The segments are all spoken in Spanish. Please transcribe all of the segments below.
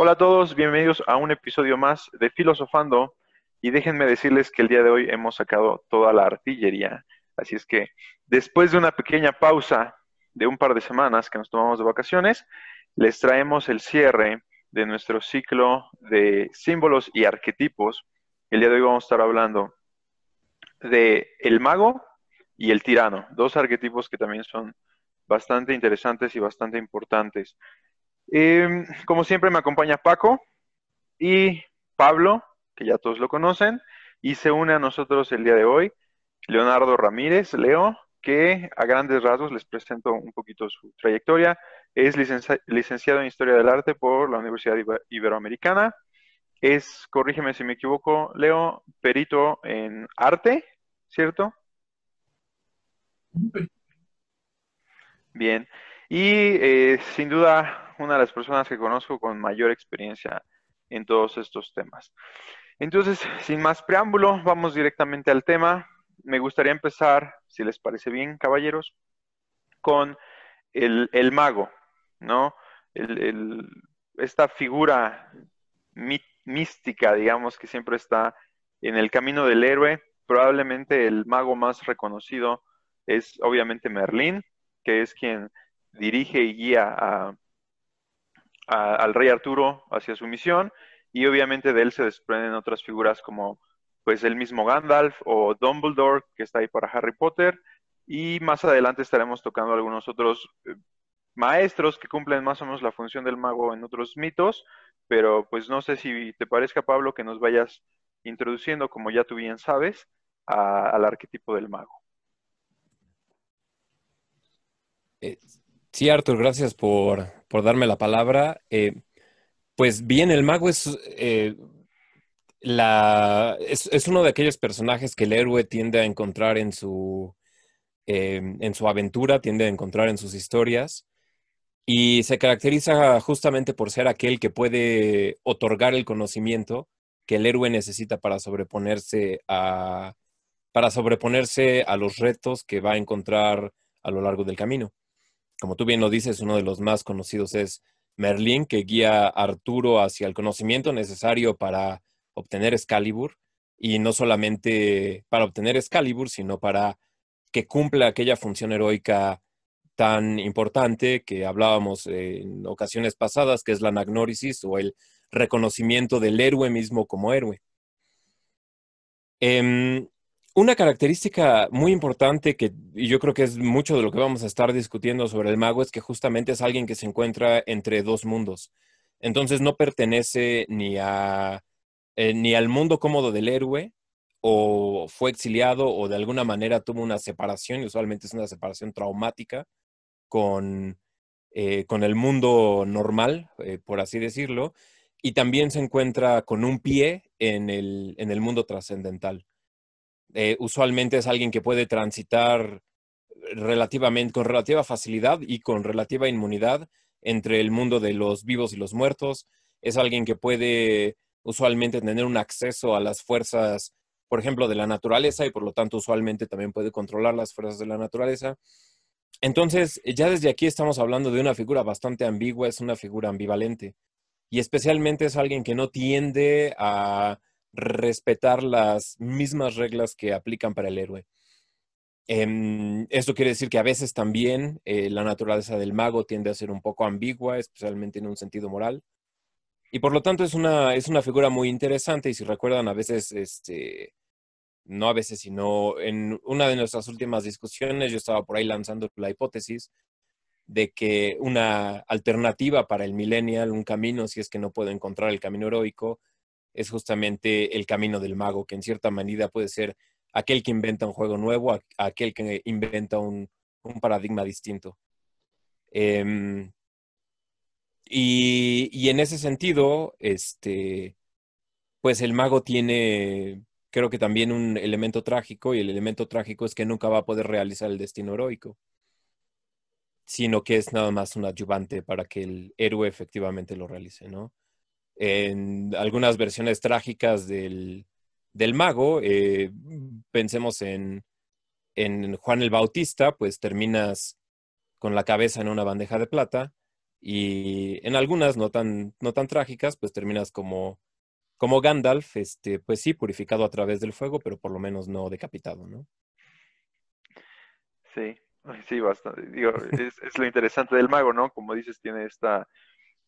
Hola a todos, bienvenidos a un episodio más de Filosofando y déjenme decirles que el día de hoy hemos sacado toda la artillería. Así es que después de una pequeña pausa de un par de semanas que nos tomamos de vacaciones, les traemos el cierre de nuestro ciclo de símbolos y arquetipos. El día de hoy vamos a estar hablando de el mago y el tirano, dos arquetipos que también son bastante interesantes y bastante importantes. Em, como siempre me acompaña Paco y Pablo, que ya todos lo conocen, y se une a nosotros el día de hoy Leonardo Ramírez, Leo, que a grandes rasgos les presento un poquito su trayectoria. Es licenciado en Historia del Arte por la Universidad Iberoamericana. Es, corrígeme si me equivoco, Leo, perito en arte, ¿cierto? Bien. Y eh, sin duda una de las personas que conozco con mayor experiencia en todos estos temas. Entonces, sin más preámbulo, vamos directamente al tema. Me gustaría empezar, si les parece bien, caballeros, con el, mago, ¿no? esta figura mística, digamos, que siempre está en el camino del héroe. Probablemente el mago más reconocido es obviamente Merlín, que es quien dirige y guía a, al rey Arturo hacia su misión y obviamente de él se desprenden otras figuras como pues el mismo Gandalf o Dumbledore que está ahí para Harry Potter y más adelante estaremos tocando algunos otros eh, maestros que cumplen más o menos la función del mago en otros mitos, pero pues no sé si te parezca Pablo que nos vayas introduciendo, como ya tú bien sabes, al arquetipo del mago. Eh, Sí, Arthur, gracias por, darme la palabra. Eh, pues bien, el mago es, eh, la, es, uno de aquellos personajes que el héroe tiende a encontrar en su, eh, en su aventura, tiende a encontrar en sus historias. Y se caracteriza justamente por ser aquel que puede otorgar el conocimiento que el héroe necesita para sobreponerse a, para sobreponerse a los retos que va a encontrar a lo largo del camino como tú bien lo dices, uno de los más conocidos es Merlín, que guía a Arturo hacia el conocimiento necesario para obtener Excalibur, y no solamente para obtener Excalibur, sino para que cumpla aquella función heroica tan importante que hablábamos en ocasiones pasadas, que es la anagnórisis o el reconocimiento del héroe mismo como héroe. Em, una característica muy importante que yo creo que es mucho de lo que vamos a estar discutiendo sobre el mago es que justamente es alguien que se encuentra entre dos mundos. Entonces no pertenece ni, a, eh, ni al mundo cómodo del héroe o fue exiliado o de alguna manera tuvo una separación, y usualmente es una separación traumática con, eh, con el mundo normal, eh, por así decirlo, y también se encuentra con un pie en el, en el mundo trascendental. Eh, usualmente es alguien que puede transitar relativamente, con relativa facilidad y con relativa inmunidad entre el mundo de los vivos y los muertos. Es alguien que puede usualmente tener un acceso a las fuerzas, por ejemplo, de la naturaleza y por lo tanto usualmente también puede controlar las fuerzas de la naturaleza. Entonces, ya desde aquí estamos hablando de una figura bastante ambigua, es una figura ambivalente. Y especialmente es alguien que no tiende a respetar las mismas reglas que aplican para el héroe. Em, esto quiere decir que a veces también eh, la naturaleza del mago tiende a ser un poco ambigua, especialmente en un sentido moral. Y por lo tanto es una, es una figura muy interesante y si recuerdan a veces, este, no a veces, sino en una de nuestras últimas discusiones yo estaba por ahí lanzando la hipótesis de que una alternativa para el millennial, un camino, si es que no puede encontrar el camino heroico, es justamente el camino del mago, que en cierta medida puede ser aquel que inventa un juego nuevo, aquel que inventa un, paradigma distinto. Em, y, en ese sentido, este, pues el mago tiene, creo que también un elemento trágico, y el elemento trágico es que nunca va a poder realizar el destino heroico, sino que es nada más un adyuvante para que el héroe efectivamente lo realice, ¿no? En algunas versiones trágicas del, mago, eh, pensemos en, en, Juan el Bautista, pues terminas con la cabeza en una bandeja de plata, Y en algunas no tan, no tan trágicas, pues terminas como, como Gandalf, este, pues sí, purificado a través del fuego, pero por lo menos no decapitado, ¿no? Sí, sí, bastante. Digo, es lo interesante del mago, ¿no? Como dices, tiene esta,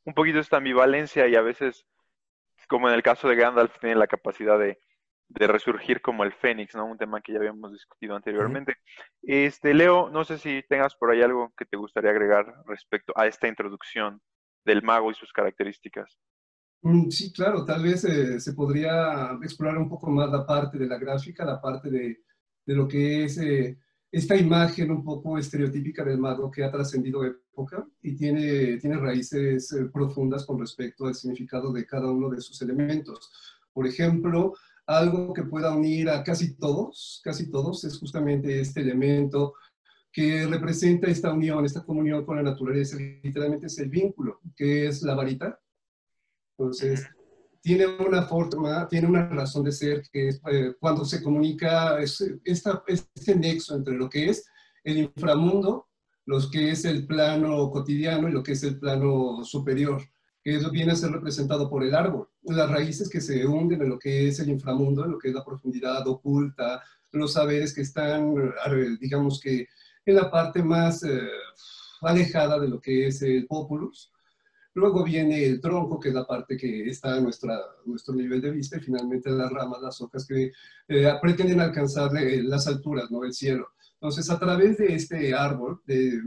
un poquito esta ambivalencia y a veces, como en el caso de Gandalf, tiene la capacidad de, de resurgir como el Fénix, ¿no? Un tema que ya habíamos discutido anteriormente. Este, Leo, no sé si tengas por ahí algo que te gustaría agregar respecto a esta introducción del mago y sus características. Mm, sí, claro, tal vez eh, se podría explorar un poco más la parte de la gráfica, la parte de, de lo que es eh, esta imagen un poco estereotípica del mago que ha trascendido época y tiene, tiene raíces eh, profundas con respecto al significado de cada uno de sus elementos. Por ejemplo, algo que pueda unir a casi todos, casi todos, es justamente este elemento que representa esta unión, esta comunión con la naturaleza, literalmente es el vínculo, que es la varita. Entonces, tiene una forma, tiene una razón de ser, que es eh, cuando se comunica es, esta, este nexo entre lo que es el inframundo, lo que es el plano cotidiano y lo que es el plano superior que eso viene a ser representado por el árbol. Las raíces que se hunden en lo que es el inframundo, en lo que es la profundidad oculta, los saberes que están, digamos que, en la parte más eh, alejada de lo que es el populus. Luego viene el tronco, que es la parte que está a nuestra, nuestro nivel de vista, y finalmente las ramas, las hojas que eh, pretenden alcanzar eh, las alturas, ¿no? el cielo. Entonces, a través de este árbol, eh,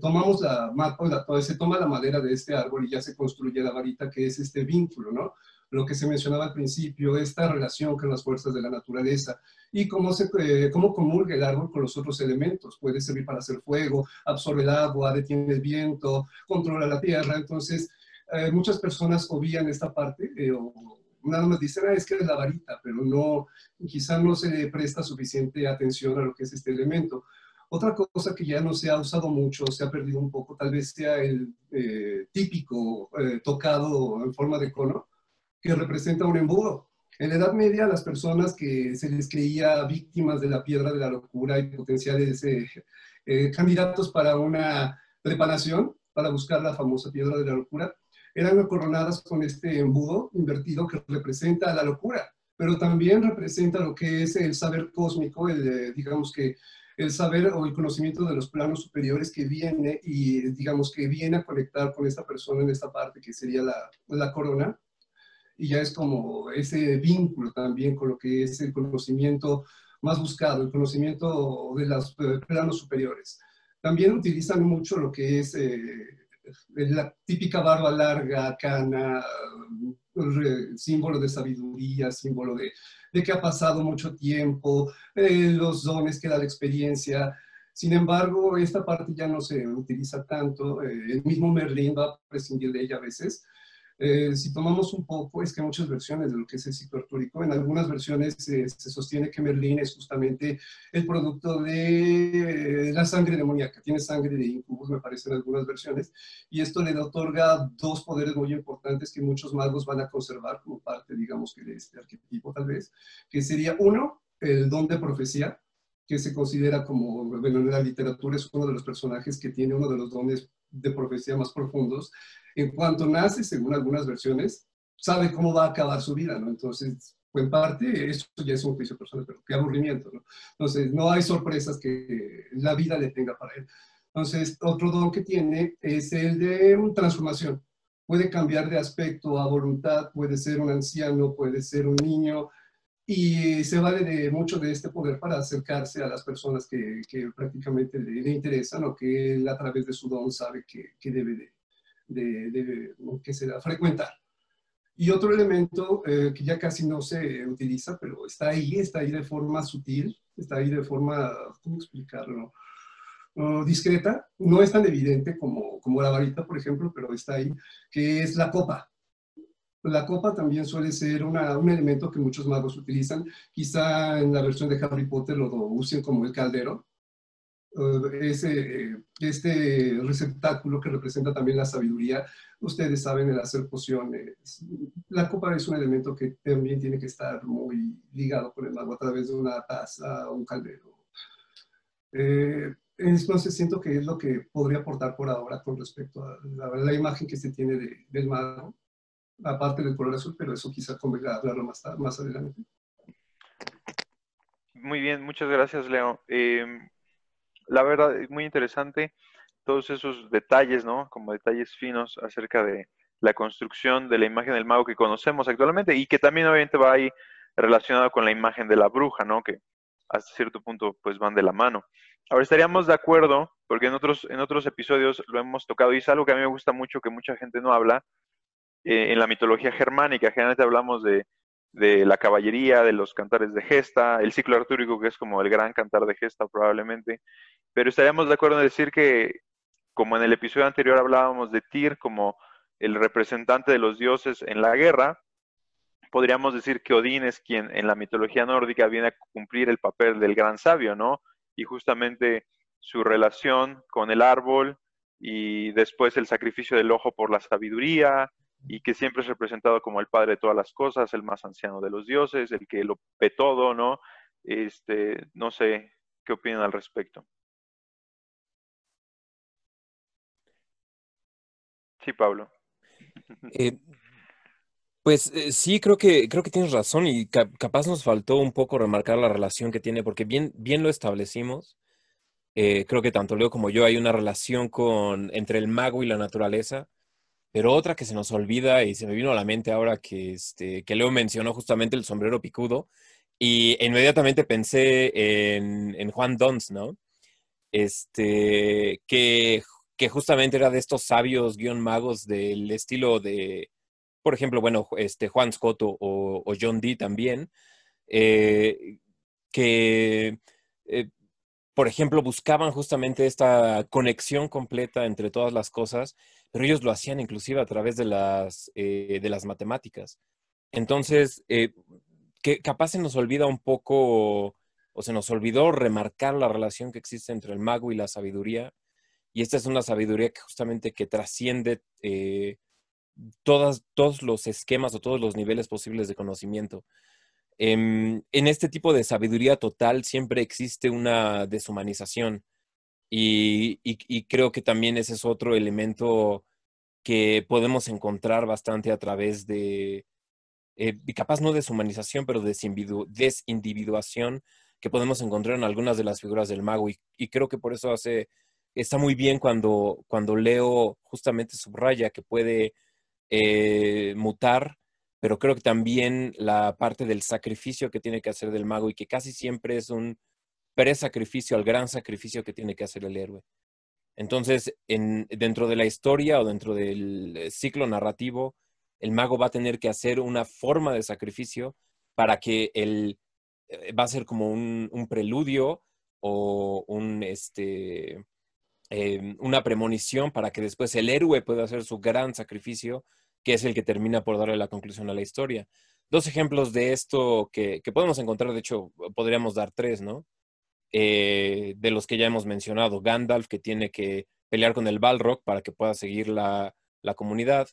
tomamos la, la, se toma la madera de este árbol y ya se construye la varita, que es este vínculo, ¿no? Lo que se mencionaba al principio, esta relación con las fuerzas de la naturaleza y cómo, se, eh, cómo comulga el árbol con los otros elementos. Puede servir para hacer fuego, absorbe el agua, detiene el viento, controla la tierra. Entonces, eh, muchas personas obvían esta parte o nada más dicen, ah, es que es la varita, pero no, quizá no se presta suficiente atención a lo que es este elemento. Otra cosa que ya no se ha usado mucho, se ha perdido un poco, tal vez sea el eh, típico eh, tocado en forma de cono, que representa un embudo. En la Edad Media, las personas que se les creía víctimas de la piedra de la locura y potenciales eh, candidatos para una preparación, para buscar la famosa piedra de la locura, eran coronadas con este embudo invertido que representa la locura, pero también representa lo que es el saber cósmico, el, eh, digamos que el saber o el conocimiento de los planos superiores que viene y digamos que viene a conectar con esta persona en esta parte que sería la corona. Y ya es como ese vínculo también con lo que es el conocimiento más buscado, el conocimiento de los eh, planos superiores. También utilizan mucho lo que es eh, la típica barba larga, cana, símbolo de sabiduría, símbolo de, de que ha pasado mucho tiempo, eh, los dones que da la experiencia. Sin embargo, esta parte ya no se utiliza tanto. Eh, el mismo Merlín va a prescindir de ella a veces. Eh, si tomamos un poco, es que hay muchas versiones de lo que es el ciclo artúrico. En algunas versiones se sostiene que Merlín es justamente el producto de la sangre demoníaca. Tiene sangre de incubus, me parece, algunas versiones. Y esto le otorga dos poderes muy importantes que muchos magos van a conservar como parte, digamos, que de este arquetipo tal vez, que sería uno, el don de profecía, que se considera como, bueno, en la literatura es uno de los personajes que tiene uno de los dones de profecía más profundos, en cuanto nace, según algunas versiones, sabe cómo va a acabar su vida, ¿no? Entonces, en parte, eso ya es un juicio personal, pero qué aburrimiento, ¿no? Entonces, no hay sorpresas que la vida le tenga para él. Entonces, otro don que tiene es el de transformación. Puede cambiar de aspecto a voluntad, puede ser un anciano, puede ser un niño, y se vale de mucho de este poder para acercarse a las personas que, que prácticamente le, interesan o que él a través de su don sabe que, que debe de, de, de que se da, frecuentar. Y otro elemento eh, que ya casi no se utiliza, pero está ahí, está ahí de forma sutil, está ahí de forma, ¿cómo explicarlo? discreta, no es tan evidente como, como la varita, por ejemplo, pero está ahí, que es la copa. La copa también suele ser una, un elemento que muchos magos utilizan. Quizá en la versión de Harry Potter lo usen como el caldero, ese, este receptáculo que representa también la sabiduría. Ustedes saben el hacer pociones. La copa es un elemento que también tiene que estar muy ligado con el agua a través de una taza o un caldero. Eh, entonces siento que es lo que podría aportar por ahora con respecto a la, imagen que se tiene del mago, aparte del color azul, pero eso quizá convenga hablarlo más, más adelante. Muy bien, muchas gracias, Leo. Em, la verdad, es muy interesante todos esos detalles, ¿no? Como detalles finos acerca de la construcción de la imagen del mago que conocemos actualmente y que también obviamente va ahí relacionado con la imagen de la bruja, ¿no? Que hasta cierto punto pues van de la mano. Ahora estaríamos de acuerdo, porque en otros, en otros episodios lo hemos tocado y es algo que a mí me gusta mucho que mucha gente no habla, eh, en la mitología germánica, generalmente hablamos de, de, la caballería, de los cantares de gesta, el ciclo artúrico que es como el gran cantar de gesta probablemente, pero estaríamos de acuerdo en decir que, como en el episodio anterior hablábamos de Tyr como el representante de los dioses en la guerra, podríamos decir que Odín es quien en la mitología nórdica viene a cumplir el papel del gran sabio, ¿no? Y justamente su relación con el árbol y después el sacrificio del ojo por la sabiduría y que siempre es representado como el padre de todas las cosas, el más anciano de los dioses, el que lo ve todo, ¿no? Este, no sé qué opinan al respecto. Sí, Pablo. Eh, pues eh, sí, creo que, creo que tienes razón y capaz nos faltó un poco remarcar la relación que tiene, porque bien, bien lo establecimos. Eh, creo que tanto Leo como yo hay una relación con, entre el mago y la naturaleza, pero otra que se nos olvida y se me vino a la mente ahora que, este, que Leo mencionó justamente el sombrero picudo y inmediatamente pensé en, en Juan Dons, ¿no? Este, que, que justamente era de estos sabios guion magos del estilo de por ejemplo, bueno, este Juan Scott o, John Dee también, eh, que, eh, por ejemplo, buscaban justamente esta conexión completa entre todas las cosas, pero ellos lo hacían inclusive a través de las, eh, de las matemáticas. Entonces, que capaz se nos olvida un poco, o se nos olvidó remarcar la relación que existe entre el mago y la sabiduría, y esta es una sabiduría que justamente que trasciende todas, todos los esquemas o todos los niveles posibles de conocimiento. Em, en este tipo de sabiduría total siempre existe una deshumanización y, creo que también ese es otro elemento que podemos encontrar bastante a través de, eh, capaz no deshumanización, pero desindividuación que podemos encontrar en algunas de las figuras del mago y, y creo que por eso hace, está muy bien cuando, cuando Leo justamente subraya que puede eh, mutar, pero creo que también la parte del sacrificio que tiene que hacer del mago y que casi siempre es un pre-sacrificio al gran sacrificio que tiene que hacer el héroe. Entonces, en, dentro de la historia o dentro del eh, ciclo narrativo, el mago va a tener que hacer una forma de sacrificio para que él eh, va a ser como un, preludio o un, este, em, una premonición para que después el héroe pueda hacer su gran sacrificio que es el que termina por darle la conclusión a la historia. Dos ejemplos de esto que, podemos encontrar, de hecho, podríamos dar tres, ¿no? Eh, de los que ya hemos mencionado. Gandalf, que tiene que pelear con el Balrog para que pueda seguir la, comunidad.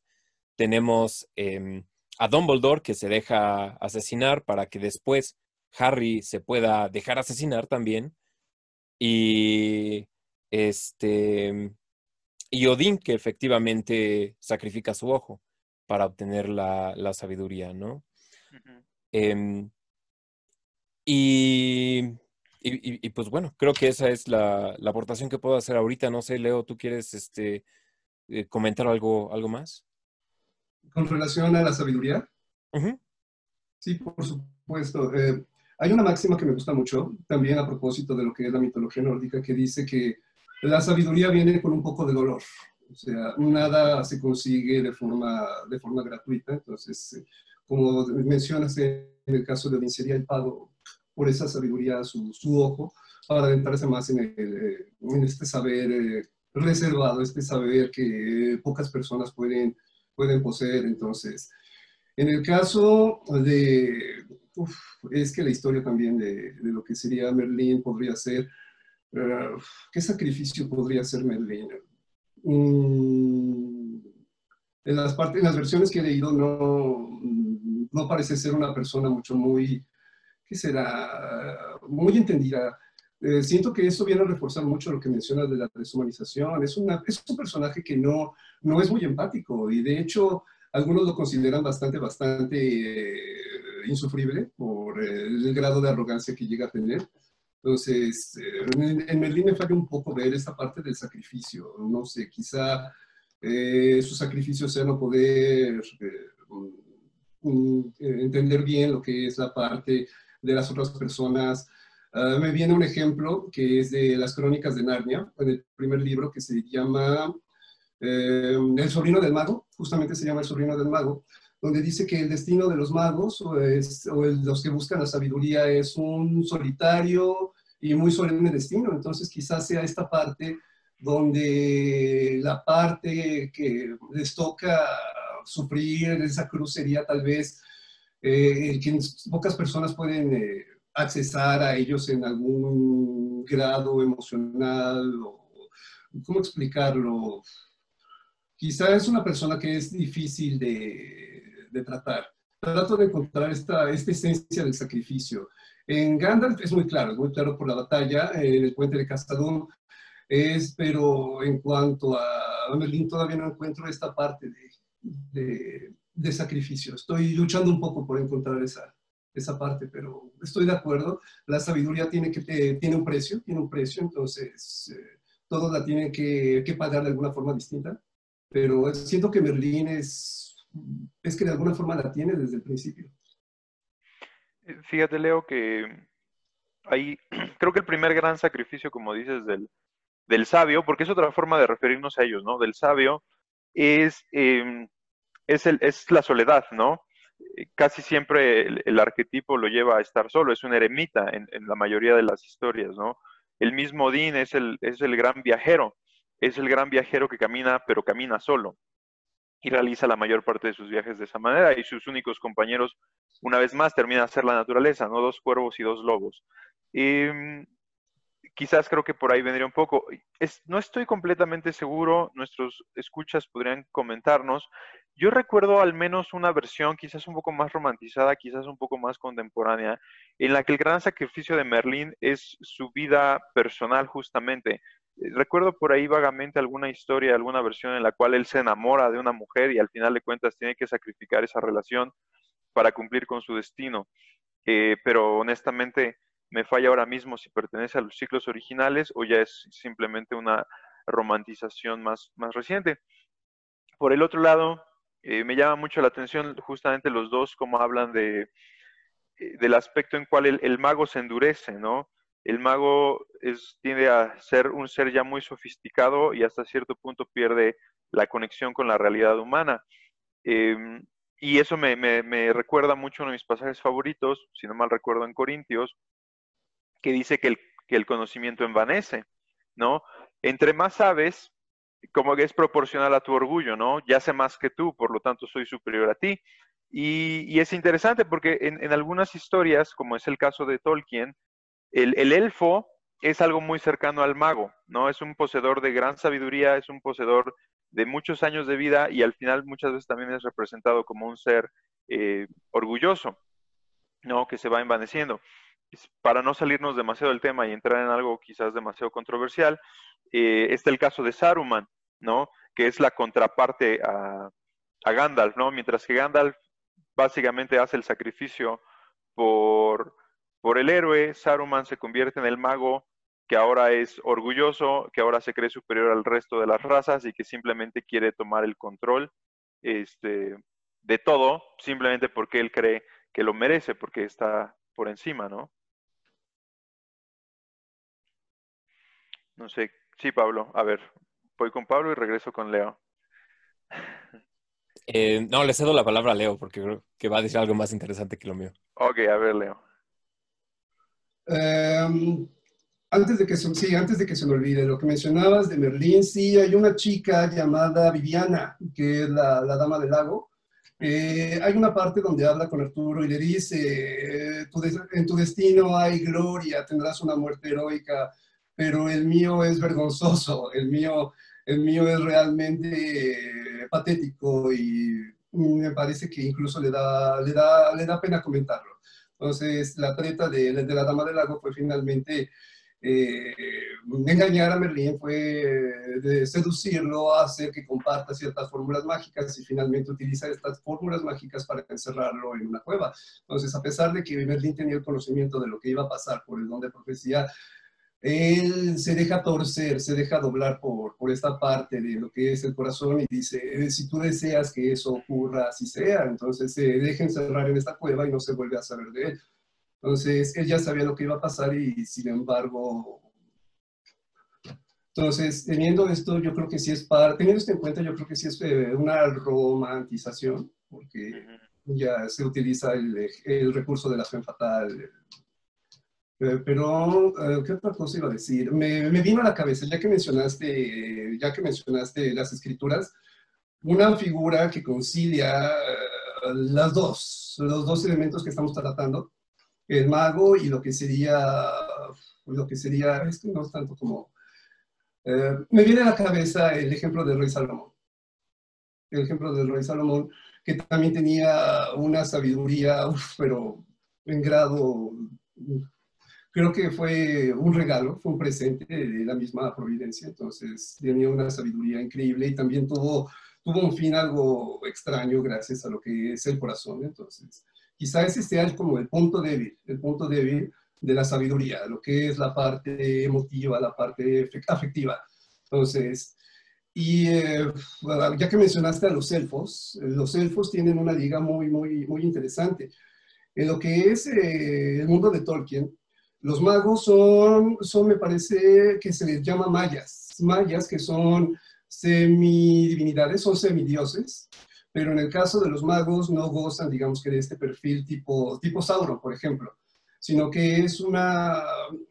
Tenemos em, a Dumbledore, que se deja asesinar para que después Harry se pueda dejar asesinar también. Y este y Odín, que efectivamente sacrifica su ojo para obtener la, sabiduría, ¿no? Em, y, pues bueno, creo que esa es la, aportación que puedo hacer ahorita. No sé, Leo, ¿tú quieres este, eh, comentar algo, algo más? ¿Con relación a la sabiduría? Sí, por supuesto. Eh, hay una máxima que me gusta mucho, también a propósito de lo que es la mitología nórdica, que dice que la sabiduría viene con un poco de dolor. O sea, nada se consigue de forma, de forma gratuita. Entonces, eh, como mencionas en el caso de Odín, sería el pago por esa sabiduría, su, su ojo, para adentrarse más en, eh, en este saber eh, reservado, este saber que pocas personas pueden, pueden poseer. Entonces, en el caso de, es que la historia también de, de, lo que sería Merlín podría ser, ¿qué sacrificio podría ser Merlín? Mm, en, las partes, en las versiones que he leído no, no parece ser una persona mucho muy, ¿qué será? Muy entendida Eh, siento que eso viene a reforzar mucho lo que mencionas de la deshumanización. Es, una, es un personaje que no, no es muy empático y de hecho algunos lo consideran bastante, bastante eh, insufrible por eh, el grado de arrogancia que llega a tener. Entonces, en, en, Merlín me falla un poco ver esta parte del sacrificio. No sé, quizá su sacrificio sea no poder entender bien lo que es la parte de las otras personas, Ah, me viene un ejemplo que es de las crónicas de Narnia, en el primer libro que se llama eh, El sobrino del mago, justamente se llama El sobrino del mago, donde dice que el destino de los magos o, los que buscan la sabiduría es un solitario y muy solemne destino. Entonces quizás sea esta parte donde la parte que les toca sufrir esa cruz sería tal vez eh, pocas personas pueden eh, accesar a ellos en algún grado emocional o, ¿cómo explicarlo? Quizá es una persona que es difícil de, de tratar. Trato de encontrar esta, esta esencia del sacrificio. En Gandalf es muy claro, es muy claro por la batalla en el puente de Castadón, es, pero en cuanto a Merlín todavía no encuentro esta parte de, de, de sacrificio. Estoy luchando un poco por encontrar esa, esa parte, pero estoy de acuerdo. La sabiduría tiene, que, tiene un precio, tiene un precio, entonces eh, todos la tienen que, que, pagar de alguna forma distinta, pero siento que Merlín es, es que de alguna forma la tiene desde el principio. Fíjate, Leo, que ahí creo que el primer gran sacrificio, como dices, del, del sabio, porque es otra forma de referirnos a ellos, ¿no? Del sabio es, eh, es, el, es la soledad, ¿no? Eh, casi siempre el, arquetipo lo lleva a estar solo, es un eremita en, la mayoría de las historias, ¿no? El mismo Odín es el, es el gran viajero, es el gran viajero que camina, pero camina solo y realiza la mayor parte de sus viajes de esa manera y sus únicos compañeros, una vez más, termina a ser la naturaleza, ¿no? Dos cuervos y dos lobos. Em, quizás creo que por ahí vendría un poco. no estoy completamente seguro, nuestros escuchas podrían comentarnos. Yo recuerdo al menos una versión quizás un poco más romantizada, quizás un poco más contemporánea, en la que el gran sacrificio de Merlín es su vida personal justamente. Recuerdo por ahí vagamente alguna historia, alguna versión en la cual él se enamora de una mujer y al final de cuentas tiene que sacrificar esa relación para cumplir con su destino. Eh, pero honestamente me falla ahora mismo si pertenece a los ciclos originales o ya es simplemente una romantización más, más reciente. Por el otro lado, eh, me llama mucho la atención justamente los dos, como hablan de, eh, del aspecto en cual el, mago se endurece, ¿no? El mago es, tiende a ser un ser ya muy sofisticado y hasta cierto punto pierde la conexión con la realidad humana. Em, y eso me, recuerda mucho uno de mis pasajes favoritos, si no mal recuerdo en Corintios, que dice que el, que el conocimiento envanece, ¿no? Entre más sabes, como que es proporcional a tu orgullo, ¿no? Ya sé más que tú, por lo tanto soy superior a ti. Y, es interesante porque en, algunas historias, como es el caso de Tolkien, el, el, elfo es algo muy cercano al mago, ¿no? Es un poseedor de gran sabiduría, es un poseedor de muchos años de vida y al final muchas veces también es representado como un ser eh, orgulloso, ¿no? Que se va envaneciendo para no salirnos demasiado del tema y entrar en algo quizás demasiado controversial, eh, está el caso de Saruman, ¿no? Que es la contraparte a, Gandalf, ¿no? Mientras que Gandalf básicamente hace el sacrificio por, por el héroe, Saruman se convierte en el mago que ahora es orgulloso, que ahora se cree superior al resto de las razas y que simplemente quiere tomar el control este, de todo, simplemente porque él cree que lo merece, porque está por encima, ¿no? No sé. Sí, Pablo. A ver, voy con Pablo y regreso con Leo. Eh, no, le cedo la palabra a Leo porque creo que va a decir algo más interesante que lo mío. Ok, a ver, Leo. Em, antes, de que se, sí, antes de que se me olvide, lo que mencionabas de Merlín, sí, hay una chica llamada Viviana, que es la, dama del lago. Eh, hay una parte donde habla con Arturo y le dice, eh, en tu destino hay gloria, tendrás una muerte heroica, pero el mío es vergonzoso, el mío, el mío es realmente patético y me parece que incluso le da, le da, le da pena comentarlo. Entonces, la treta de, de la Dama del Lago fue finalmente eh, engañar a Merlín, fue de seducirlo, hacer que comparta ciertas fórmulas mágicas y finalmente utiliza estas fórmulas mágicas para encerrarlo en una cueva. Entonces, a pesar de que Merlín tenía el conocimiento de lo que iba a pasar por el don de profecía, él se deja torcer, se deja doblar por, por esta parte de lo que es el corazón y dice, eh, si tú deseas que eso ocurra, así sea, entonces se deja encerrar en esta cueva y no se vuelve a saber de él. Entonces, él ya sabía lo que iba a pasar y, sin embargo, entonces, teniendo esto, yo creo que sí es para, teniendo esto en cuenta, yo creo que sí es eh, una romantización, porque ya se utiliza el, el recurso de la fe fatal, eh, pero, eh, ¿qué otra cosa iba a decir? Me, me, vino a la cabeza, ya que mencionaste, ya que mencionaste las escrituras, una figura que concilia las dos, los dos elementos que estamos tratando, el mago y lo que sería, lo que sería, esto no es tanto como, eh, me viene a la cabeza el ejemplo del rey Salomón. El ejemplo del rey Salomón, que también tenía una sabiduría, pero en grado, creo que fue un regalo, fue un presente de la misma providencia, entonces tenía una sabiduría increíble y también tuvo, tuvo un fin algo extraño gracias a lo que es el corazón, entonces Quizá ese sea como el punto débil, el punto débil de la sabiduría, lo que es la parte emotiva, la parte afectiva. Entonces, y eh, ya que mencionaste a los elfos, los elfos tienen una liga muy, muy, muy interesante. En lo que es eh, el mundo de Tolkien, los magos son, son, me parece que se les llama mayas, mayas que son semidivinidades, son semidioses, pero en el caso de los magos no gozan, digamos que de este perfil tipo, tipo Sauron, por ejemplo, sino que es una,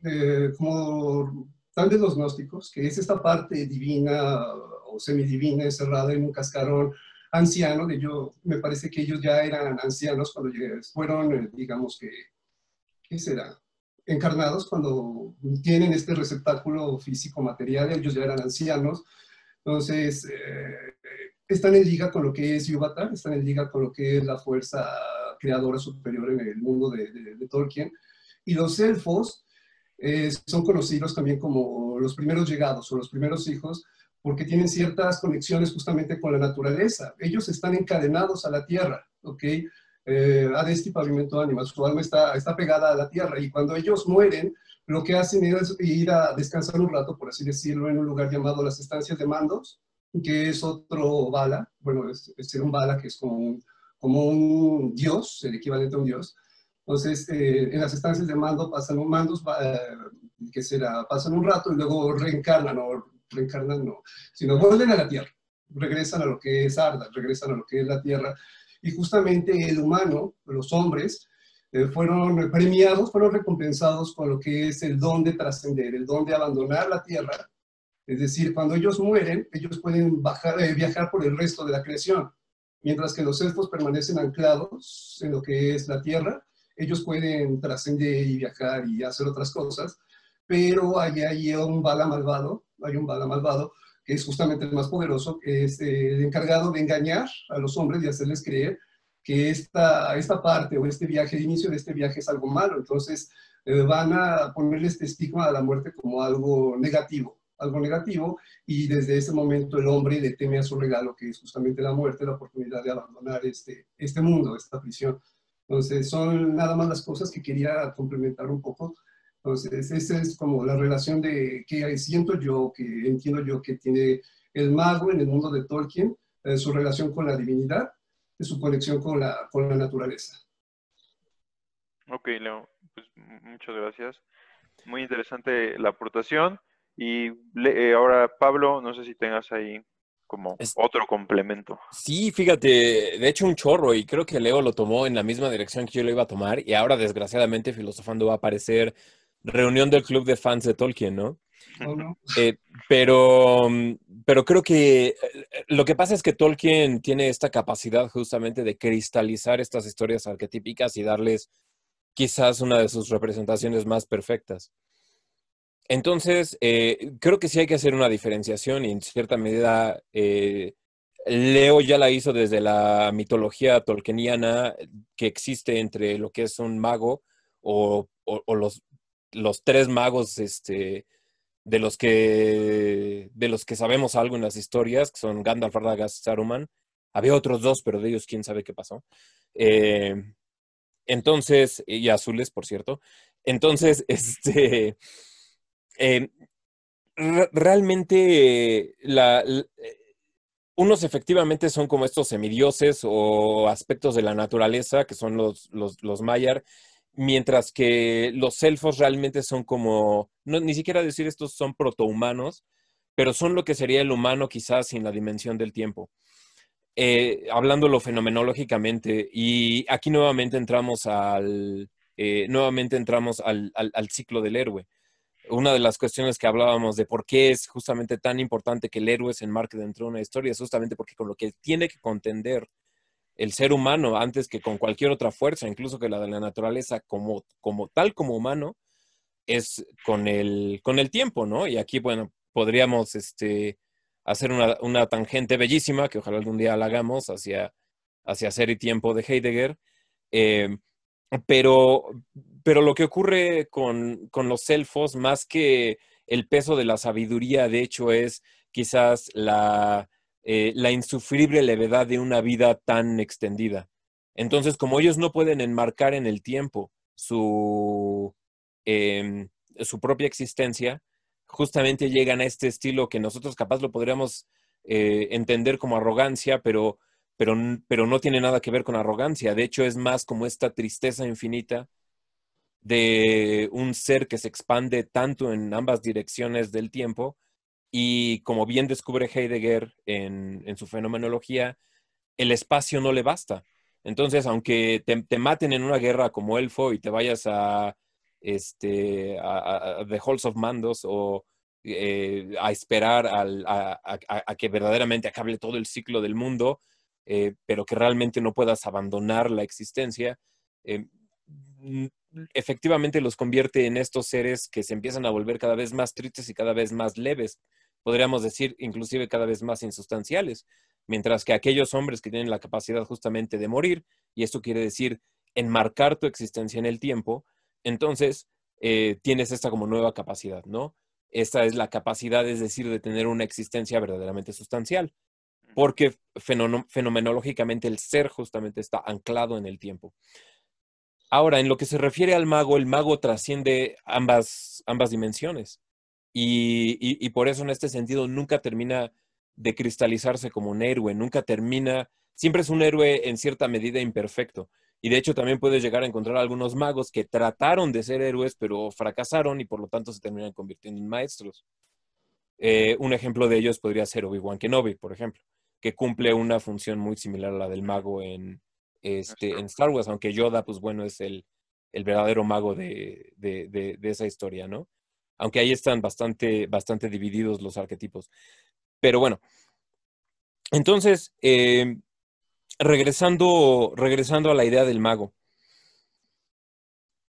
eh, como tal de los gnósticos, que es esta parte divina o semidivina encerrada en un cascarón anciano, de yo, me parece que ellos ya eran ancianos cuando fueron, eh, digamos que, ¿qué será? Encarnados cuando tienen este receptáculo físico material, ellos ya eran ancianos, entonces, eh, están en liga con lo que es Yuvatar, están en liga con lo que es la fuerza creadora superior en el mundo de, Tolkien. Y los elfos eh, son conocidos también como los primeros llegados o los primeros hijos porque tienen ciertas conexiones justamente con la naturaleza. Ellos están encadenados a la tierra, ¿ok? Eh, Adesti pavimento animal, su alma está, está pegada a la tierra y cuando ellos mueren, lo que hacen es ir a descansar un rato, por así decirlo, en un lugar llamado las estancias de mandos, que es otro bala, bueno, es, ser un bala que es como un, como un dios, el equivalente a un dios. Entonces, eh, en las estancias de mando pasan un mandos, eh, que será, pasan un rato y luego reencarnan, o reencarnan no, sino vuelven a la tierra, regresan a lo que es Arda, regresan a lo que es la tierra. Y justamente el humano, los hombres, eh, fueron premiados, fueron recompensados con lo que es el don de trascender, el don de abandonar la tierra. Es decir, cuando ellos mueren, ellos pueden bajar, eh, viajar por el resto de la creación, mientras que los elfos permanecen anclados en lo que es la tierra, ellos pueden trascender y viajar y hacer otras cosas, pero hay, hay un bala malvado, hay un bala malvado es justamente el más poderoso, que es eh, el encargado de engañar a los hombres y hacerles creer que esta, esta parte o este viaje, el inicio de este viaje es algo malo. Entonles eh, van a ponerle este estigma a la muerte como algo negativo algo negativo y desde ese momento el hombre le teme a su regalo, que es justamente la muerte, la oportunidad de abandonar este, este mundo, esta prisión. Entonces, son nada más las cosas que quería complementar un poco. Entonces, esa es como la relación de que siento yo, que entiendo yo que tiene el mago en el mundo de Tolkien, eh, su relación con la divinidad, de su conexión con la, con la naturaleza. Ok, Leo, pues muchas gracias. Muy interesante la aportación. Y eh, ahora, Pablo, no sé si tengas ahí como otro complemento. Sí, fíjate, de hecho un chorro y creo que Leo lo tomó en la misma dirección que yo lo iba a tomar y ahora desgraciadamente Filosofando va a aparecer reunión del club de fans de Tolkien, ¿no? Eh, pero, pero creo que eh, lo que pasa es que Tolkien tiene esta capacidad justamente de cristalizar estas historias arquetípicas y darles quizás una de sus representaciones más perfectas. Entonces, eh, creo que sí hay que hacer una diferenciación y en cierta medida eh, Leo ya la hizo desde la mitología tolkieniana que existe entre lo que es un mago o, los los tres magos este, de, los que, de los que sabemos algo en las historias, que son Gandalf, Radagast, Saruman. Había otros dos, pero de ellos quién sabe qué pasó. Eh, entonces, y azules, por cierto. Entonces, este, eh, realmente la, unos efectivamente son como estos semidioses o aspectos de la naturaleza, que son los, los, los Mayar, mientras que los elfos realmente son como, no, ni siquiera decir estos son protohumanos, pero son lo que sería el humano quizás sin la dimensión del tiempo. Eh, hablándolo fenomenológicamente, y aquí nuevamente entramos al, eh, nuevamente entramos al, al, ciclo del héroe. Una de las cuestiones que hablábamos de por qué es justamente tan importante que el héroe se enmarque dentro de una historia es justamente porque con lo que tiene que contender el ser humano antes que con cualquier otra fuerza, incluso que la de la naturaleza, como, como tal como humano, es con el, con el tiempo, ¿no? Y aquí, bueno, podríamos este, hacer una, tangente bellísima, que ojalá algún día la hagamos, hacia, hacia Ser y Tiempo de Heidegger. Eh, pero, pero lo que ocurre con, con los elfos, más que el peso de la sabiduría, de hecho, es quizás la, eh, la insufrible levedad de una vida tan extendida. Entonces, como ellos no pueden enmarcar en el tiempo su, em, su propia existencia, justamente llegan a este estilo que nosotros capaz lo podríamos eh, entender como arrogancia, pero, pero, pero no tiene nada que ver con arrogancia. De hecho, es más como esta tristeza infinita de un ser que se expande tanto en ambas direcciones del tiempo y como bien descubre Heidegger en, su fenomenología, el espacio no le basta. Entonces, aunque te, maten en una guerra como elfo y te vayas a, este, a, The Halls of Mandos o eh, a esperar a, que verdaderamente acabe todo el ciclo del mundo, eh, pero que realmente no puedas abandonar la existencia, eh, efectivamente los convierte en estos seres que se empiezan a volver cada vez más tristes y cada vez más leves, podríamos decir inclusive cada vez más insustanciales, mientras que aquellos hombres que tienen la capacidad justamente de morir, y esto quiere decir enmarcar tu existencia en el tiempo, entonces eh, tienes esta como nueva capacidad, ¿no? Esta es la capacidad, es decir, de tener una existencia verdaderamente sustancial, porque fenomenológicamente el ser justamente está anclado en el tiempo. Ahora, en lo que se refiere al mago, el mago trasciende ambas, ambas dimensiones. Y, por eso en este sentido nunca termina de cristalizarse como un héroe, nunca termina, siempre es un héroe en cierta medida imperfecto. Y de hecho también puedes llegar a encontrar algunos magos que trataron de ser héroes, pero fracasaron y por lo tanto se terminan convirtiendo en maestros. Eh, un ejemplo de ellos podría ser Obi-Wan Kenobi, por ejemplo, que cumple una función muy similar a la del mago en, este, en Star Wars, aunque Yoda, pues bueno, es el, verdadero mago de, de esa historia, ¿no? aunque ahí están bastante, bastante divididos los arquetipos. Pero bueno, entonces, eh, regresando, regresando a la idea del mago.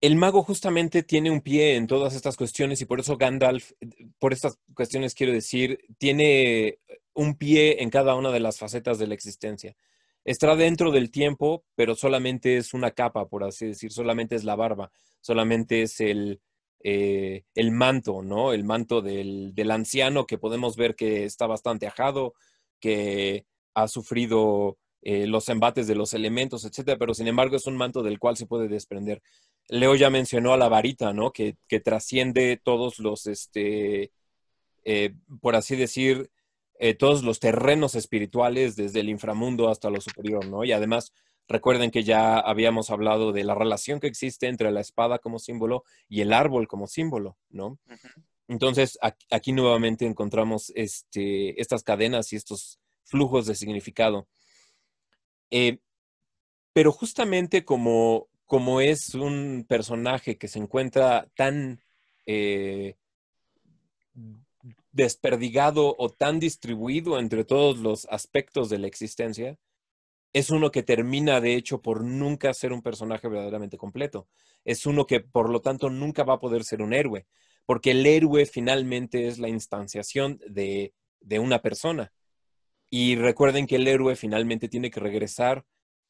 El mago justamente tiene un pie en todas estas cuestiones y por eso Gandalf, por estas cuestiones quiero decir, tiene un pie en cada una de las facetas de la existencia. Está dentro del tiempo, pero solamente es una capa, por así decir, solamente es la barba, solamente es el, eh, el manto, ¿no? El manto del, anciano que podemos ver que está bastante ajado, que ha sufrido eh, los embates de los elementos, etcétera, pero sin embargo es un manto del cual se puede desprender. Leo ya mencionó a la varita, ¿no? Que, trasciende todos los, este, eh, por así decir, todos los terrenos espirituales, desde el inframundo hasta lo superior, ¿no? Y además Recuerden que ya habíamos hablado de la relación que existe entre la espada como símbolo y el árbol como símbolo, ¿no? Entonces, aquí, nuevamente encontramos este, estas cadenas y estos flujos de significado. Eh, pero justamente como, como es un personaje que se encuentra tan eh, desperdigado o tan distribuido entre todos los aspectos de la existencia, es uno que termina, de hecho, por nunca ser un personaje verdaderamente completo. Es uno que, por lo tanto, nunca va a poder ser un héroe, porque el héroe finalmente es la instanciación de, una persona. Y recuerden que el héroe finalmente tiene que regresar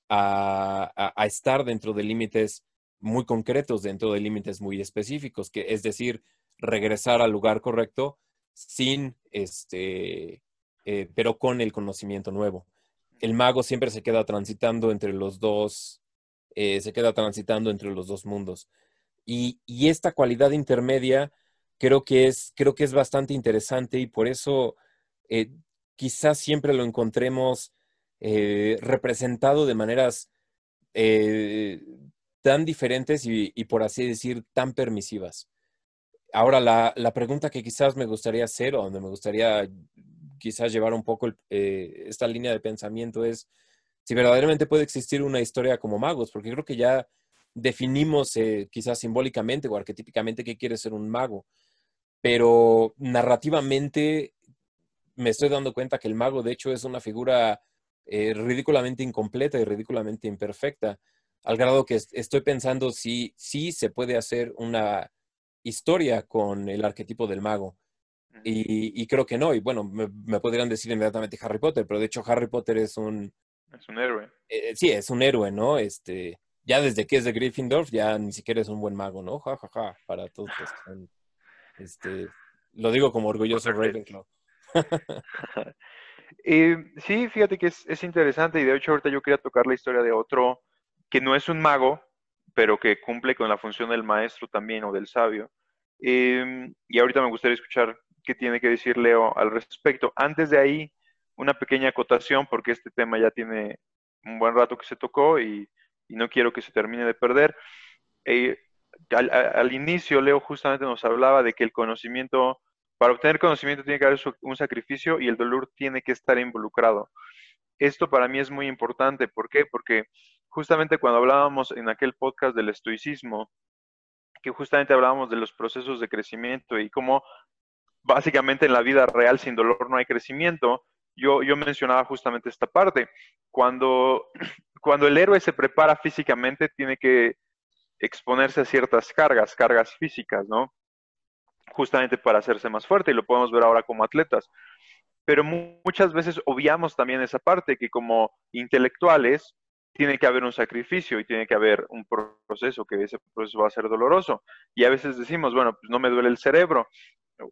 a, estar dentro de límites muy concretos dentro de límites muy específicos, que es decir, regresar al lugar correcto sin este, eh, pero con el conocimiento nuevo. El mago siempre se queda transitando entre los dos, eh, se queda transitando entre los dos mundos. Y, esta cualidad intermedia creo que es, creo que es bastante interesante y por eso eh, quizás siempre lo encontremos representado de maneras tan diferentes y, por así decir, tan permisivas. Ahora, la, la, pregunta que quizás me gustaría hacer o donde me gustaría quizás llevar un poco eh, esta línea de pensamiento es si verdaderamente puede existir una historia como magos, porque creo que ya definimos eh, quizás simbólicamente o arquetípicamente qué quiere ser un mago, pero narrativamente me estoy dando cuenta que el mago de hecho es una figura eh, ridículamente incompleta y ridículamente imperfecta, al grado que estoy pensando si sí se puede hacer una historia con el arquetipo del mago. Y, creo que no. Y bueno, me, podrían decir inmediatamente Harry Potter, pero de hecho Harry Potter es un... Es un héroe. Eh, sí, es un héroe, ¿no? Este, ya desde que es de Gryffindor, ya ni siquiera es un buen mago, ¿no? Ja, ja, ja, para todos Este, lo digo como orgulloso Ravenclaw. sí, fíjate que es, es interesante y de hecho ahorita yo quería tocar la historia de otro que no es un mago, pero que cumple con la función del maestro también o del sabio. Em, y ahorita me gustaría escuchar qué tiene que decir Leo al respecto. Antes de ahí, una pequeña acotación, porque este tema ya tiene un buen rato que se tocó y, no quiero que se termine de perder. Eh, al, inicio, Leo justamente nos hablaba de que el conocimiento, para obtener conocimiento tiene que haber un sacrificio y el dolor tiene que estar involucrado. Esto para mí es muy importante. ¿Por qué? Porque justamente cuando hablábamos en aquel podcast del estoicismo, que justamente hablábamos de los procesos de crecimiento y cómo básicamente en la vida real sin dolor no hay crecimiento, yo, yo mencionaba justamente esta parte. Cuando, cuando el héroe se prepara físicamente, tiene que exponerse a ciertas cargas, cargas físicas, ¿no? Justamente para hacerse más fuerte, y lo podemos ver ahora como atletas. Pero muchas veces obviamos también esa parte, que como intelectuales tiene que haber un sacrificio y tiene que haber un proceso, que ese proceso va a ser doloroso. Y a veces decimos, bueno, pues no me duele el cerebro,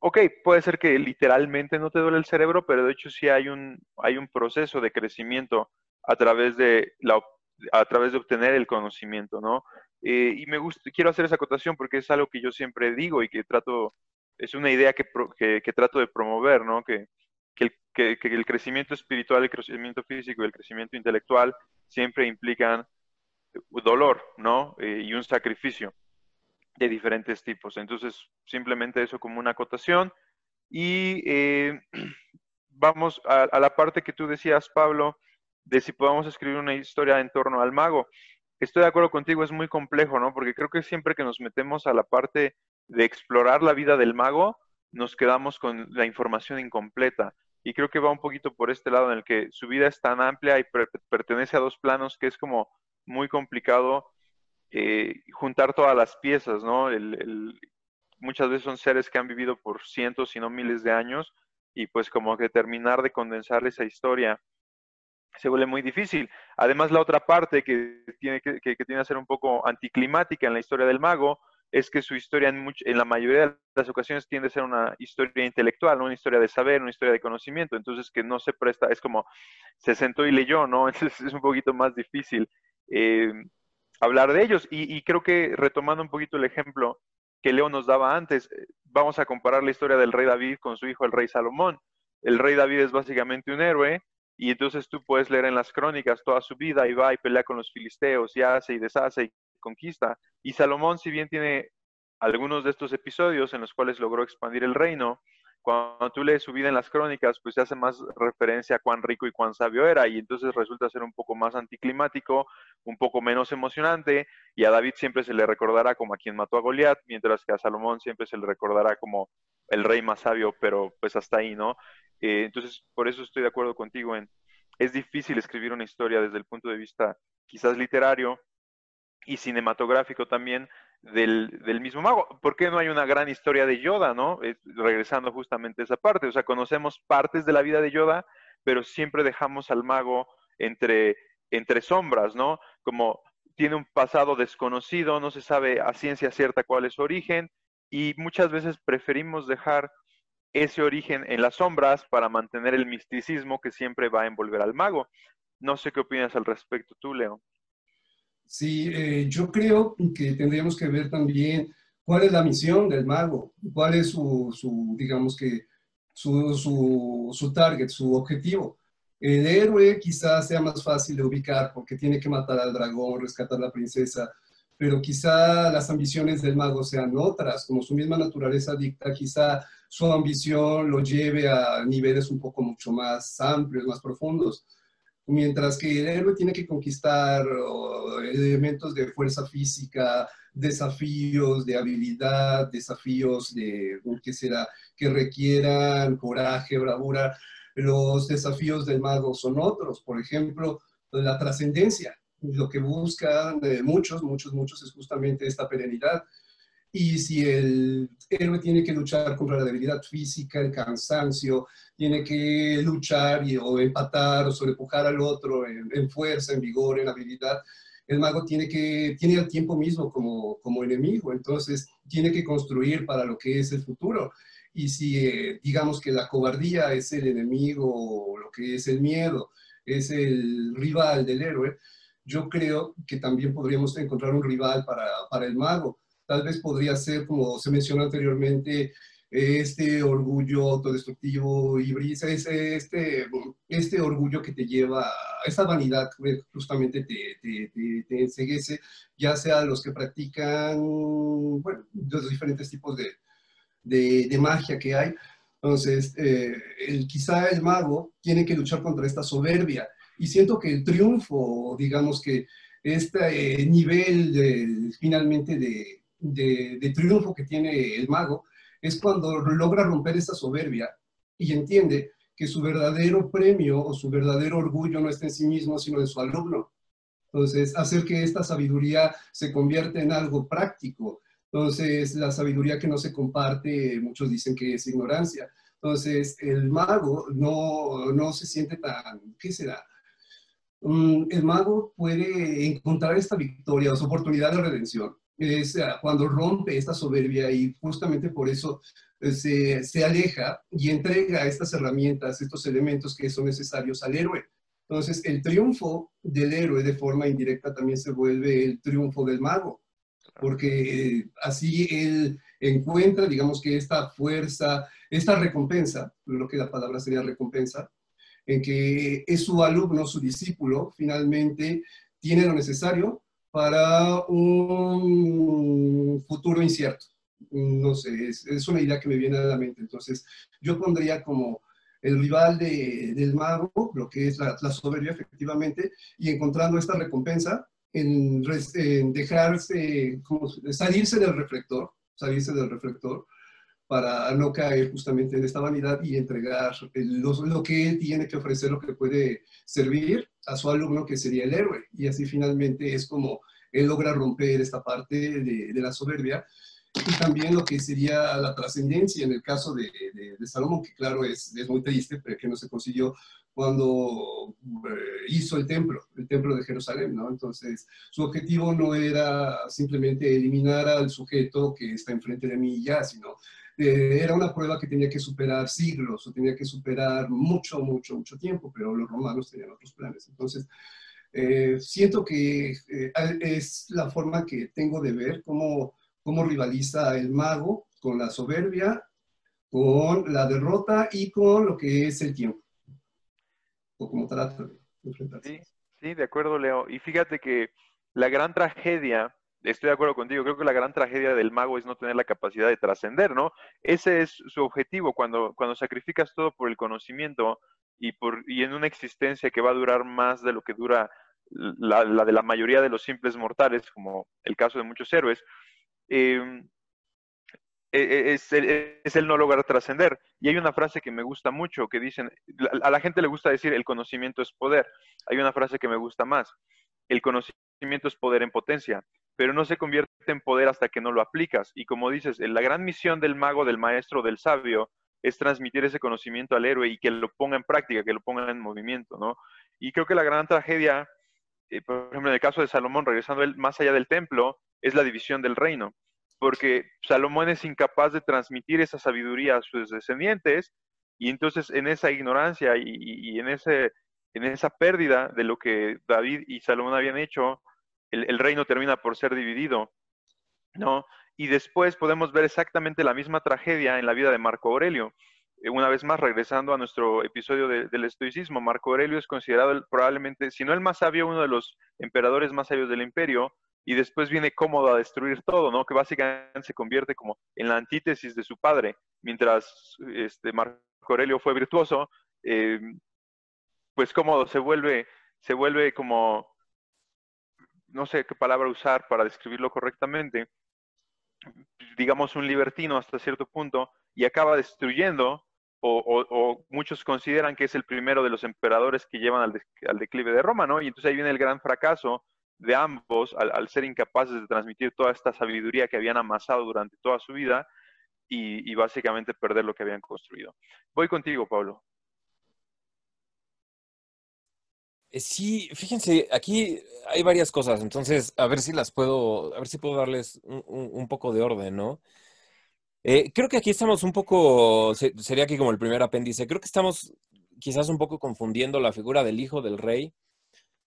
ok, puede ser que literalmente no te duele el cerebro, pero de hecho sí hay un, hay un proceso de crecimiento a través de, la, a través de obtener el conocimiento, ¿no? Eh, y me gusta, quiero hacer esa acotación porque es algo que yo siempre digo y que trato, es una idea que, que, trato de promover, ¿no? Que, que, el, crecimiento espiritual, el crecimiento físico y el crecimiento intelectual siempre implican dolor, ¿no? Eh, y un sacrificio de diferentes tipos. Entonces, simplemente eso como una acotación. Y eh, vamos a, la parte que tú decías, Pablo, de si podemos escribir una historia en torno al mago. Estoy de acuerdo contigo, es muy complejo, ¿no? Porque creo que siempre que nos metemos a la parte de explorar la vida del mago, nos quedamos con la información incompleta. Y creo que va un poquito por este lado en el que su vida es tan amplia y pertenece a dos planos que es como muy complicado eh, juntar todas las piezas, ¿no? muchas veces son seres que han vivido por cientos, si no miles de años, y pues como que terminar de condensar esa historia se vuelve muy difícil. Además, la otra parte que tiene que, que, tiene que ser un poco anticlimática en la historia del mago es que su historia en, en, la mayoría de las ocasiones tiende a ser una historia intelectual, una historia de saber, una historia de conocimiento, entonces que no se presta, es como se sentó y leyó, ¿no? Entonces es un poquito más difícil. Eh, hablar de ellos. Y, creo que retomando un poquito el ejemplo que Leo nos daba antes, eh, vamos a comparar la historia del rey David con su hijo el rey Salomón. El rey David es básicamente un héroe y entonces tú puedes leer en las crónicas toda su vida y va y pelea con los filisteos y hace y deshace y conquista. Y Salomón, si bien tiene algunos de estos episodios en los cuales logró expandir el reino, cuando tú lees su vida en las crónicas, pues se hace más referencia a cuán rico y cuán sabio era, y entonces resulta ser un poco más anticlimático, un poco menos emocionante, y a David siempre se le recordará como a quien mató a Goliat, mientras que a Salomón siempre se le recordará como el rey más sabio, pero pues hasta ahí, ¿no? Eh, entonces, por eso estoy de acuerdo contigo en, es difícil escribir una historia desde el punto de vista quizás literario y cinematográfico también, del, mismo mago. ¿Por qué no hay una gran historia de Yoda, no? regresando justamente a esa parte. O sea, conocemos partes de la vida de Yoda, pero siempre dejamos al mago entre, entre sombras, ¿no? Como tiene un pasado desconocido, no se sabe a ciencia cierta cuál es su origen y muchas veces preferimos dejar ese origen en las sombras para mantener el misticismo que siempre va a envolver al mago. No sé qué opinas al respecto tú, Leo. Sí, eh, yo creo que tendríamos que ver también cuál es la misión del mago, cuál es su, digamos que, su, su, su, target, su objetivo. El héroe quizás sea más fácil de ubicar porque tiene que matar al dragón, rescatar a la princesa, pero quizá las ambiciones del mago sean otras, como su misma naturaleza dicta, quizá su ambición lo lleve a niveles un poco mucho más amplios, más profundos mientras que el héroe tiene que conquistar elementos de fuerza física, desafíos de habilidad, desafíos de, ¿qué será?, que requieran coraje, bravura. Los desafíos del mago son otros, por ejemplo, la trascendencia. Lo que buscan muchos, muchos, muchos es justamente esta perenidad. Y si el héroe tiene que luchar contra la debilidad física, el cansancio, tiene que luchar y, o empatar o sobrepujar al otro en, fuerza, en vigor, en habilidad, el mago tiene que tiene el tiempo mismo como, como enemigo, entonces tiene que construir para lo que es el futuro. Y si eh, digamos que la cobardía es el enemigo, lo que es el miedo, es el rival del héroe, yo creo que también podríamos encontrar un rival para, para el mago tal vez podría ser, como se mencionó anteriormente, este orgullo autodestructivo y brisa, ese, este, este orgullo que te lleva, esa vanidad justamente te, te, te, enseguece, ya sea los que practican, los diferentes tipos de, de, magia que hay. Entonces, eh, el, quizá el mago tiene que luchar contra esta soberbia y siento que el triunfo, digamos que este nivel de, finalmente de, de, triunfo que tiene el mago es cuando logra romper esa soberbia y entiende que su verdadero premio o su verdadero orgullo no está en sí mismo, sino en su alumno. Entonces, hacer que esta sabiduría se convierta en algo práctico. Entonces, la sabiduría que no se comparte, muchos dicen que es ignorancia. Entonces, el mago no, no se siente tan, ¿qué será? Mm, el mago puede encontrar esta victoria o su oportunidad de redención es eh, cuando rompe esta soberbia y justamente por eso eh, se, se, aleja y entrega estas herramientas, estos elementos que son necesarios al héroe. Entonces, el triunfo del héroe de forma indirecta también se vuelve el triunfo del mago, porque eh, así él encuentra, digamos que esta fuerza, esta recompensa, lo que la palabra sería recompensa, en que es su alumno, su discípulo, finalmente tiene lo necesario para un futuro incierto. No sé, es, una idea que me viene a la mente. Entonces, yo pondría como el rival del mago, lo que es la, soberbia efectivamente, y encontrando esta recompensa en, dejarse, como, salirse del reflector, salirse del reflector, para no caer justamente en esta vanidad y entregar lo, que él tiene que ofrecer, lo que puede servir a su alumno, que sería el héroe. Y así finalmente es como él logra romper esta parte de, la soberbia. Y también lo que sería la trascendencia en el caso de, de, Salomón, que claro es, es, muy triste, pero que no se consiguió cuando eh, hizo el templo, el templo de Jerusalén, ¿no? Entonces, su objetivo no era simplemente eliminar al sujeto que está enfrente de mí ya, sino eh, era una prueba que tenía que superar siglos o tenía que superar mucho, mucho, mucho tiempo, pero los romanos tenían otros planes. Entonces, eh, siento que eh, es la forma que tengo de ver cómo, cómo rivaliza el mago con la soberbia, con la derrota y con lo que es el tiempo, o como trata de enfrentarse. Sí, sí, de acuerdo, Leo. Y fíjate que la gran tragedia estoy de acuerdo contigo, creo que la gran tragedia del mago es no tener la capacidad de trascender, ¿no? Ese es su objetivo cuando, cuando sacrificas todo por el conocimiento y, por, y en una existencia que va a durar más de lo que dura la, de la mayoría de los simples mortales, como el caso de muchos héroes, em, e, e, es, es, el no lograr trascender. Y hay una frase que me gusta mucho, que dicen, a la gente le gusta decir, el conocimiento es poder. Hay una frase que me gusta más, el conocimiento es poder en potencia pero no se convierte en poder hasta que no lo aplicas. Y como dices, la gran misión del mago, del maestro, del sabio, es transmitir ese conocimiento al héroe y que lo ponga en práctica, que lo ponga en movimiento, ¿no? Y creo que la gran tragedia eh, por ejemplo, en el caso de Salomón, regresando él más allá del templo, es la división del reino, porque Salomón es incapaz de transmitir esa sabiduría a sus descendientes, y entonces en esa ignorancia y, en, ese, en esa pérdida de lo que David y Salomón habían hecho, el, reino termina por ser dividido, ¿no? Y después podemos ver exactamente la misma tragedia en la vida de Marco Aurelio. Eh, una vez más, regresando a nuestro episodio del estoicismo, Marco Aurelio es considerado probablemente, si no el más sabio, uno de los emperadores más sabios del imperio, y después viene cómodo a destruir todo, ¿no? Que básicamente se convierte como en la antítesis de su padre, mientras este, Marco Aurelio fue virtuoso, eh, pues cómodo se vuelve, se vuelve como, no sé qué palabra usar para describirlo correctamente, digamos un libertino hasta cierto punto, y acaba destruyendo o, muchos consideran que es el primero de los emperadores que llevan al, declive de Roma, ¿no? Y entonces ahí viene el gran fracaso de ambos al, ser incapaces de transmitir toda esta sabiduría que habían amasado durante toda su vida y, básicamente perder lo que habían construido. Voy contigo, Pablo. Eh, sí, fíjense, aquí hay varias cosas, entonces a ver si las puedo, a ver si puedo darles un poco de orden, ¿no? Eh, creo que aquí estamos un poco, sería aquí como el primer apéndice, creo que estamos quizás un poco confundiendo la figura del hijo del rey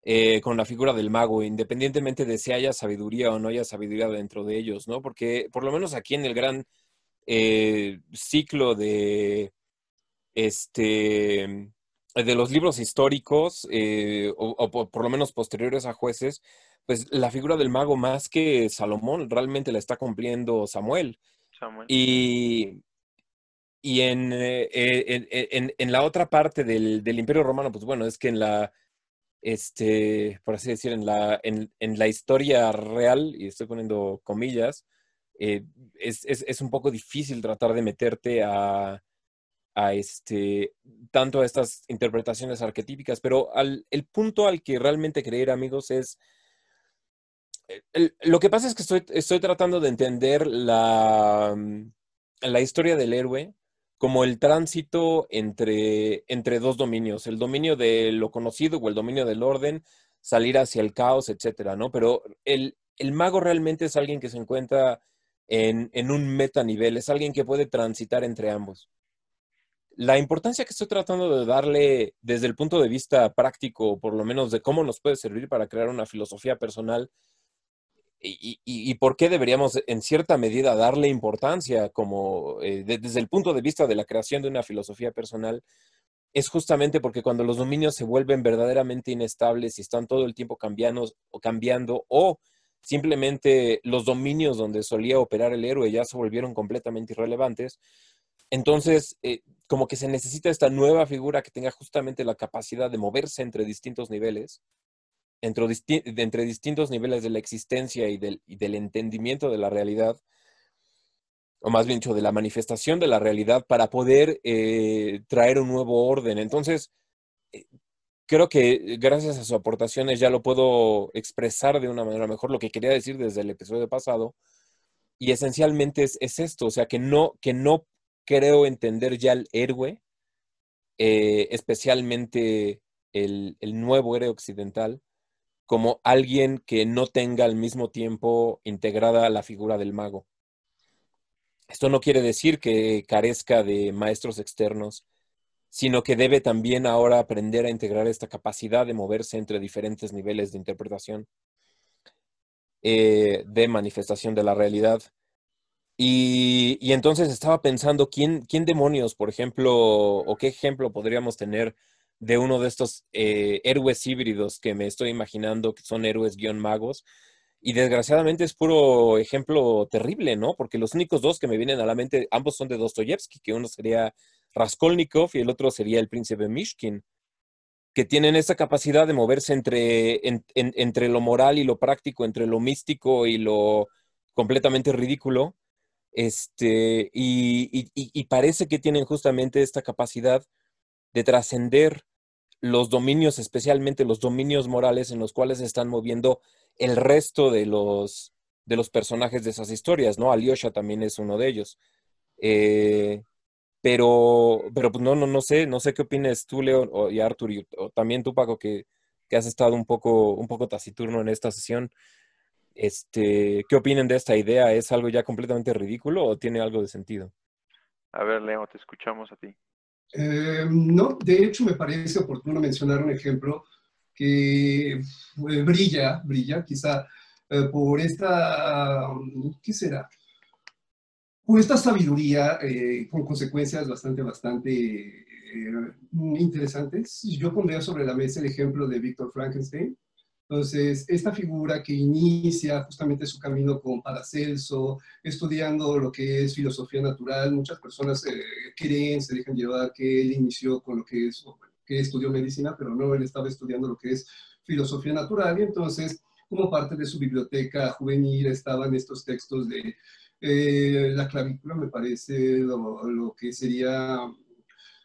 eh, con la figura del mago, independientemente de si haya sabiduría o no haya sabiduría dentro de ellos, ¿no? Porque por lo menos aquí en el gran eh, ciclo de, este, de los libros históricos, o, o por lo menos posteriores a jueces, pues la figura del mago más que Salomón realmente la está cumpliendo Samuel. Y, y en, eh, en, en, la otra parte del, del, Imperio Romano, pues bueno, es que en la, este, por así decir, en la, en, la historia real, y estoy poniendo comillas, eh, es, es, es, un poco difícil tratar de meterte a, este, tanto a estas interpretaciones arquetípicas, pero al, el punto al que realmente creer, amigos, es lo que pasa es que estoy, estoy tratando de entender la, mm, la historia del héroe como el tránsito entre, entre dos dominios, el dominio de lo conocido o el dominio del orden, salir hacia el caos, etcétera, ¿no? Pero el, el mago realmente es alguien que se encuentra en, en un metanivel, es alguien que puede transitar entre ambos. La importancia que estoy tratando de darle desde el punto de vista práctico, por lo menos de cómo nos puede servir para crear una filosofía personal, y, por qué deberíamos en cierta medida darle importancia como eh, desde el punto de vista de la creación de una filosofía personal es justamente porque cuando los dominios se vuelven verdaderamente inestables y están todo el tiempo cambiando o cambiando o simplemente los dominios donde solía operar el héroe ya se volvieron completamente irrelevantes, entonces eh, como que se necesita esta nueva figura que tenga justamente la capacidad de moverse entre distintos niveles entre, entre distintos niveles de la existencia y del, entendimiento de la realidad, o más bien dicho, de la manifestación de la realidad para poder eh, traer un nuevo orden. Entonces, eh, creo que gracias a sus aportaciones ya lo puedo expresar de una manera mejor lo que quería decir desde el episodio pasado. Y esencialmente es, esto, o sea, que no, que no creo entender ya el héroe, eh, especialmente el, el, nuevo héroe occidental, como alguien que no tenga al mismo tiempo integrada la figura del mago. Esto no quiere decir que carezca de maestros externos, sino que debe también ahora aprender a integrar esta capacidad de moverse entre diferentes niveles de interpretación, eh, de manifestación de la realidad. Y, entonces estaba pensando, ¿quién, ¿quién demonios, por ejemplo, o qué ejemplo podríamos tener de uno de estos eh, héroes híbridos que me estoy imaginando que son héroes guion magos. Y desgraciadamente es puro ejemplo terrible, ¿no? Porque los únicos dos que me vienen a la mente, ambos son de Dostoyevsky, que uno sería Raskolnikov y el otro sería el príncipe Mishkin, que tienen esa capacidad de moverse entre, entre lo moral y lo práctico, entre lo místico y lo completamente ridículo. Este, y, y parece que tienen justamente esta capacidad de trascender los dominios, especialmente los dominios morales en los cuales se están moviendo el resto de los, de los personajes de esas historias, ¿no? Alyosha también es uno de ellos. Eh, pero, pero pues no, no, no sé, no sé qué opinas tú, Leo, y Arthur, y, o también tú, Paco, que que has estado un poco, un poco taciturno en esta sesión. Este, ¿Qué opinan de esta idea? ¿Es algo ya completamente ridículo o tiene algo de sentido? A ver, Leo, te escuchamos a ti. Eh, no, de hecho me parece oportuno mencionar un ejemplo que eh, brilla, brilla quizá eh, por esta, ¿qué será? Por esta sabiduría con consecuencias bastante, bastante interesantes. Yo pondría sobre la mesa el ejemplo de Víctor Frankenstein, entonces, esta figura que inicia justamente su camino con Paracelso, estudiando lo que es filosofía natural, muchas personas eh, creen, se dejan llevar que él inició con lo que es, que estudió medicina, pero no, él estaba estudiando lo que es filosofía natural y entonces, como parte de su biblioteca juvenil, estaban estos textos de eh, la clavícula, me parece, lo que sería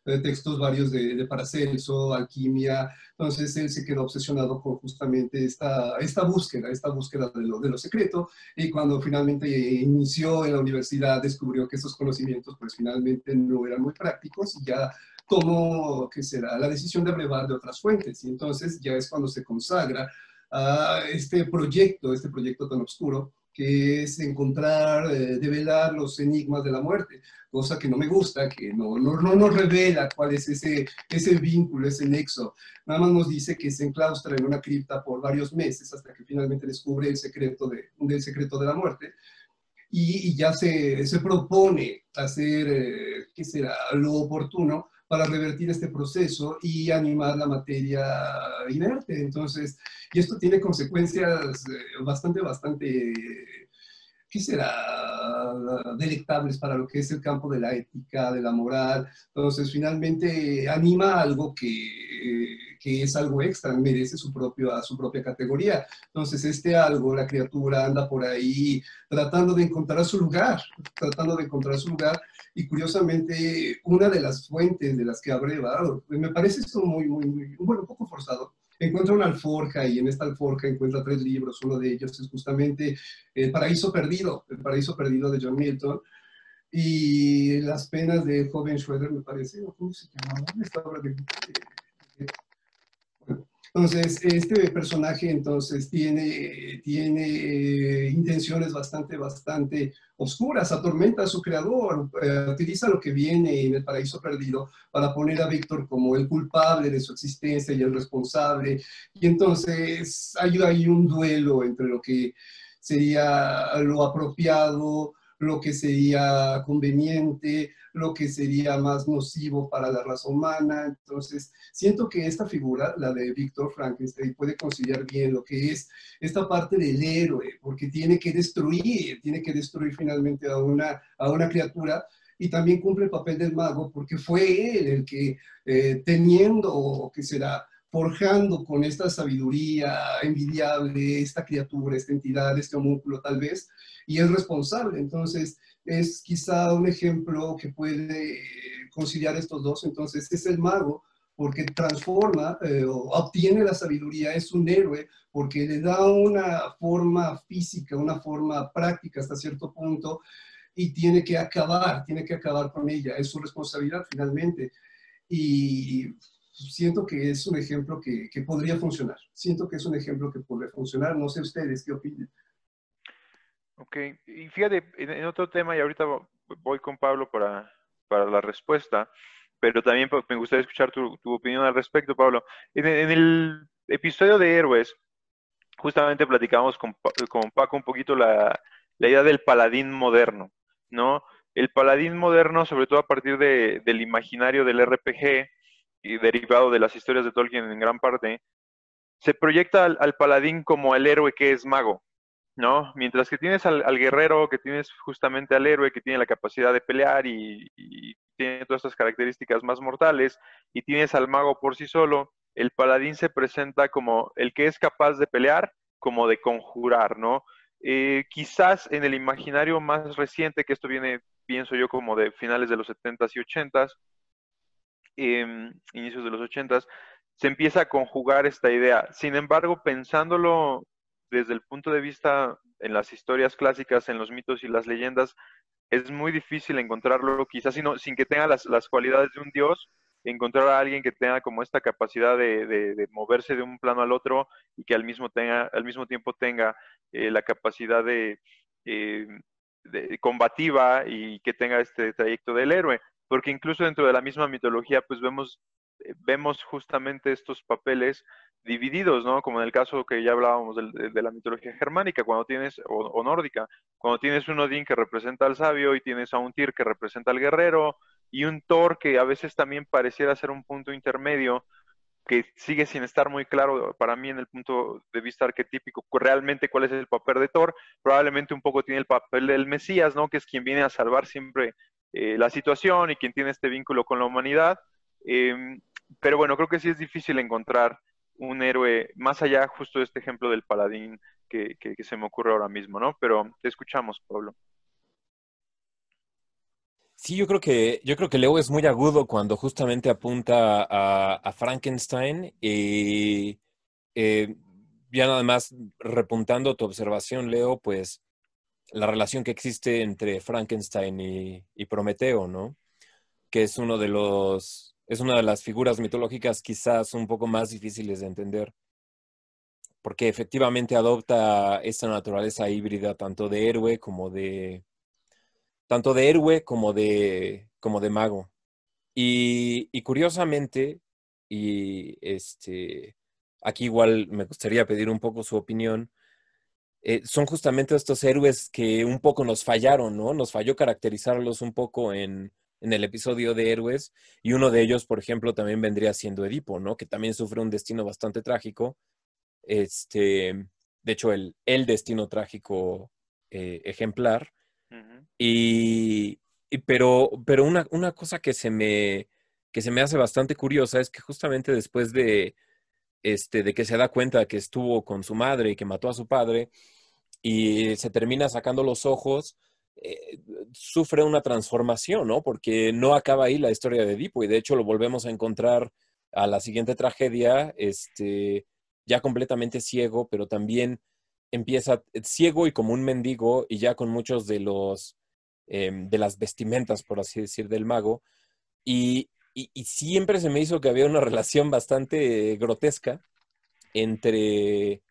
textos varios de, Paracelso, alquimia, entonces él se quedó obsesionado con justamente esta, esta búsqueda, esta búsqueda de lo, de lo secreto, y cuando finalmente inició en la universidad descubrió que esos conocimientos pues finalmente no eran muy prácticos y ya tomó, ¿qué será?, la decisión de brevar de otras fuentes, y entonces ya es cuando se consagra a este proyecto, este proyecto tan oscuro, que es encontrar, eh, develar los enigmas de la muerte, cosa que no me gusta, que no, no, no, nos revela cuál es ese, ese vínculo, ese nexo. Nada más nos dice que se enclaustra en una cripta por varios meses hasta que finalmente descubre el secreto de, del secreto de la muerte. Y, ya se, se, propone hacer, eh, ¿qué será?, lo oportuno para revertir este proceso y animar la materia inerte. Entonces, y esto tiene consecuencias eh, bastante, bastante, ¿qué será? Delectables para lo que es el campo de la ética, de la moral. Entonces, finalmente anima algo que, que es algo extra, merece su, propio, su propia categoría. Entonces, este algo, la criatura anda por ahí tratando de encontrar su lugar, tratando de encontrar su lugar y curiosamente, una de las fuentes de las que abrevado, me parece esto muy, muy, muy, bueno, un poco forzado, encuentra una alforja y en esta alforja encuentra tres libros. Uno de ellos es justamente El Paraíso Perdido, El Paraíso Perdido de John Milton. Y las penas de joven Schroeder, me parece, ¿cómo se llamaba? Esta obra de, entonces, este personaje entonces tiene, tiene eh, intenciones bastante, bastante oscuras, atormenta a su creador, eh, utiliza lo que viene en el paraíso perdido para poner a Víctor como el culpable de su existencia y el responsable. Y entonces hay un duelo entre lo que sería lo apropiado, lo que sería conveniente, lo que sería más nocivo para la raza humana. Entonces, siento que esta figura, la de Víctor Frankenstein, puede conciliar bien lo que es esta parte del héroe, porque tiene que destruir, tiene que destruir finalmente a una, a una criatura y también cumple el papel del mago porque fue él el que eh, teniendo, que será, forjando con esta sabiduría envidiable esta criatura, esta entidad, este homúnculo tal vez, y es responsable. Entonces, es quizá un ejemplo que puede conciliar estos dos. Entonces, es el mago porque transforma eh, o obtiene la sabiduría, es un héroe porque le da una forma física, una forma práctica hasta cierto punto y tiene que acabar, tiene que acabar con ella, es su responsabilidad finalmente. Y siento que es un ejemplo que, podría funcionar. Siento que es un ejemplo que podría funcionar. No sé ustedes qué opinan. Ok, y fíjate, en, otro tema, y ahorita voy con Pablo para, para la respuesta, pero también me gustaría escuchar tu, opinión al respecto, Pablo. En, el episodio de Héroes, justamente platicamos con, con Paco un poquito la, la, idea del paladín moderno, ¿no? El paladín moderno, sobre todo a partir de, del imaginario del RPG, y derivado de las historias de Tolkien en gran parte, se proyecta al, paladín como el héroe que es mago, ¿no? Mientras que tienes al, guerrero, que tienes justamente al héroe que tiene la capacidad de pelear y, tiene todas estas características más mortales, y tienes al mago por sí solo, el paladín se presenta como el que es capaz de pelear, como de conjurar, ¿no? Eh, quizás en el imaginario más reciente, que esto viene, pienso yo, como de finales de los 70s y 80s, Em, inicios de los ochentas, se empieza a conjugar esta idea. Sin embargo, pensándolo desde el punto de vista en las historias clásicas, en los mitos y las leyendas, es muy difícil encontrarlo, quizás sino, sin que tenga las, cualidades de un dios, encontrar a alguien que tenga como esta capacidad de, moverse de un plano al otro y que al mismo, tenga, al mismo tiempo tenga eh, la capacidad de, eh, de, combativa y que tenga este trayecto del héroe. Porque incluso dentro de la misma mitología, pues vemos, eh, vemos justamente estos papeles divididos, ¿no? Como en el caso que ya hablábamos de, la mitología germánica, cuando tienes, o, nórdica, cuando tienes un Odín que representa al sabio y tienes a un Tyr que representa al guerrero y un Thor que a veces también pareciera ser un punto intermedio que sigue sin estar muy claro para mí en el punto de vista arquetípico realmente cuál es el papel de Thor, probablemente un poco tiene el papel del Mesías, ¿no? Que es quien viene a salvar siempre eh, la situación y quien tiene este vínculo con la humanidad. Em, pero bueno, creo que sí es difícil encontrar un héroe, más allá justo de este ejemplo del paladín que, se me ocurre ahora mismo, ¿no? Pero te escuchamos, Pablo. Sí, yo creo que yo creo que Leo es muy agudo cuando justamente apunta a, Frankenstein y eh, ya nada más repuntando tu observación, Leo, pues la relación que existe entre Frankenstein y, y Prometeo, ¿no? Que es uno de los es una de las figuras mitológicas quizás un poco más difíciles de entender, porque efectivamente adopta esta naturaleza híbrida tanto de héroe como de tanto de héroe como de como de mago. Y, curiosamente, y este aquí igual me gustaría pedir un poco su opinión. Eh, son justamente estos héroes que un poco nos fallaron, ¿no? Nos falló caracterizarlos un poco en, en el episodio de Héroes, y uno de ellos, por ejemplo, también vendría siendo Edipo, ¿no? Que también sufre un destino bastante trágico. Este, de hecho, el, el destino trágico eh, ejemplar. y, pero, pero una, una, cosa que se me que se me hace bastante curiosa es que justamente después de, este, de que se da cuenta que estuvo con su madre y que mató a su padre y se termina sacando los ojos, eh, sufre una transformación, ¿no? Porque no acaba ahí la historia de Edipo y de hecho lo volvemos a encontrar a la siguiente tragedia, este, ya completamente ciego, pero también empieza ciego y como un mendigo y ya con muchos de los em, de las vestimentas, por así decir, del mago. Y, y, siempre se me hizo que había una relación bastante grotesca entre,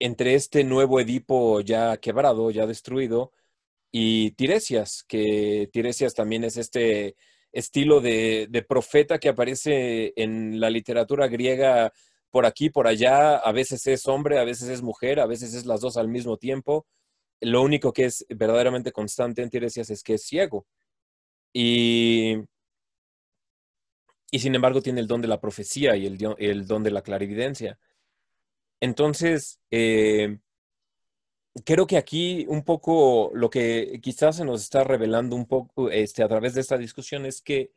entre este nuevo Edipo ya quebrado, ya destruido, y Tiresias, que Tiresias también es este estilo de, profeta que aparece en la literatura griega por aquí, por allá, a veces es hombre, a veces es mujer, a veces es las dos al mismo tiempo. Lo único que es verdaderamente constante en Tiresias es que es ciego. Y, y sin embargo tiene el don de la profecía y el, el don de la clarividencia. Entonces, eh, creo que aquí un poco lo que quizás se nos está revelando un poco este, a través de esta discusión es que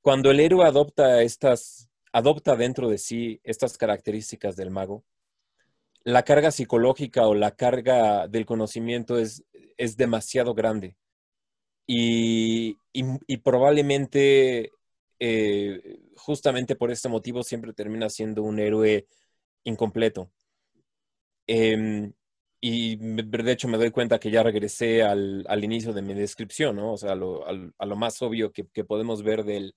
cuando el héroe adopta estas, adopta dentro de sí estas características del mago, la carga psicológica o la carga del conocimiento es, es demasiado grande. Y, probablemente eh, justamente por este motivo siempre termina siendo un héroe incompleto. Em, y de hecho me doy cuenta que ya regresé al, al inicio de mi descripción, ¿no? O sea, a lo, a lo más obvio que, que, podemos ver del,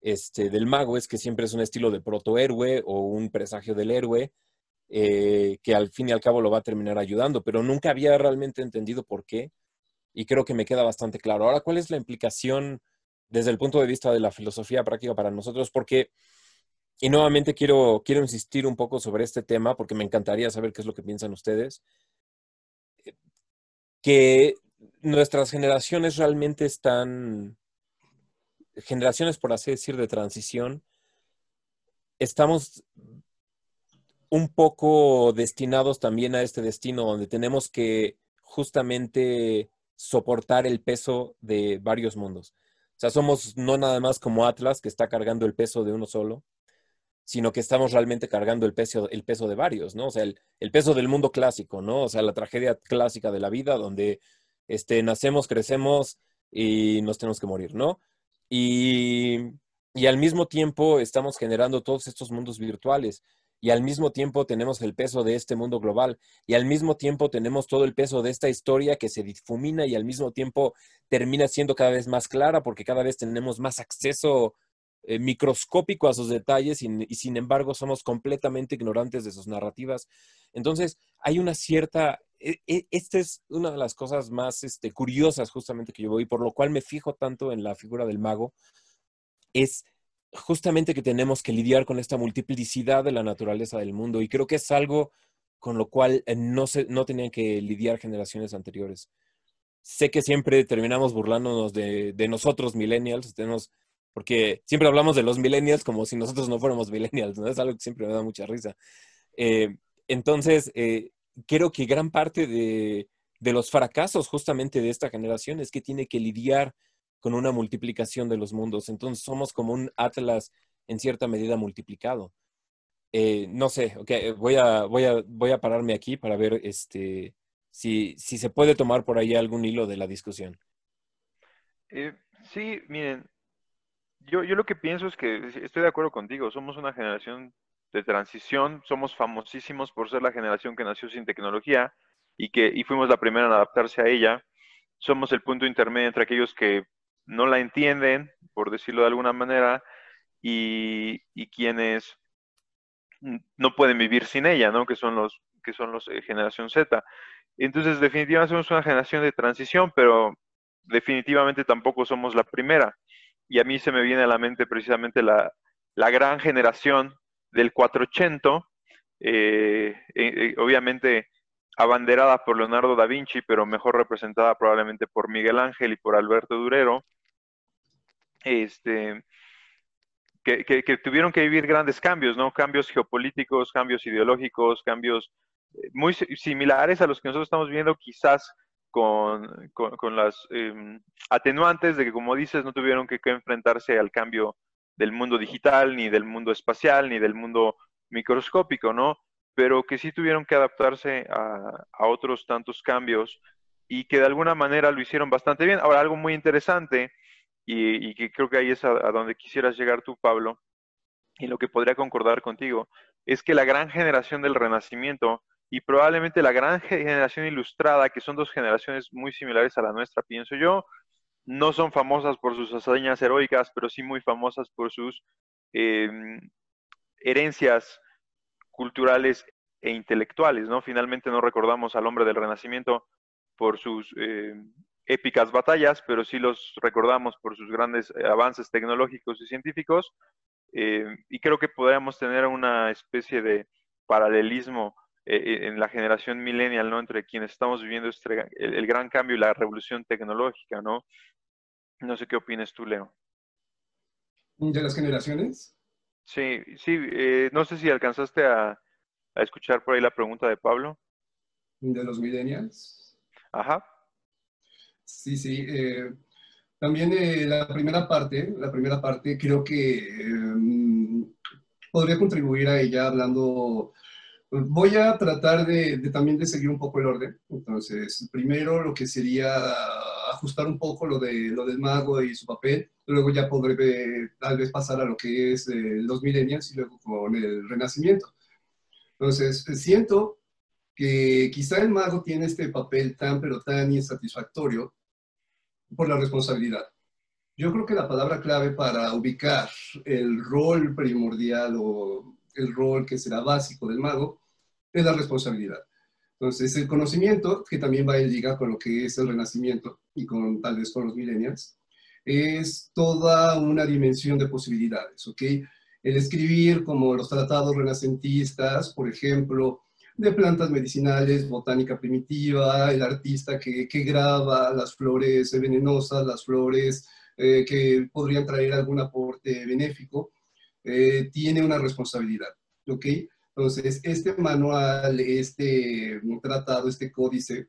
este, del mago es que siempre es un estilo de protohéroe o un presagio del héroe eh, que al fin y al cabo lo va a terminar ayudando, pero nunca había realmente entendido por qué y creo que me queda bastante claro. Ahora, ¿cuál es la implicación desde el punto de vista de la filosofía práctica para nosotros? Porque y nuevamente quiero, quiero insistir un poco sobre este tema porque me encantaría saber qué es lo que piensan ustedes. Que nuestras generaciones realmente están, generaciones por así decir, de transición, estamos un poco destinados también a este destino donde tenemos que justamente soportar el peso de varios mundos. O sea, somos no nada más como Atlas que está cargando el peso de uno solo, sino que estamos realmente cargando el peso, el peso de varios, ¿no? O sea, el, peso del mundo clásico, ¿no? O sea, la tragedia clásica de la vida donde este, nacemos, crecemos y nos tenemos que morir, ¿no? Y, y al mismo tiempo estamos generando todos estos mundos virtuales y al mismo tiempo tenemos el peso de este mundo global y al mismo tiempo tenemos todo el peso de esta historia que se difumina y al mismo tiempo termina siendo cada vez más clara porque cada vez tenemos más acceso eh, microscópico a sus detalles y, sin embargo somos completamente ignorantes de sus narrativas. Entonces, hay una cierta, e, e, esta es una de las cosas más este, curiosas justamente que yo voy, por lo cual me fijo tanto en la figura del mago, es justamente que tenemos que lidiar con esta multiplicidad de la naturaleza del mundo y creo que es algo con lo cual eh, no, se, no tenían que lidiar generaciones anteriores. Sé que siempre terminamos burlándonos de, de nosotros, millennials, tenemos porque siempre hablamos de los millennials como si nosotros no fuéramos millennials, ¿no? Es algo que siempre me da mucha risa. Eh, entonces, eh, creo que gran parte de, los fracasos justamente de esta generación es que tiene que lidiar con una multiplicación de los mundos. Entonces, somos como un Atlas en cierta medida multiplicado. Eh, no sé, okay, voy, a, voy, a, voy a pararme aquí para ver este, si, si se puede tomar por ahí algún hilo de la discusión. sí, miren, yo, yo lo que pienso es que estoy de acuerdo contigo, somos una generación de transición, somos famosísimos por ser la generación que nació sin tecnología y que y fuimos la primera en adaptarse a ella. Somos el punto intermedio entre aquellos que no la entienden, por decirlo de alguna manera, y, y quienes no pueden vivir sin ella, ¿no? Que son los que son los eh, generación Z. Entonces, definitivamente somos una generación de transición, pero definitivamente tampoco somos la primera y a mí se me viene a la mente precisamente la, gran generación del 480, eh, eh, eh, obviamente abanderada por Leonardo da Vinci, pero mejor representada probablemente por Miguel Ángel y por Alberto Durero, este, que, que, tuvieron que vivir grandes cambios, ¿no? Cambios geopolíticos, cambios ideológicos, cambios muy similares a los que nosotros estamos viendo quizás con, las em, atenuantes de que, como dices, no tuvieron que, enfrentarse al cambio del mundo digital, ni del mundo espacial, ni del mundo microscópico, ¿no? Pero que sí tuvieron que adaptarse a, otros tantos cambios y que de alguna manera lo hicieron bastante bien. Ahora, algo muy interesante, y, y que creo que ahí es a, a donde quisieras llegar tú, Pablo, y lo que podría concordar contigo, es que la gran generación del Renacimiento y probablemente la gran generación ilustrada, que son dos generaciones muy similares a la nuestra, pienso yo, no son famosas por sus hazañas heroicas, pero sí muy famosas por sus em, herencias culturales e intelectuales, ¿no? Finalmente no recordamos al hombre del Renacimiento por sus em, épicas batallas, pero sí los recordamos por sus grandes eh, avances tecnológicos y científicos, em, y creo que podríamos tener una especie de paralelismo eh, eh, en la generación millennial, ¿no? Entre quienes estamos viviendo este, el, gran cambio y la revolución tecnológica, ¿no? No sé qué opinas tú, Leo. ¿De las generaciones? Sí, sí, eh, no sé si alcanzaste a, escuchar por ahí la pregunta de Pablo. ¿De los millennials? Ajá. Sí, sí. también la primera parte, la primera parte creo que podría contribuir a ella hablando Voy a tratar de, también de seguir un poco el orden. Entonces, primero lo que sería ajustar un poco lo, de, lo del mago y su papel. Luego ya podré tal vez pasar a lo que es eh, los millennials y luego con el renacimiento. Entonces, siento que quizá el mago tiene este papel tan pero tan insatisfactorio por la responsabilidad. Yo creo que la palabra clave para ubicar el rol primordial o el rol que será básico del mago es la responsabilidad. Entonces, el conocimiento, que también va en liga con lo que es el renacimiento y con tal vez con los millennials, es toda una dimensión de posibilidades, ¿ok? El escribir como los tratados renacentistas, por ejemplo, de plantas medicinales, botánica primitiva, el artista que, que graba las flores venenosas, las flores eh, que podrían traer algún aporte benéfico, eh, tiene una responsabilidad, ¿ok? Entonces, este manual, este tratado, este códice,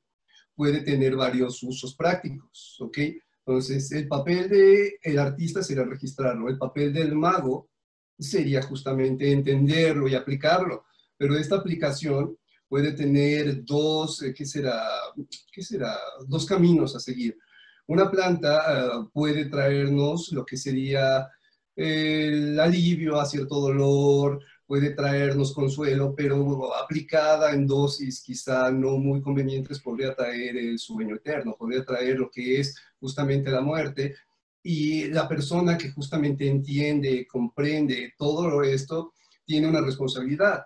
puede tener varios usos prácticos, ¿ok? Entonces, el papel del artista sería registrarlo, el papel del mago sería justamente entenderlo y aplicarlo, pero esta aplicación puede tener dos, eh, ¿qué será? ¿Qué será? Dos caminos a seguir. Una planta ah, puede traernos lo que sería el alivio a cierto dolor, puede traernos consuelo, pero aplicada en dosis quizá no muy convenientes podría traer el sueño eterno, podría traer lo que es justamente la muerte. y la persona que justamente entiende, comprende todo esto, tiene una responsabilidad.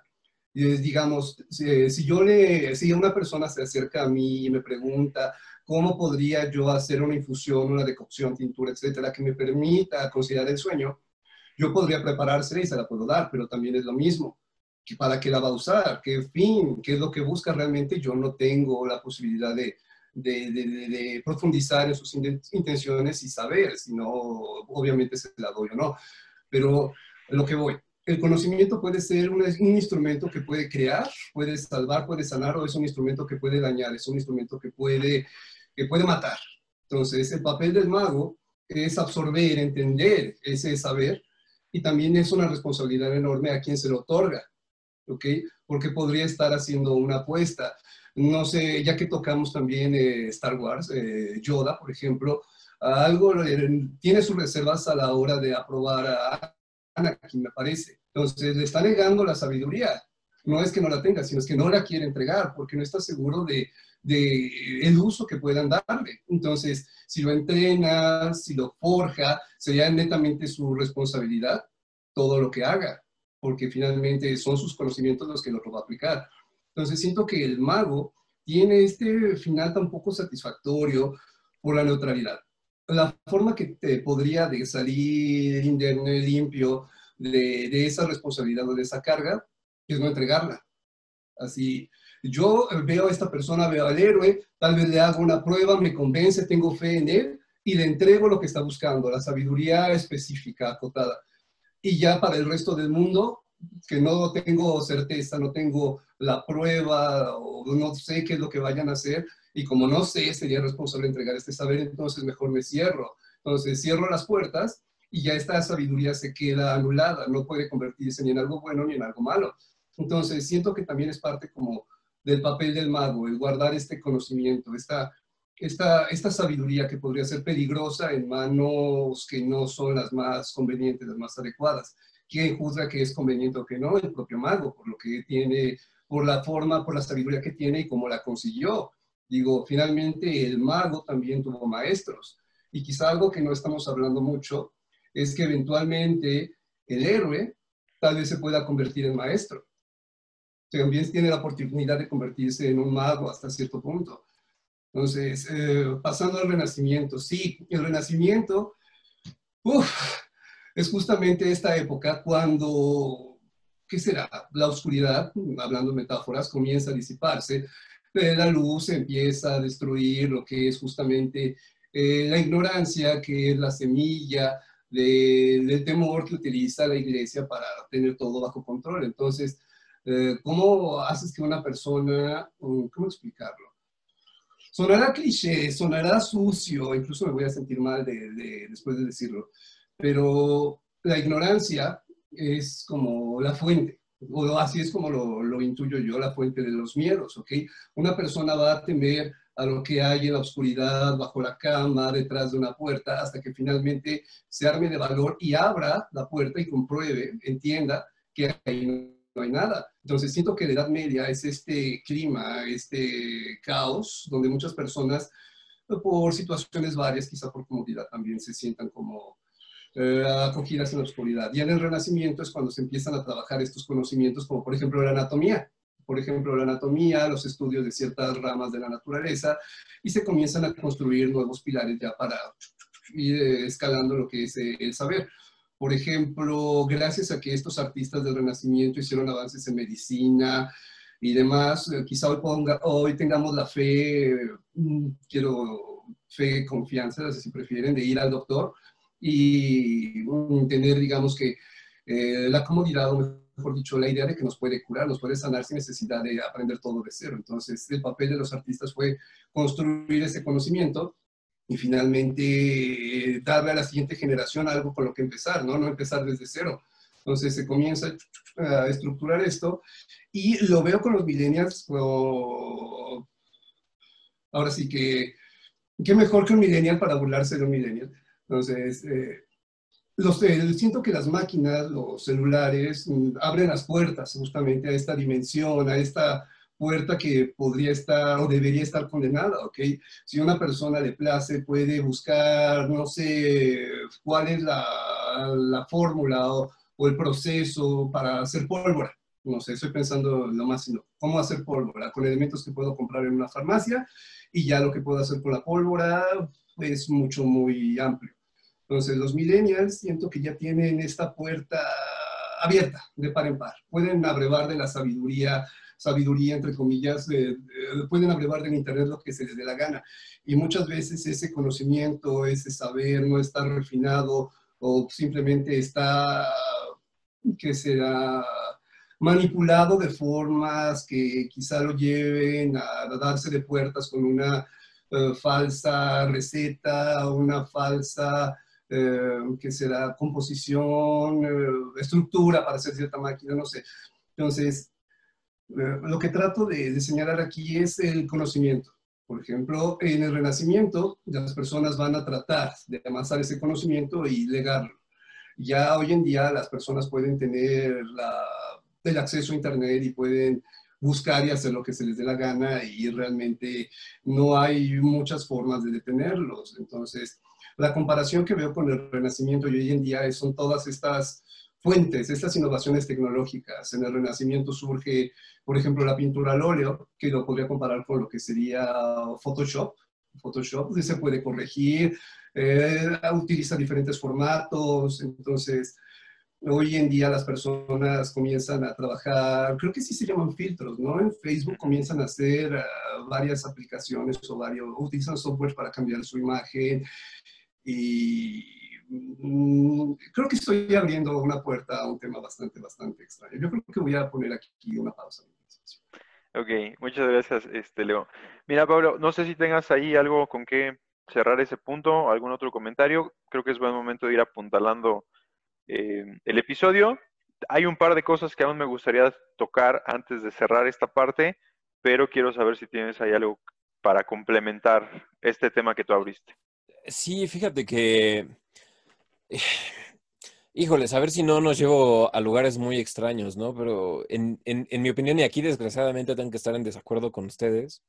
Digamos, si, yo le, si una persona se acerca a mí y me pregunta cómo podría yo hacer una infusión, una decocción, tintura, etcétera, que me permita considerar el sueño, yo podría prepararse y se la puedo dar, pero también es lo mismo. ¿Para qué la va a usar? ¿Qué fin? ¿Qué es lo que busca realmente? Yo no tengo la posibilidad de, de, profundizar en sus intenciones y saber, si no, obviamente se la doy o no. Pero lo que voy, el conocimiento puede ser un, un, instrumento que puede crear, puede salvar, puede sanar, o es un instrumento que puede dañar, es un instrumento que puede, que puede matar. Entonces, el papel del mago es absorber, entender ese saber, y también es una responsabilidad enorme a quien se lo otorga, ¿ok? Porque podría estar haciendo una apuesta no sé, ya que tocamos también eh, Star Wars, eh, Yoda, por ejemplo, algo eh, tiene sus reservas a la hora de aprobar a Anakin, me parece. Entonces, le está negando la sabiduría. No es que no la tenga, sino es que no la quiere entregar porque no está seguro de, el uso que puedan darle. Entonces, si lo entrena, si lo forja, sería netamente su responsabilidad todo lo que haga, porque finalmente son sus conocimientos los que lo va a aplicar. Entonces siento que el mago tiene este final tan poco satisfactorio por la neutralidad. La forma que te podría de salir limpio de, de esa responsabilidad o de esa carga es no entregarla. Así, yo veo a esta persona, veo al héroe, tal vez le hago una prueba, me convence, tengo fe en él y le entrego lo que está buscando, la sabiduría específica, acotada. Y ya para el resto del mundo, que no tengo certeza, no tengo la prueba o no sé qué es lo que vayan a hacer y como no sé, sería responsable entregar este saber, entonces mejor me cierro. Entonces cierro las puertas y ya esta sabiduría se queda anulada, no puede convertirse ni en algo bueno ni en algo malo. Entonces siento que también es parte como del papel del mago, el guardar este conocimiento, esta, esta, esta sabiduría que podría ser peligrosa en manos que no son las más convenientes, las más adecuadas. ¿Quién juzga que es conveniente o que no? El propio mago, por lo que tiene, por la forma, por la sabiduría que tiene y cómo la consiguió. Digo, finalmente el mago también tuvo maestros. Y quizá algo que no estamos hablando mucho es que eventualmente el héroe tal vez se pueda convertir en maestro. También tiene la oportunidad de convertirse en un mago hasta cierto punto. Entonces, eh, pasando al renacimiento, sí, el renacimiento, es justamente esta época cuando, ¿qué será? La oscuridad, hablando metáforas, comienza a disiparse, la luz empieza a destruir lo que es justamente eh, la ignorancia, que es la semilla del temor que utiliza la iglesia para tener todo bajo control. Entonces, eh, ¿cómo haces que una persona, cómo explicarlo? Sonará cliché, sonará sucio, incluso me voy a sentir mal después de decirlo, pero la ignorancia es como la fuente, o así es como lo, lo, intuyo yo, la fuente de los miedos, ¿ok? Una persona va a temer a lo que hay en la oscuridad, bajo la cama, detrás de una puerta, hasta que finalmente se arme de valor y abra la puerta y compruebe, entienda que ahí no hay nada. Entonces siento que la Edad Media es este clima, este caos, donde muchas personas, por situaciones varias, quizá por comodidad también, se sientan como eh, acogidas en la oscuridad. Y en el Renacimiento es cuando se empiezan a trabajar estos conocimientos, como por ejemplo la anatomía. Por ejemplo, la anatomía, los estudios de ciertas ramas de la naturaleza, y se comienzan a construir nuevos pilares ya para ir eh, escalando lo que es eh, el saber. Por ejemplo, gracias a que estos artistas del Renacimiento hicieron avances en medicina y demás, quizá hoy, ponga, hoy tengamos la fe, mm, quiero fe, confianza, si prefieren, de ir al doctor y entender, digamos, que eh, la comodidad, o mejor dicho, la idea de que nos puede curar, nos puede sanar sin necesidad de aprender todo de cero. Entonces, el papel de los artistas fue construir ese conocimiento y finalmente eh, darle a la siguiente generación algo con lo que empezar, ¿no? No empezar desde cero. Entonces se comienza a estructurar esto y lo veo con los millennials, ahora sí que, qué mejor que un millennial para burlarse de un millennial. Entonces, eh, los, eh, siento que las máquinas, los celulares, mm, abren las puertas justamente a esta dimensión, a esta puerta que podría estar o debería estar condenada, ¿ok? Si una persona le place, puede buscar, no sé, cuál es la, la fórmula o, o, el proceso para hacer pólvora. No sé, estoy pensando lo más sino, cómo hacer pólvora con elementos que puedo comprar en una farmacia y ya lo que puedo hacer con la pólvora es mucho, muy amplio. Entonces, los millennials siento que ya tienen esta puerta abierta de par en par. Pueden abrevar de la sabiduría sabiduría, entre comillas, eh, pueden abrevar del Internet lo que se les dé la gana. Y muchas veces ese conocimiento, ese saber no está refinado o simplemente está, que será manipulado de formas que quizá lo lleven a, darse de puertas con una eh, falsa receta, una falsa, eh, que será composición, estructura para hacer cierta máquina, no sé. Entonces, eh, lo que trato de, señalar aquí es el conocimiento. Por ejemplo, en el Renacimiento, las personas van a tratar de amasar ese conocimiento y legarlo. Ya hoy en día las personas pueden tener el acceso a Internet y pueden buscar y hacer lo que se les dé la gana y realmente no hay muchas formas de detenerlos. Entonces, la comparación que veo con el Renacimiento y hoy en día son todas estas fuentes, estas innovaciones tecnológicas. En el Renacimiento surge, por ejemplo, la pintura al óleo, que lo podría comparar con lo que sería Photoshop. Photoshop se puede corregir, eh, utiliza diferentes formatos, entonces hoy en día las personas comienzan a trabajar, creo que sí se llaman filtros, ¿no? En Facebook comienzan a hacer uh, varias aplicaciones o varios, utilizan software para cambiar su imagen y creo que estoy abriendo una puerta a un tema bastante, bastante extraño. Yo creo que voy a poner aquí una pausa. Ok, muchas gracias, este, Leo. Mira, Pablo, no sé si tengas ahí algo con que cerrar ese punto, algún otro comentario. Creo que es buen momento de ir apuntalando eh, el episodio. Hay un par de cosas que aún me gustaría tocar antes de cerrar esta parte, pero quiero saber si tienes ahí algo para complementar este tema que tú abriste. Sí, fíjate que Híjoles, a ver si no nos llevo a lugares muy extraños, ¿no? Pero en, mi opinión, y aquí desgraciadamente tengo que estar en desacuerdo con ustedes,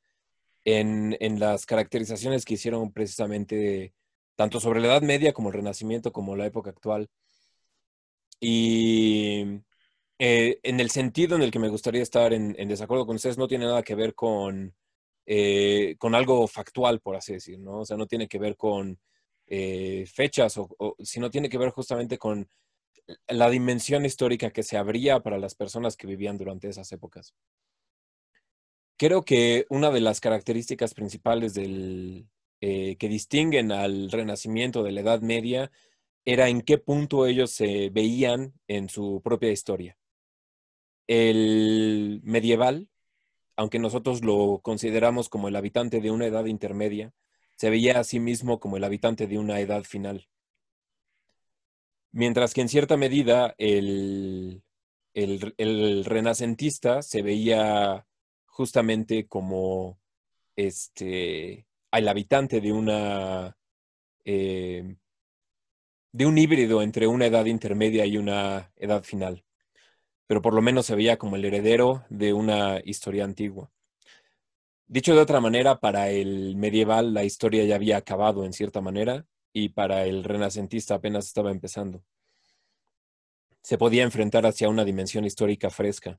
en, las caracterizaciones que hicieron precisamente tanto sobre la Edad Media como el Renacimiento, como la época actual. Y eh, en el sentido en el que me gustaría estar en, desacuerdo con ustedes, no tiene nada que ver con, eh, con algo factual, por así decir, ¿no? O sea, no tiene que ver con eh, fechas, o, si no tiene que ver justamente con la dimensión histórica que se abría para las personas que vivían durante esas épocas. Creo que una de las características principales del, eh, que distinguen al Renacimiento de la Edad Media era en qué punto ellos se veían en su propia historia. El medieval, aunque nosotros lo consideramos como el habitante de una edad intermedia, se veía a sí mismo como el habitante de una edad final. Mientras que en cierta medida el, renacentista se veía justamente como este, el habitante de una eh, de un híbrido entre una edad intermedia y una edad final, pero por lo menos se veía como el heredero de una historia antigua. Dicho de otra manera, para el medieval la historia ya había acabado en cierta manera y para el renacentista apenas estaba empezando. Se podía enfrentar hacia una dimensión histórica fresca.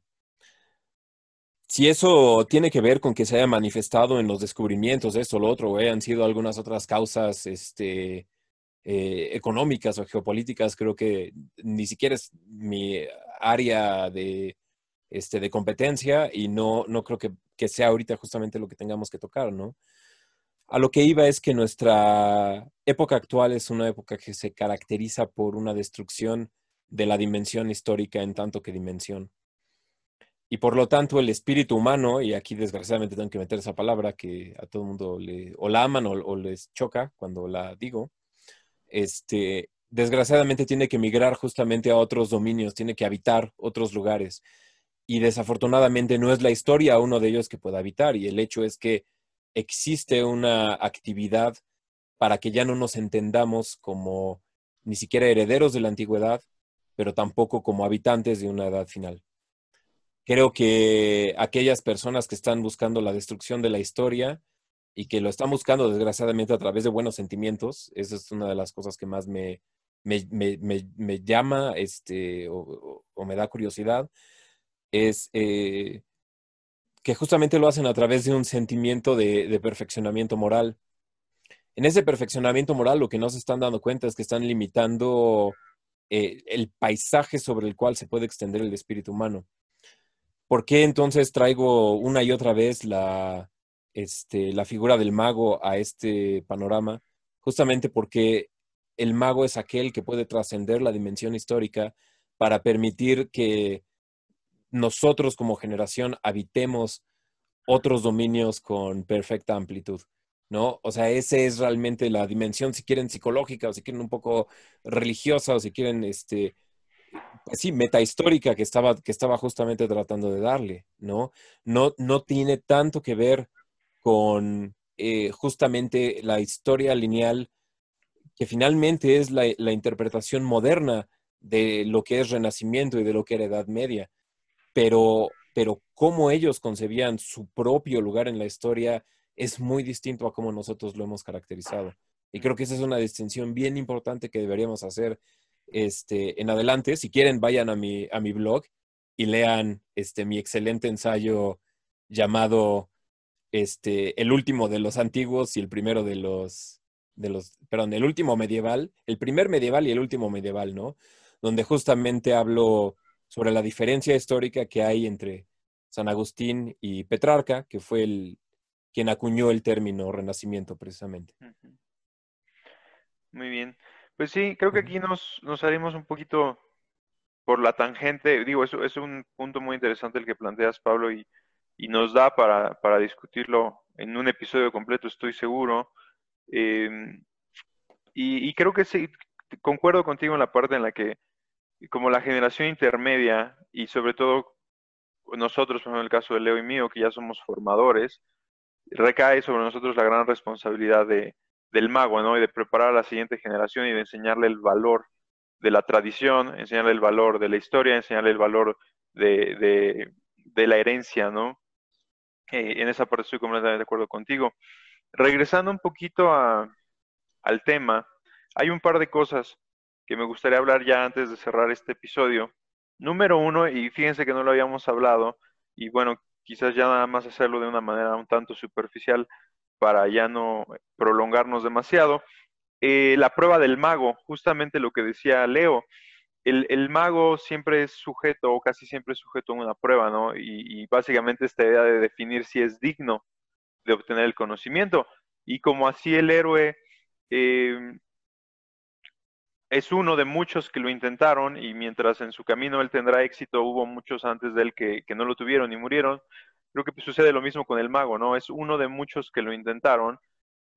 Si eso tiene que ver con que se haya manifestado en los descubrimientos, esto o lo otro, o hayan sido algunas otras causas este, eh, económicas o geopolíticas, creo que ni siquiera es mi área de, este, de competencia y no, no creo que, sea ahorita justamente lo que tengamos que tocar, ¿no? A lo que iba es que nuestra época actual es una época que se caracteriza por una destrucción de la dimensión histórica en tanto que dimensión. Y por lo tanto el espíritu humano, y aquí desgraciadamente tengo que meter esa palabra que a todo el mundo le, o la aman o, les choca cuando la digo, este, desgraciadamente tiene que migrar justamente a otros dominios, tiene que habitar otros lugares y desafortunadamente no es la historia uno de ellos que pueda habitar y el hecho es que existe una actividad para que ya no nos entendamos como ni siquiera herederos de la antigüedad, pero tampoco como habitantes de una edad final. Creo que aquellas personas que están buscando la destrucción de la historia y que lo están buscando desgraciadamente a través de buenos sentimientos, esa es una de las cosas que más me, me, llama este, o, me da curiosidad, es eh, que justamente lo hacen a través de un sentimiento de, perfeccionamiento moral. En ese perfeccionamiento moral lo que no se están dando cuenta es que están limitando eh, el paisaje sobre el cual se puede extender el espíritu humano. ¿Por qué entonces traigo una y otra vez la, este, la figura del mago a este panorama? Justamente porque el mago es aquel que puede trascender la dimensión histórica para permitir que nosotros como generación habitemos otros dominios con perfecta amplitud, ¿no? O sea, esa es realmente la dimensión, si quieren, psicológica, o si quieren un poco religiosa, o si quieren, este, pues sí, metahistórica que estaba, que estaba justamente tratando de darle, ¿no? No, no tiene tanto que ver con eh, justamente la historia lineal, que finalmente es la, la interpretación moderna de lo que es Renacimiento y de lo que era Edad Media pero, pero cómo ellos concebían su propio lugar en la historia es muy distinto a cómo nosotros lo hemos caracterizado. Y creo que esa es una distinción bien importante que deberíamos hacer este, en adelante. Si quieren, vayan a mi, a mi blog y lean este, mi excelente ensayo llamado este, El último de los antiguos y el primero de los, de los, perdón, el último medieval, el primer medieval y el último medieval, ¿no? Donde justamente hablo sobre la diferencia histórica que hay entre San Agustín y Petrarca, que fue el quien acuñó el término renacimiento precisamente. Muy bien. Pues sí, creo que aquí nos, nos haremos un poquito por la tangente. Digo, eso es un punto muy interesante el que planteas, Pablo, y, nos da para, discutirlo en un episodio completo, estoy seguro. Em, y, y, creo que sí, concuerdo contigo en la parte en la que como la generación intermedia y sobre todo nosotros, en el caso de Leo y mío, que ya somos formadores, recae sobre nosotros la gran responsabilidad de, del mago, ¿no? Y de preparar a la siguiente generación y de enseñarle el valor de la tradición, enseñarle el valor de la historia, enseñarle el valor de, la herencia, ¿no? Eh, en esa parte estoy completamente de acuerdo contigo. Regresando un poquito al tema, hay un par de cosas que me gustaría hablar ya antes de cerrar este episodio. Número uno, y fíjense que no lo habíamos hablado, y bueno, quizás ya nada más hacerlo de una manera un tanto superficial para ya no prolongarnos demasiado. Eh, la prueba del mago, justamente lo que decía Leo, el, mago siempre es sujeto o casi siempre es sujeto a una prueba, ¿no? Y, básicamente esta idea de definir si es digno de obtener el conocimiento. Y como así el héroe eh, es uno de muchos que lo intentaron y mientras en su camino él tendrá éxito, hubo muchos antes de él que, no lo tuvieron y murieron. Creo que sucede lo mismo con el mago, ¿no? Es uno de muchos que lo intentaron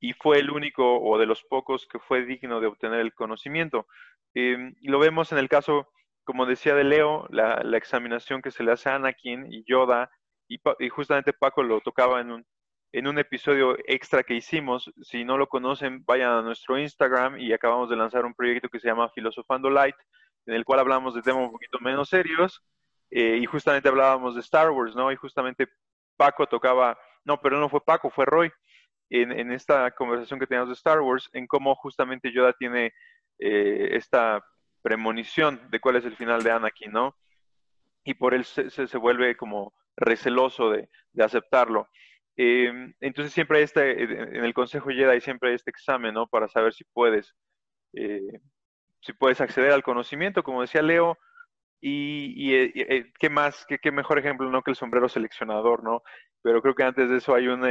y fue el único o de los pocos que fue digno de obtener el conocimiento. Y lo vemos en el caso, como decía de Leo, la, examinación que se le hace a Anakin y Yoda, y, y justamente Paco lo tocaba en un, en un episodio extra que hicimos. Si no lo conocen, vayan a nuestro Instagram y acabamos de lanzar un proyecto que se llama Filosofando Light, en el cual hablamos de temas un poquito menos serios eh, y justamente hablábamos de Star Wars, ¿no? Y justamente Paco tocaba, no, pero no fue Paco, fue Roy, en, esta conversación que teníamos de Star Wars, en cómo justamente Yoda tiene eh, esta premonición de cuál es el final de Anakin, ¿no? Y por él se, se, vuelve como receloso de, de aceptarlo. Em, entonces siempre hay este, en el Consejo Jedi siempre este examen, ¿no? Para saber si puedes, eh, si puedes acceder al conocimiento, como decía Leo, y, eh, eh, qué más, qué, mejor ejemplo, ¿no? Que el sombrero seleccionador, ¿no? Pero creo que antes de eso hay una,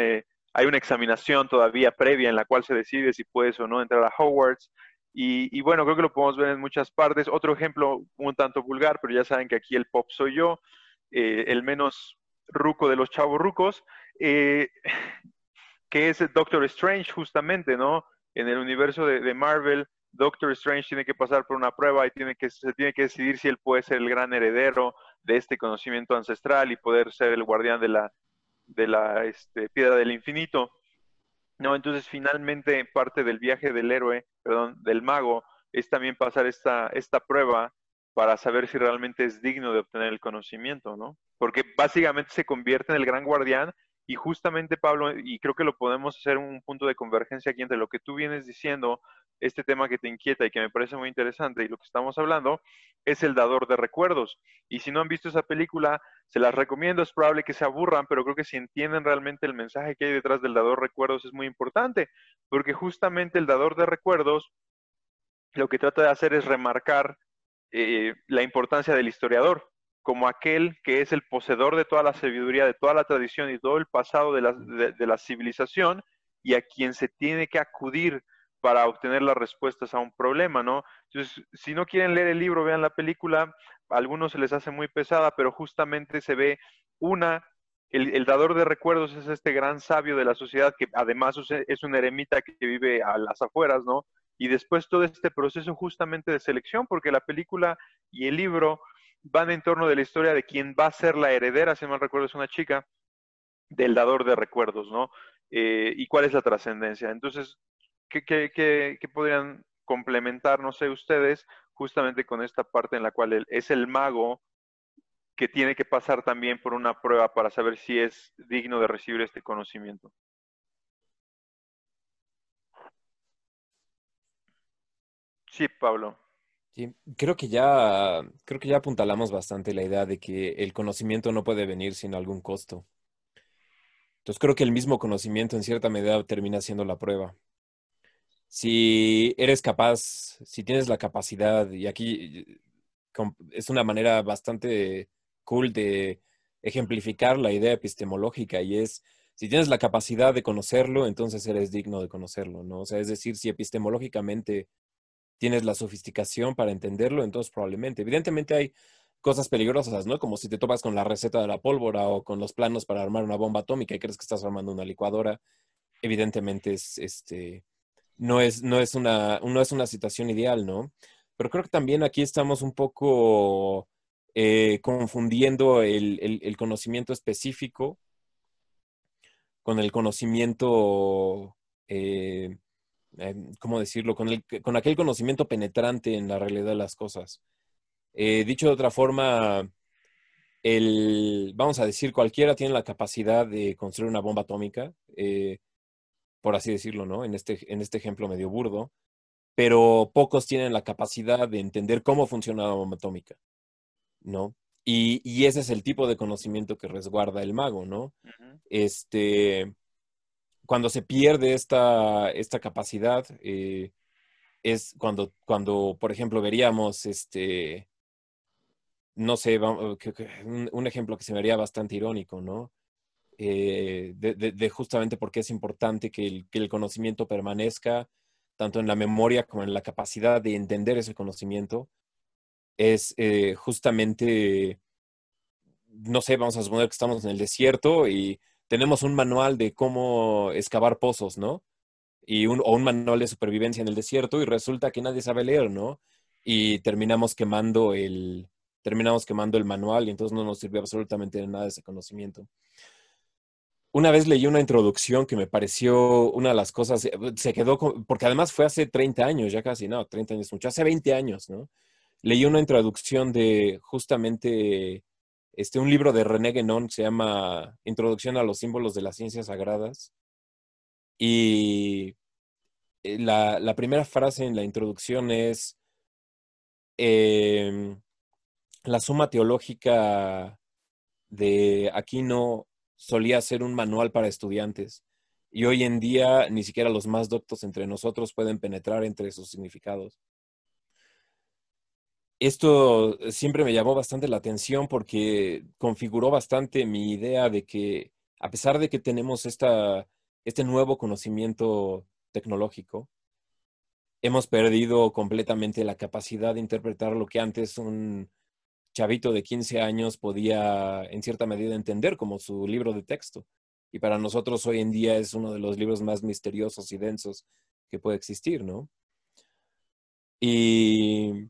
hay una examinación todavía previa en la cual se decide si puedes o no entrar a Hogwarts. Y, y, bueno, creo que lo podemos ver en muchas partes. Otro ejemplo un tanto vulgar, pero ya saben que aquí el pop soy yo, el menos ruco de los chavos rucos, eh, que es Doctor Strange justamente, ¿no? En el universo de, Marvel, Doctor Strange tiene que pasar por una prueba y tiene que, se tiene que decidir si él puede ser el gran heredero de este conocimiento ancestral y poder ser el guardián de la, de la este, piedra del infinito. No, entonces finalmente parte del viaje del héroe, perdón, del mago, es también pasar esta, esta prueba para saber si realmente es digno de obtener el conocimiento, ¿no? porque básicamente se convierte en el gran guardián y justamente Pablo, y creo que lo podemos hacer un punto de convergencia aquí entre lo que tú vienes diciendo, este tema que te inquieta y que me parece muy interesante y lo que estamos hablando, es el dador de recuerdos. Y si no han visto esa película, se las recomiendo, es probable que se aburran, pero creo que si entienden realmente el mensaje que hay detrás del dador de recuerdos es muy importante, porque justamente el dador de recuerdos lo que trata de hacer es remarcar eh, la importancia del historiador como aquel que es el poseedor de toda la sabiduría, de toda la tradición y todo el pasado de la, de la civilización y a quien se tiene que acudir para obtener las respuestas a un problema, ¿no? Entonces, si no quieren leer el libro, vean la película, a algunos se les hace muy pesada, pero justamente se ve una, el, dador de recuerdos es este gran sabio de la sociedad que además es un eremita que vive a las afueras, ¿no? Y después todo este proceso justamente de selección, porque la película y el libro van en torno de la historia de quién va a ser la heredera, si mal recuerdo es una chica, del dador de recuerdos, ¿no? Eh, y cuál es la trascendencia. Entonces, ¿qué, qué, qué, podrían complementar, no sé, ustedes, justamente con esta parte en la cual es el mago que tiene que pasar también por una prueba para saber si es digno de recibir este conocimiento? Sí, Pablo. Creo que ya, creo que ya apuntalamos bastante la idea de que el conocimiento no puede venir sin algún costo. Entonces creo que el mismo conocimiento en cierta medida termina siendo la prueba. Si eres capaz, si tienes la capacidad, y aquí es una manera bastante cool de ejemplificar la idea epistemológica y es, si tienes la capacidad de conocerlo, entonces eres digno de conocerlo, ¿no? O sea, es decir, si epistemológicamente tienes la sofisticación para entenderlo, entonces probablemente. Evidentemente hay cosas peligrosas, ¿no? Como si te topas con la receta de la pólvora o con los planos para armar una bomba atómica y crees que estás armando una licuadora. Evidentemente es, este, no es, no es, una, no es una situación ideal, ¿no? Pero creo que también aquí estamos un poco eh, confundiendo el, conocimiento específico con el conocimiento eh, Em, ¿cómo decirlo? Con, el, con aquel conocimiento penetrante en la realidad de las cosas. Eh, dicho de otra forma, el, vamos a decir, cualquiera tiene la capacidad de construir una bomba atómica, eh, por así decirlo, ¿no? En este, en este ejemplo medio burdo, pero pocos tienen la capacidad de entender cómo funciona la bomba atómica, ¿no? Y, y ese es el tipo de conocimiento que resguarda el mago, ¿no? Este cuando se pierde esta, esta capacidad, eh, es cuando, cuando, por ejemplo, veríamos, este, no sé, un, ejemplo que se me bastante irónico, ¿no? Eh, de, justamente porque es importante que el, que el, conocimiento permanezca tanto en la memoria como en la capacidad de entender ese conocimiento, es eh, justamente, no sé, vamos a suponer que estamos en el desierto y tenemos un manual de cómo excavar pozos, ¿no? Y un, o un manual de supervivencia en el desierto y resulta que nadie sabe leer, ¿no? Y terminamos quemando el, terminamos quemando el manual y entonces no nos sirvió absolutamente de nada ese conocimiento. Una vez leí una introducción que me pareció una de las cosas, se quedó, porque además fue hace 30 años, ya casi, no, 30 años mucho, hace 20 años, ¿no? Leí una introducción de justamente este, un libro de René Guénon se llama Introducción a los símbolos de las ciencias sagradas. Y eh, la, primera frase en la introducción es, em, la suma teológica de Aquino solía ser un manual para estudiantes y hoy en día ni siquiera los más doctos entre nosotros pueden penetrar entre sus significados esto siempre me llamó bastante la atención porque configuró bastante mi idea de que a pesar de que tenemos esta, este nuevo conocimiento tecnológico, hemos perdido completamente la capacidad de interpretar lo que antes un chavito de 15 años podía en cierta medida entender como su libro de texto. Y para nosotros hoy en día es uno de los libros más misteriosos y densos que puede existir, ¿no? Y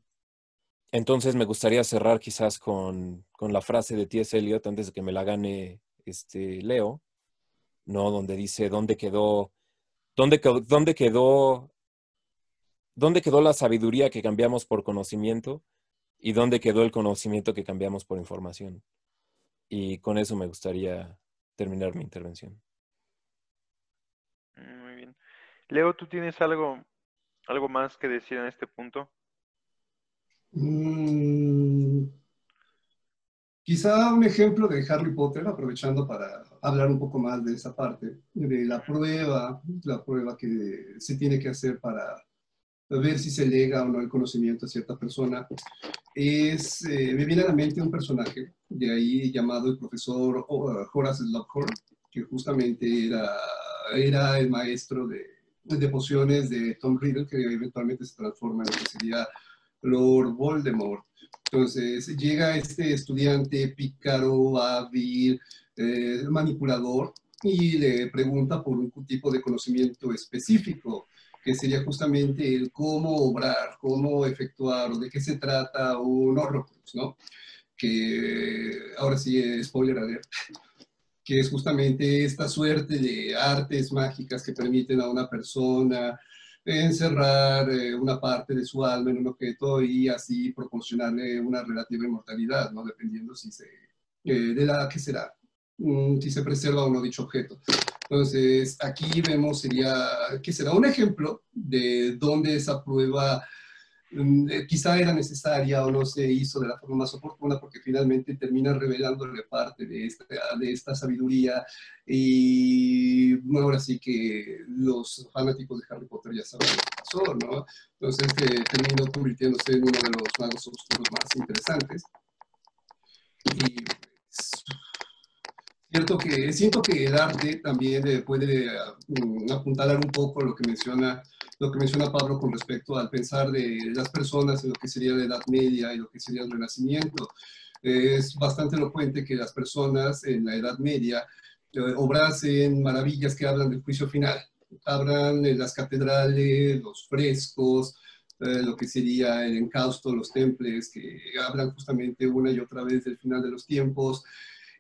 entonces me gustaría cerrar quizás con, la frase de T.S. Eliot antes de que me la gane este Leo, ¿no? Donde dice, ¿dónde quedó, dónde, dónde quedó, dónde quedó la sabiduría que cambiamos por conocimiento y dónde quedó el conocimiento que cambiamos por información? Y con eso me gustaría terminar mi intervención. Muy bien. Leo, ¿tú tienes algo, algo más que decir en este punto? Mm, quizá un ejemplo de Harry Potter, aprovechando para hablar un poco más de esa parte, de la prueba, la prueba que se tiene que hacer para ver si se lega o no el conocimiento a cierta persona, es, eh, me viene a la mente un personaje de ahí llamado el profesor Horace Lockhart, que justamente era, era el maestro de, de pociones de Tom Riddle, que eventualmente se transforma en lo que sería Lord Voldemort. Entonces llega este estudiante pícaro, hábil, eh, manipulador, y le pregunta por un tipo de conocimiento específico, que sería justamente el cómo obrar, cómo efectuar, de qué se trata un Horrocrux, ¿no? Que ahora sí, spoiler alert, que es justamente esta suerte de artes mágicas que permiten a una persona encerrar eh, una parte de su alma en un objeto y así proporcionarle una relativa inmortalidad, ¿no? Dependiendo si se, eh, de la que será, mm, si se preserva o no dicho objeto. Entonces, aquí vemos, sería, que será un ejemplo de dónde esa prueba quizá era necesaria o no se hizo de la forma más oportuna porque finalmente termina revelándole parte de esta, de esta sabiduría y ahora sí que los fanáticos de Harry Potter ya saben lo que pasó, ¿no? Entonces eh, terminó convirtiéndose en uno de los magos oscuros más interesantes. Y pues, cierto que, siento que el arte también eh, puede mm, apuntalar un poco lo que menciona lo que menciona Pablo con respecto al pensar de las personas en lo que sería la Edad Media y lo que sería el Renacimiento. Es bastante elocuente que las personas en la Edad Media eh, obrasen maravillas que hablan del juicio final. Hablan en las catedrales, los frescos, eh, lo que sería el encausto, los temples, que hablan justamente una y otra vez del final de los tiempos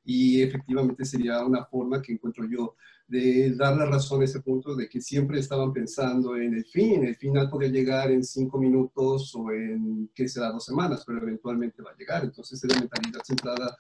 y efectivamente sería una forma que encuentro yo de dar la razón a ese punto de que siempre estaban pensando en el fin, el final podría llegar en cinco minutos o en, qué será, dos semanas, pero eventualmente va a llegar. Entonces es la mentalidad centrada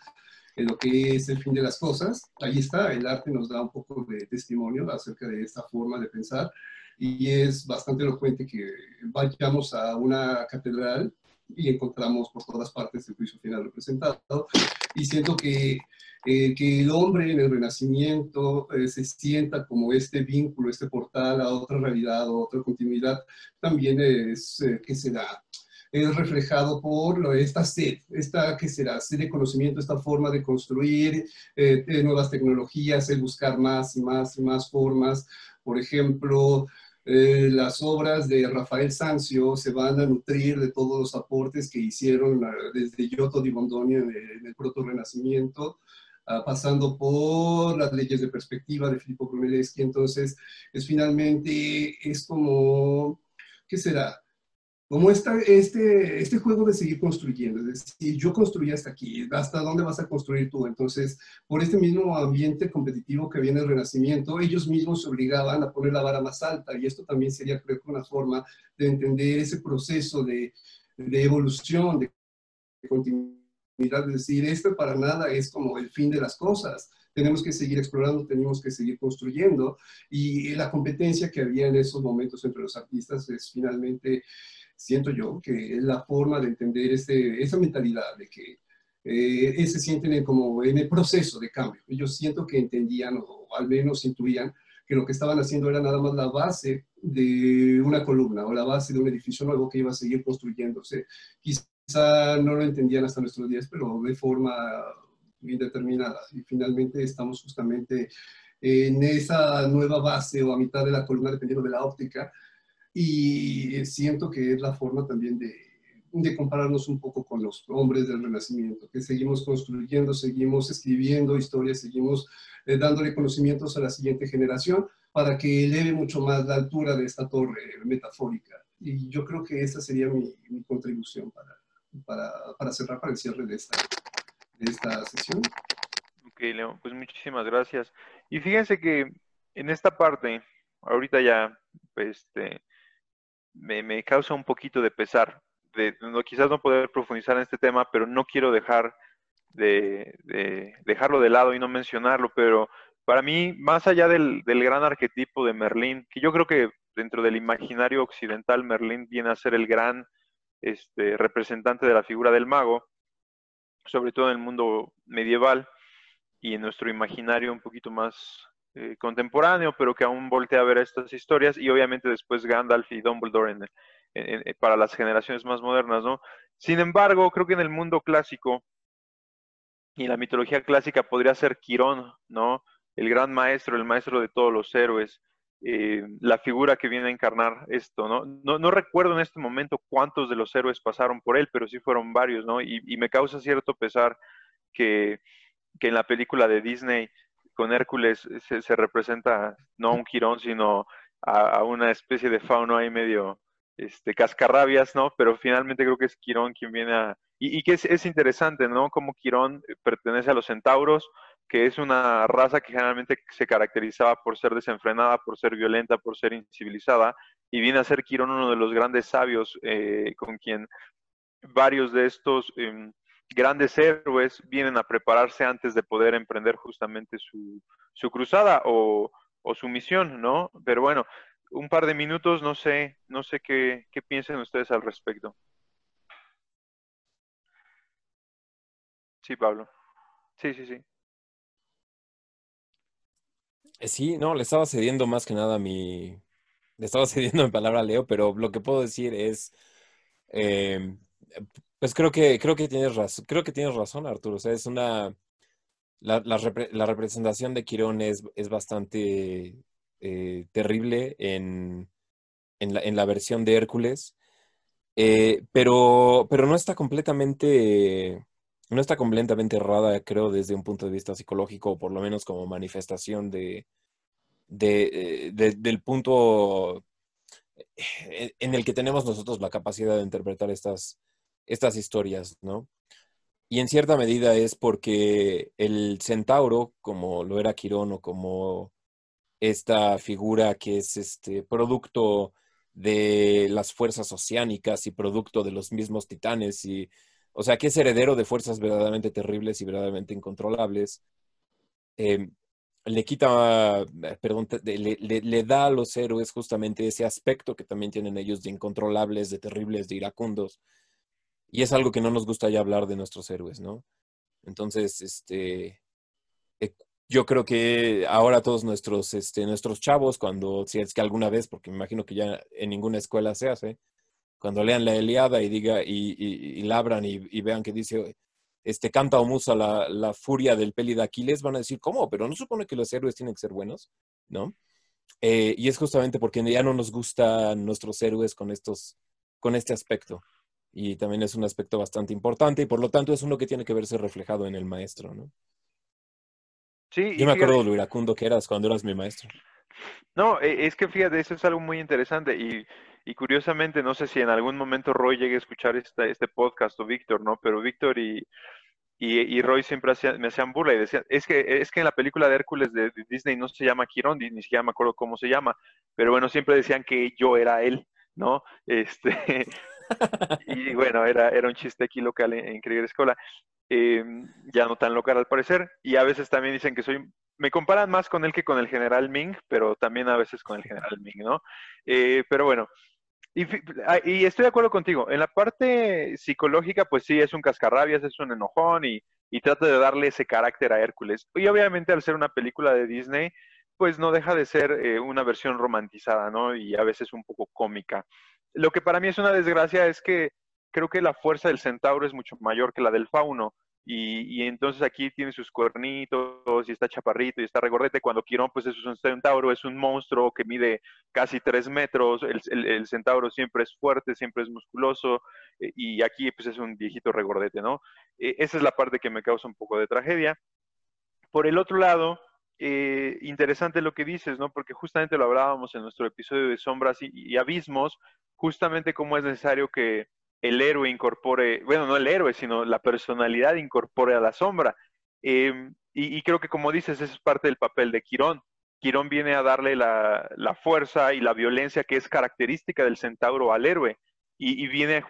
en lo que es el fin de las cosas. Ahí está, el arte nos da un poco de testimonio acerca de esta forma de pensar y es bastante elocuente que vayamos a una catedral y encontramos por todas partes el juicio final representado. Y siento que, eh, que el hombre en el Renacimiento eh, se sienta como este vínculo, este portal a otra realidad, a otra continuidad, también es, eh, que será? es reflejado por esta sed, esta que será sed de conocimiento, esta forma de construir nuevas tecnologías, el buscar más y más y más formas. Por ejemplo, eh, las obras de Rafael Sanzio se van a nutrir de todos los aportes que hicieron desde Giotto di Bondoni en el, proto-renacimiento, ah, pasando por las leyes de perspectiva de Filippo Brunelleschi. Entonces, es finalmente, es como, ¿qué será? Como este, este juego de seguir construyendo, es decir, yo construí hasta aquí, ¿hasta dónde vas a construir tú? Entonces, por este mismo ambiente competitivo que viene el Renacimiento, ellos mismos se obligaban a poner la vara más alta y esto también sería, creo una forma de entender ese proceso de, de evolución, de continuidad, es decir, esto para nada es como el fin de las cosas, tenemos que seguir explorando, tenemos que seguir construyendo y la competencia que había en esos momentos entre los artistas es finalmente siento yo que es la forma de entender este, esa mentalidad de que eh, se sienten como en el proceso de cambio. Ellos siento que entendían o al menos intuían que lo que estaban haciendo era nada más la base de una columna o la base de un edificio nuevo que iba a seguir construyéndose. Quizá no lo entendían hasta nuestros días, pero de forma indeterminada. Y finalmente estamos justamente en esa nueva base o a mitad de la columna, dependiendo de la óptica, y siento que es la forma también de, de compararnos un poco con los hombres del Renacimiento, que seguimos construyendo, seguimos escribiendo historias, seguimos eh, dándole conocimientos a la siguiente generación para que eleve mucho más la altura de esta torre metafórica. Y yo creo que esa sería mi, mi contribución para, para, para, cerrar, para el cierre de esta, de esta sesión. Ok, Leo, pues muchísimas gracias. Y fíjense que en esta parte, ahorita ya, pues, este, me, causa un poquito de pesar, de no, quizás no poder profundizar en este tema, pero no quiero dejar de, dejarlo de lado y no mencionarlo, pero para mí, más allá del, gran arquetipo de Merlín, que yo creo que dentro del imaginario occidental Merlín viene a ser el gran este, representante de la figura del mago, sobre todo en el mundo medieval y en nuestro imaginario un poquito más eh, contemporáneo, pero que aún voltea a ver estas historias, y obviamente después Gandalf y Dumbledore para las generaciones más modernas, ¿no? Sin embargo, creo que en el mundo clásico y la mitología clásica podría ser Quirón, ¿no? El gran maestro, el maestro de todos los héroes, eh, la figura que viene a encarnar esto, ¿no? ¿no? recuerdo en este momento cuántos de los héroes pasaron por él, pero sí fueron varios, ¿no? Y, me causa cierto pesar que, en la película de Disney con Hércules se, representa no a un Quirón, sino a, una especie de fauno ahí medio este, cascarrabias, ¿no? Pero finalmente creo que es Quirón quien viene a... Y, y que es, es, interesante, ¿no? Como Quirón pertenece a los centauros, que es una raza que generalmente se caracterizaba por ser desenfrenada, por ser violenta, por ser incivilizada, y viene a ser Quirón uno de los grandes sabios eh, con quien varios de estos em, grandes héroes vienen a prepararse antes de poder emprender justamente su, su cruzada o, o, su misión, ¿no? Pero bueno, un par de minutos, no sé, no sé qué, qué piensen ustedes al respecto. Sí, Pablo. Sí, sí, sí. Eh, sí, no, le estaba cediendo más que nada mi... Le estaba cediendo mi palabra a Leo, pero lo que puedo decir es... Em, pues creo que, creo que tienes razón, creo que tienes razón, Arturo. O sea, es una... La, representación de Quirón es, es bastante eh, terrible en, en, la, la, versión de Hércules, eh, pero, pero no está completamente no está completamente errada, creo, desde un punto de vista psicológico, o por lo menos como manifestación de, de, eh, del punto en el que tenemos nosotros la capacidad de interpretar estas, estas historias, ¿no? Y en cierta medida es porque el centauro, como lo era Quirón o como esta figura que es este producto de las fuerzas oceánicas y producto de los mismos titanes y o sea, que es heredero de fuerzas verdaderamente terribles y verdaderamente incontrolables. Em, le quita, eh, perdón, le, da a los héroes justamente ese aspecto que también tienen ellos de incontrolables, de terribles, de iracundos. Y es algo que no nos gusta ya hablar de nuestros héroes, ¿no? Entonces, este, eh, yo creo que ahora todos nuestros, este, nuestros chavos, cuando, si es que alguna vez, porque me imagino que ya en ninguna escuela se hace, cuando lean la Eliada y diga y, labran y, vean que dice este canta o musa la, furia del peli de Aquiles, van a decir, ¿cómo? Pero no supone que los héroes tienen que ser buenos, ¿no? Eh, y es justamente porque ya no nos gustan nuestros héroes con estos, con este aspecto. Y también es un aspecto bastante importante y por lo tanto es uno que tiene que verse reflejado en el maestro, ¿no? Sí. Yo me acuerdo de lo iracundo que eras cuando eras mi maestro. No, e, es que fíjate, eso es algo muy interesante y y curiosamente, no sé si en algún momento Roy llegue a escuchar esta, este podcast o Víctor, ¿no? Pero Víctor y, y, Roy siempre me hacían burla y decían, es que, es que en la película de Hércules de, Disney no se llama Quirón, ni siquiera me acuerdo cómo se llama, pero bueno, siempre decían que yo era él, ¿no? Este, y bueno, era, era un chiste aquí local en, en Escola, em, ya no tan local al parecer, y a veces también dicen que soy me comparan más con él que con el general Ming, pero también a veces con el general Ming, ¿no? Eh, pero bueno, Ah, y, estoy de acuerdo contigo. En la parte psicológica, pues sí, es un cascarrabias, es un enojón y, trata de darle ese carácter a Hércules. Y obviamente al ser una película de Disney, pues no deja de ser eh, una versión romantizada, ¿no? Y a veces un poco cómica. Lo que para mí es una desgracia es que creo que la fuerza del centauro es mucho mayor que la del fauno. Y, entonces aquí tiene sus cuernitos y está chaparrito y está regordete. Cuando Quirón, pues es un centauro, es un monstruo que mide casi tres metros. El, centauro siempre es fuerte, siempre es musculoso. Eh, y aquí, pues es un viejito regordete, ¿no? Eh, esa es la parte que me causa un poco de tragedia. Por el otro lado, eh, interesante lo que dices, ¿no? Porque justamente lo hablábamos en nuestro episodio de Sombras y Abismos, justamente cómo es necesario que el héroe incorpore, bueno, no el héroe, sino la personalidad incorpore a la sombra. Em, y, creo que como dices, eso es parte del papel de Quirón. Quirón viene a darle la, fuerza y la violencia que es característica del centauro al héroe. Y, viene,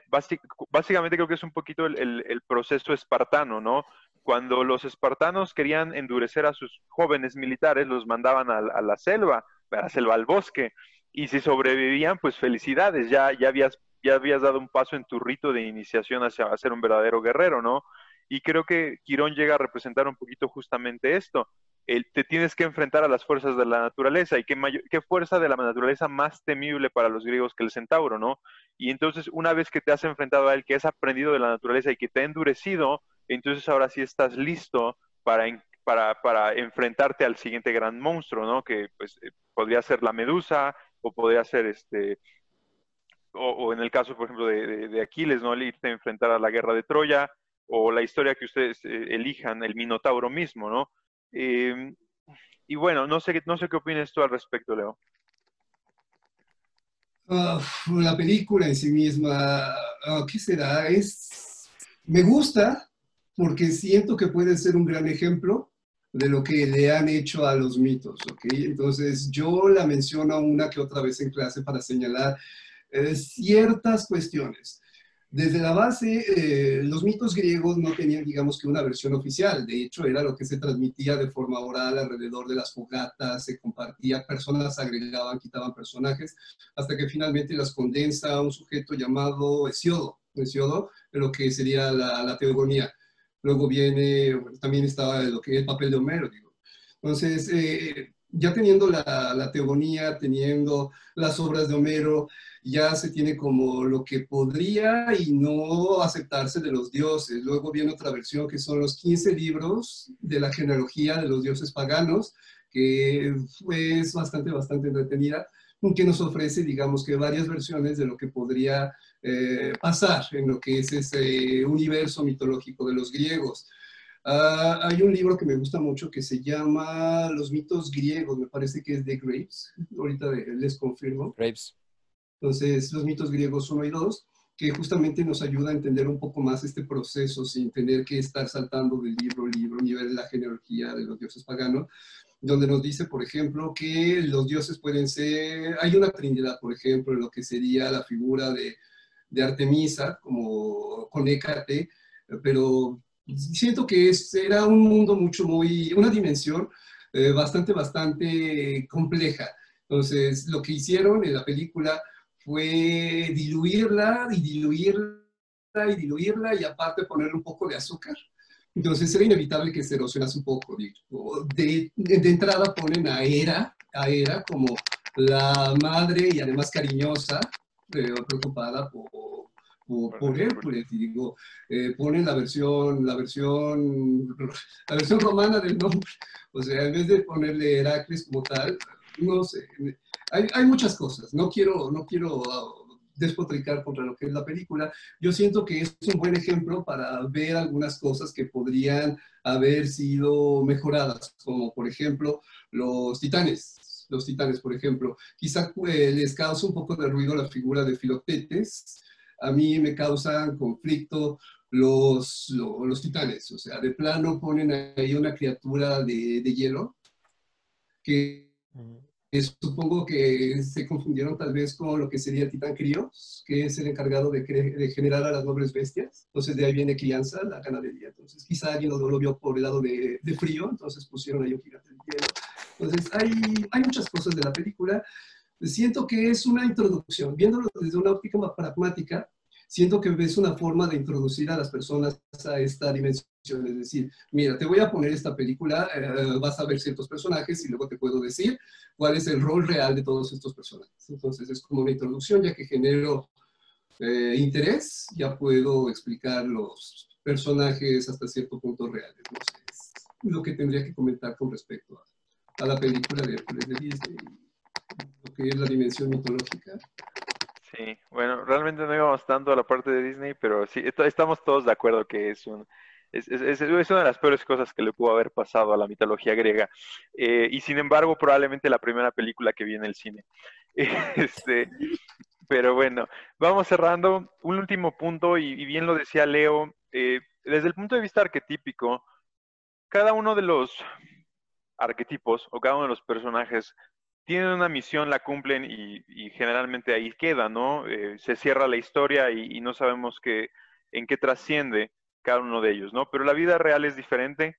básicamente creo que es un poquito el, proceso espartano, ¿no? Cuando los espartanos querían endurecer a sus jóvenes militares, los mandaban a, la selva, a la selva, al bosque, y si sobrevivían, pues felicidades, ya, ya, habías, ya habías dado un paso en tu rito de iniciación hacia ser un verdadero guerrero, ¿no? Y creo que Quirón llega a representar un poquito justamente esto. te tienes que enfrentar a las fuerzas de la naturaleza. ¿Y qué, qué fuerza de la naturaleza más temible para los griegos que el centauro, no? Y entonces, una vez que te has enfrentado a él, que has aprendido de la naturaleza y que te ha endurecido, entonces ahora sí estás listo para, para, para enfrentarte al siguiente gran monstruo, ¿no? Que pues eh, podría ser la medusa o podría ser este, o, en el caso, por ejemplo, de, Aquiles, ¿no? El irte a enfrentar a la guerra de Troya, o la historia que ustedes eh, elijan, el Minotauro mismo, ¿no? Em, y bueno, no sé, no sé qué opinas tú al respecto, Leo. la película en sí misma, ah, ¿qué será? Es, me gusta porque siento que puede ser un gran ejemplo de lo que le han hecho a los mitos, ¿ok? Entonces yo la menciono una que otra vez en clase para señalar eh, ciertas cuestiones. Desde la base, eh, los mitos griegos no tenían, digamos que, una versión oficial. De hecho, era lo que se transmitía de forma oral alrededor de las fogatas, se compartía, personas agregaban, quitaban personajes, hasta que finalmente las condensa un sujeto llamado Hesiodo, Hesiodo, lo que sería la, la teogonía. Luego viene, también estaba lo que es el papel de Homero. Entonces, eh, ya teniendo la, la teogonía, teniendo las obras de Homero, ya se tiene como lo que podría y no aceptarse de los dioses. Luego viene otra versión que son los 15 libros de la genealogía de los dioses paganos, que es bastante, bastante entretenida, que nos ofrece, digamos que varias versiones de lo que podría eh, pasar en lo que es ese universo mitológico de los griegos. Ah, hay un libro que me gusta mucho que se llama Los mitos griegos, me parece que es de Graves, ahorita les confirmo. Graves. Entonces, los mitos griegos 1 y 2, que justamente nos ayuda a entender un poco más este proceso sin tener que estar saltando de libro a libro, ni ver la genealogía de los dioses paganos, donde nos dice, por ejemplo, que los dioses pueden ser, hay una trinidad, por ejemplo, en lo que sería la figura de, de Artemisa, como con Hécate, pero siento que era un mundo mucho, muy, una dimensión eh, bastante, bastante compleja. Entonces, lo que hicieron en la película fue diluirla y diluirla y diluirla y aparte ponerle un poco de azúcar. Entonces era inevitable que se erosionase un poco. De, de, entrada ponen a Hera, a Hera como la madre y además cariñosa, eh, preocupada por, por, Hércules. Y digo, eh, ponen la versión, la versión, la versión romana del nombre. O sea, en vez de ponerle Heracles como tal, no sé, hay, muchas cosas. No quiero, no quiero uh, despotricar contra lo que es la película. Yo siento que es un buen ejemplo para ver algunas cosas que podrían haber sido mejoradas, como por ejemplo los titanes. Los titanes, por ejemplo. Quizá eh, les causa un poco de ruido la figura de Filoctetes. A mí me causan conflicto los, los, titanes. O sea, de plano ponen ahí una criatura de, de hielo que supongo que se confundieron tal vez con lo que sería Titán Críos, que es el encargado de, generar a las nobles bestias. Entonces de ahí viene crianza, la ganadería. Entonces quizá alguien lo, lo vio por el lado de, frío, entonces pusieron ahí un gigante de hielo. Entonces hay, hay muchas cosas de la película. Siento que es una introducción, viéndolo desde una óptica más pragmática, siento que es una forma de introducir a las personas a esta dimensión. Es decir, mira, te voy a poner esta película, eh, vas a ver ciertos personajes y luego te puedo decir cuál es el rol real de todos estos personajes. Entonces es como una introducción, ya que genero eh, interés, ya puedo explicar los personajes hasta cierto punto reales. Entonces, lo que tendría que comentar con respecto a, la película de de Disney, lo que es la dimensión mitológica. Sí, bueno, realmente no íbamos tanto a la parte de Disney, pero sí, estamos todos de acuerdo que es un... Es, es, es, una de las peores cosas que le pudo haber pasado a la mitología griega. Eh, y sin embargo, probablemente la primera película que vi en el cine. este, pero bueno, vamos cerrando. Un último punto, y, bien lo decía Leo, eh, desde el punto de vista arquetípico, cada uno de los arquetipos o cada uno de los personajes tienen una misión, la cumplen y, generalmente ahí queda, ¿no? Eh, se cierra la historia y, no sabemos qué, en qué trasciende. cada uno de ellos, ¿no? Pero la vida real es diferente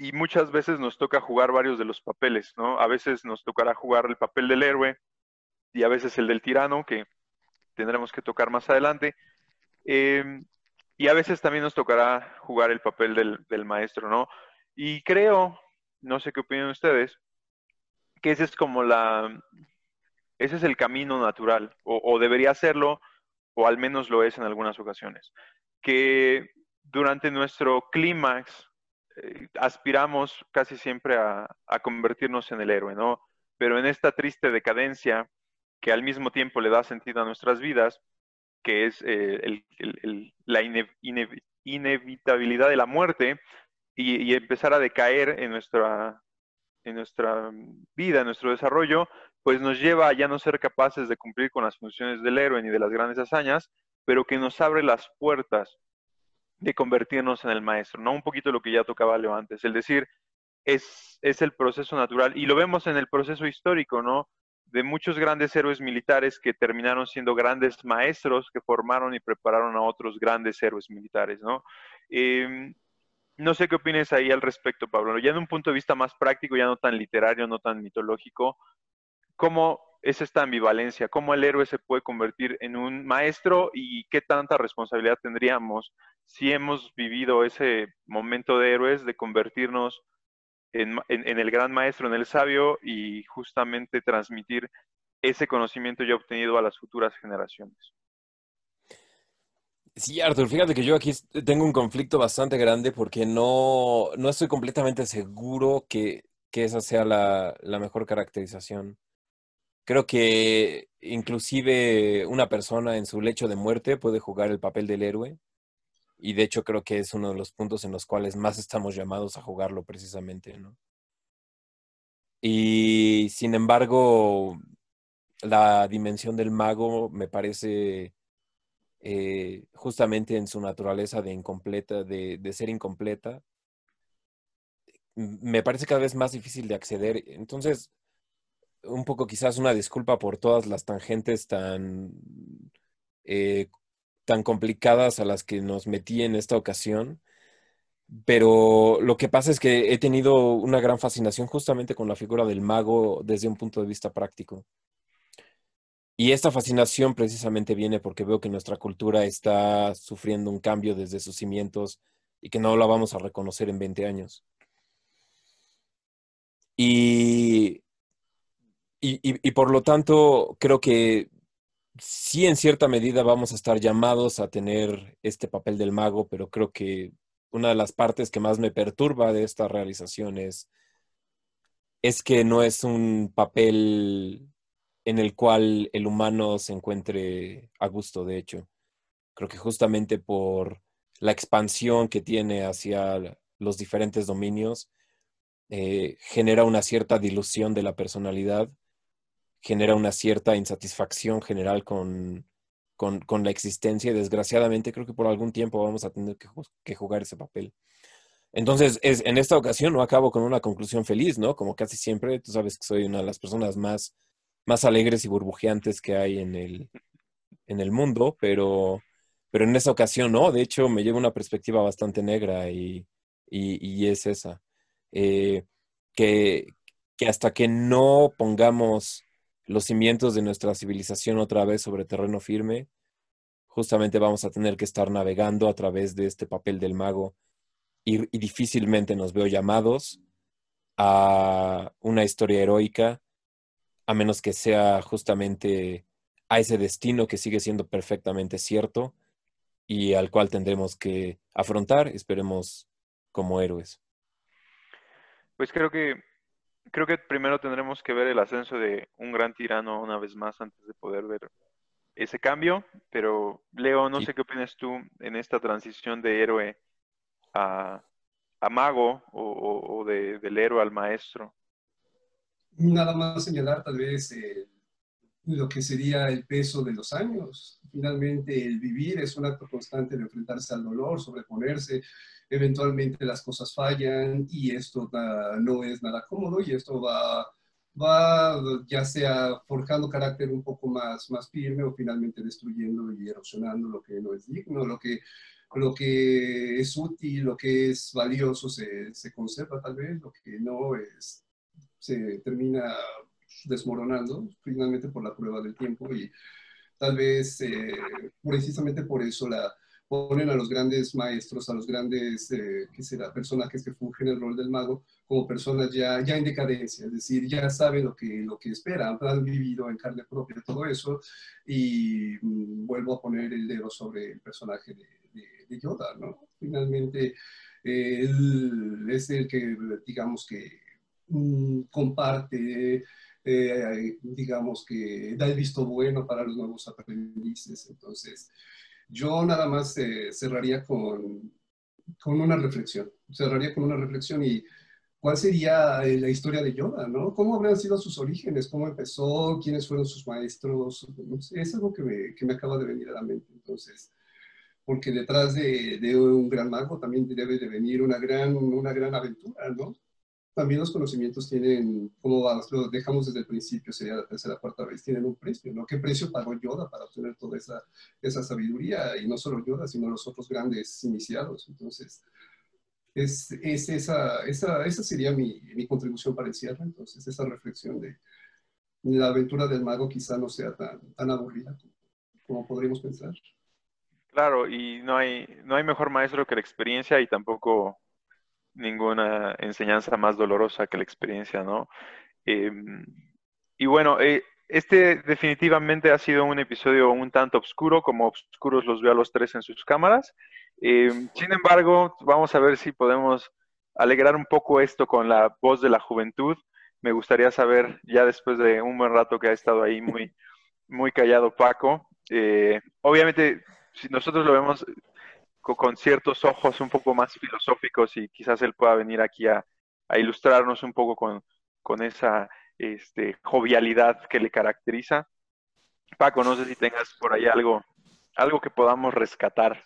y muchas veces nos toca jugar varios de los papeles, ¿no? A veces nos tocará jugar el papel del héroe y a veces el del tirano, que tendremos que tocar más adelante. Em, y a veces también nos tocará jugar el papel del, maestro, ¿no? Y creo, no sé qué opinan ustedes, que ese es como la, ese es el camino natural, o, debería serlo, o al menos lo es en algunas ocasiones, que durante nuestro clímax eh, aspiramos casi siempre a, convertirnos en el héroe, ¿no? Pero en esta triste decadencia que al mismo tiempo le da sentido a nuestras vidas, que es eh, la inevitabilidad de la muerte y, empezar a decaer en nuestra, en nuestra vida, en nuestro desarrollo, pues nos lleva a ya no ser capaces de cumplir con las funciones del héroe ni de las grandes hazañas, pero que nos abre las puertas de convertirnos en el maestro, ¿no? Un poquito lo que ya tocaba Leo antes, el decir, es, es el proceso natural, y lo vemos en el proceso histórico, ¿no? de muchos grandes héroes militares que terminaron siendo grandes maestros que formaron y prepararon a otros grandes héroes militares, ¿no? Em, no sé qué opinas ahí al respecto, Pablo. Ya en un punto de vista más práctico, ya no tan literario, no tan mitológico, ¿cómo es esta ambivalencia? ¿Cómo el héroe se puede convertir en un maestro y qué tanta responsabilidad tendríamos si hemos vivido ese momento de héroes de convertirnos en, el gran maestro, en el sabio y justamente transmitir ese conocimiento ya obtenido a las futuras generaciones. Sí, Arthur, fíjate que yo aquí tengo un conflicto bastante grande porque no, no estoy completamente seguro que, esa sea la, la, mejor caracterización. Creo que inclusive una persona en su lecho de muerte puede jugar el papel del héroe y de hecho creo que es uno de los puntos en los cuales más estamos llamados a jugarlo precisamente, ¿no? Y sin embargo, la dimensión del mago me parece eh, justamente en su naturaleza de incompleta, de, ser incompleta, me parece cada vez más difícil de acceder. Entonces, un poco quizás una disculpa por todas las tangentes tan eh, tan complicadas a las que nos metí en esta ocasión, pero lo que pasa es que he tenido una gran fascinación justamente con la figura del mago desde un punto de vista práctico. Y esta fascinación precisamente viene porque veo que nuestra cultura está sufriendo un cambio desde sus cimientos y que no la vamos a reconocer en 20 años. Y, y, por lo tanto, creo que sí en cierta medida vamos a estar llamados a tener este papel del mago, pero creo que una de las partes que más me perturba de esta realización es, que no es un papel en el cual el humano se encuentre a gusto, de hecho. Creo que justamente por la expansión que tiene hacia los diferentes dominios, eh, genera una cierta dilución de la personalidad genera una cierta insatisfacción general con, con, la existencia y desgraciadamente creo que por algún tiempo vamos a tener que, jugar ese papel. Entonces, es, en esta ocasión no acabo con una conclusión feliz, ¿no? Como casi siempre, tú sabes que soy una de las personas más, más alegres y burbujeantes que hay en el, en el mundo, pero, pero en esta ocasión no, de hecho me lleva una perspectiva bastante negra y, y, es esa. Eh, que, que hasta que no pongamos los cimientos de nuestra civilización otra vez sobre terreno firme, justamente vamos a tener que estar navegando a través de este papel del mago y, difícilmente nos veo llamados a una historia heroica, a menos que sea justamente a ese destino que sigue siendo perfectamente cierto y al cual tendremos que afrontar, esperemos, como héroes. Pues creo que creo que primero tendremos que ver el ascenso de un gran tirano una vez más antes de poder ver ese cambio. Pero Leo, no sé qué opinas tú en esta transición de héroe a, mago o, de, del héroe al maestro. Nada más señalar tal vez eh, lo que sería el peso de los años. Finalmente, el vivir es un acto constante de enfrentarse al dolor, sobreponerse, eventualmente las cosas fallan y esto no es nada cómodo y esto va, va ya sea forjando carácter un poco más, más firme o finalmente destruyendo y erosionando lo que no es digno, lo que lo que es útil, lo que es valioso se, se conserva tal vez, lo que no es, se termina desmoronando finalmente por la prueba del tiempo y tal vez eh, precisamente por eso la, ponen a los grandes maestros, a los grandes eh, ¿qué será? personajes que fungen el rol del mago como personas ya, ya en decadencia, es decir, ya saben lo que, lo que esperan, han vivido en carne propia todo eso y mm, vuelvo a poner el dedo sobre el personaje de, de, Yoda, ¿no? Finalmente, él es el que, digamos que, mm, comparte eh, digamos que da el visto bueno para los nuevos aprendices. Entonces, yo nada más eh, cerraría con, con una reflexión, cerraría con una reflexión y cuál sería eh, la historia de Yoda, ¿no? ¿Cómo habrían sido sus orígenes? ¿Cómo empezó? ¿Quiénes fueron sus maestros? es algo que me, que me, acaba de venir a la mente. Entonces, porque detrás de, de, un gran mago también debe de venir una gran, una gran aventura, ¿no? También los conocimientos tienen, como lo dejamos desde el principio, sería la tercera cuarta vez, tienen un precio, ¿no? ¿Qué precio pagó Yoda para obtener toda esa, esa sabiduría? Y no solo Yoda, sino los otros grandes iniciados. Entonces, es, es esa, esa, esa, sería mi, mi, contribución para el cierre. Entonces, esa reflexión de la aventura del mago quizá no sea tan, tan aburrida como, podríamos pensar. Claro, y no hay, no hay mejor maestro que la experiencia y tampoco ninguna enseñanza más dolorosa que la experiencia, ¿no? Em, y bueno, eh, este definitivamente ha sido un episodio un tanto oscuro, como oscuros los veo a los tres en sus cámaras. Em, sin embargo, vamos a ver si podemos alegrar un poco esto con la voz de la juventud. Me gustaría saber, ya después de un buen rato que ha estado ahí muy, muy callado Paco, eh, obviamente, si nosotros lo vemos con ciertos ojos un poco más filosóficos y quizás él pueda venir aquí a, ilustrarnos un poco con, esa este, jovialidad que le caracteriza. Paco, no sé si tengas por ahí algo, algo que podamos rescatar.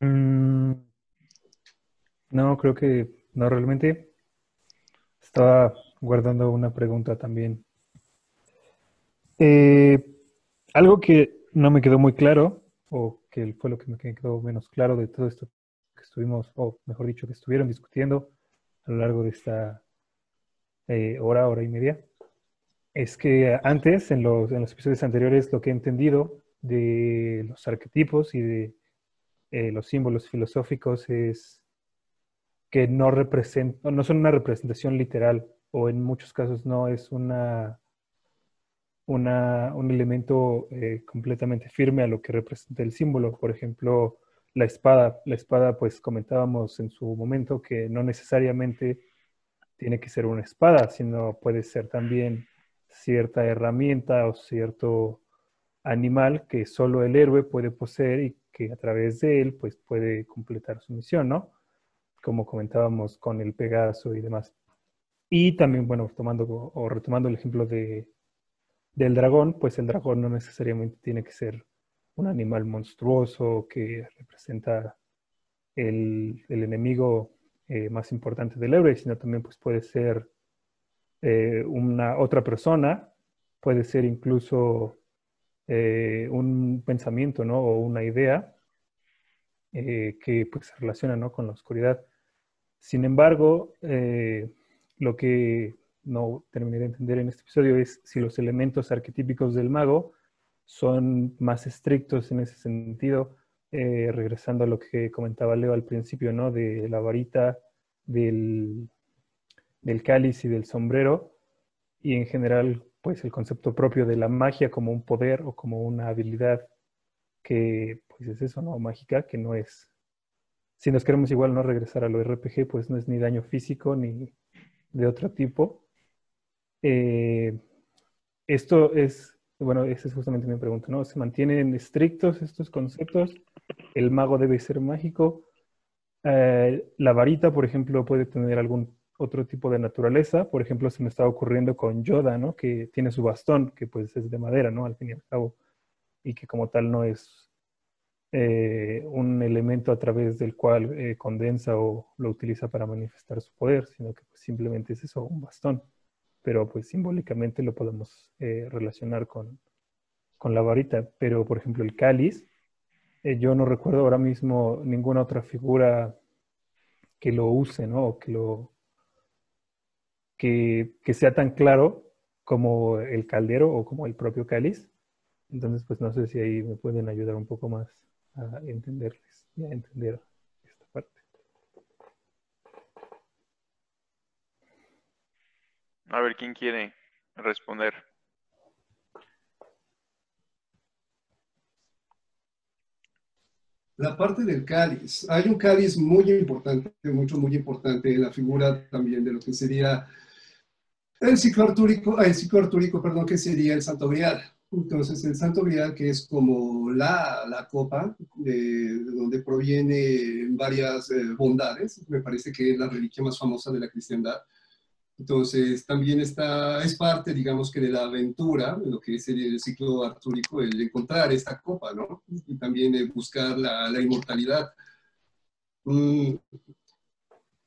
Mm, no, creo que no realmente. Estaba guardando una pregunta también. Eh, algo que no me quedó muy claro, o que fue lo que me quedó menos claro de todo esto que estuvimos, o mejor dicho, que estuvieron discutiendo a lo largo de esta eh, hora, hora y media, es que antes, en los, en los, episodios anteriores, lo que he entendido de los arquetipos y de eh, los símbolos filosóficos es que no, representan, no son una representación literal, o en muchos casos no es una una, un elemento eh, completamente firme a lo que representa el símbolo. Por ejemplo, la espada. La espada, pues comentábamos en su momento que no necesariamente tiene que ser una espada, sino puede ser también cierta herramienta o cierto animal que solo el héroe puede poseer y que a través de él pues puede completar su misión, ¿no? Como comentábamos con el Pegaso y demás. Y también, bueno, tomando o retomando el ejemplo de, del dragón, pues el dragón no necesariamente tiene que ser un animal monstruoso que representa el, enemigo eh, más importante del héroe, sino también pues, puede ser eh, una otra persona, puede ser incluso eh, un pensamiento ¿no? o una idea que pues, se relaciona ¿no? con la oscuridad. Sin embargo, lo que no terminé de entender en este episodio es si los elementos arquetípicos del mago son más estrictos en ese sentido, eh, regresando a lo que comentaba Leo al principio, ¿no? De la varita, del, del cáliz y del sombrero, y en general, pues el concepto propio de la magia como un poder o como una habilidad que, pues es eso, ¿no? Mágica, que no es, si nos queremos igual no regresar a lo RPG, pues no es ni daño físico ni de otro tipo, eh, esto es, bueno, esa es justamente mi pregunta, ¿no? ¿Se mantienen estrictos estos conceptos? ¿El mago debe ser mágico? Eh, la varita, por ejemplo, puede tener algún otro tipo de naturaleza. Por ejemplo, se me está ocurriendo con Yoda, ¿no? Que tiene su bastón, que pues es de madera, ¿no? Al fin y al cabo. Y que como tal no es eh, un elemento a través del cual condensa o lo utiliza para manifestar su poder, sino que pues, simplemente es eso, un bastón pero pues simbólicamente lo podemos eh, relacionar con, con, la varita. Pero, por ejemplo, el cáliz, eh, yo no recuerdo ahora mismo ninguna otra figura que lo use, ¿no? Que lo que, que sea tan claro como el caldero o como el propio cáliz. Entonces, pues no sé si ahí me pueden ayudar un poco más a entenderles y a entender esta parte. A ver, ¿quién quiere responder? La parte del cáliz. Hay un cáliz muy importante, mucho, muy importante en la figura también de lo que sería el ciclo artúrico, el ciclo artúrico, perdón, que sería el Santo Grial. Entonces, el Santo Grial, que es como la, la copa de, donde proviene varias eh, bondades, me parece que es la reliquia más famosa de la cristiandad. Entonces, también está, es parte, digamos que de la aventura, de lo que es el, ciclo artúrico, el encontrar esta copa, ¿no? Y también buscar la, la inmortalidad. Mm,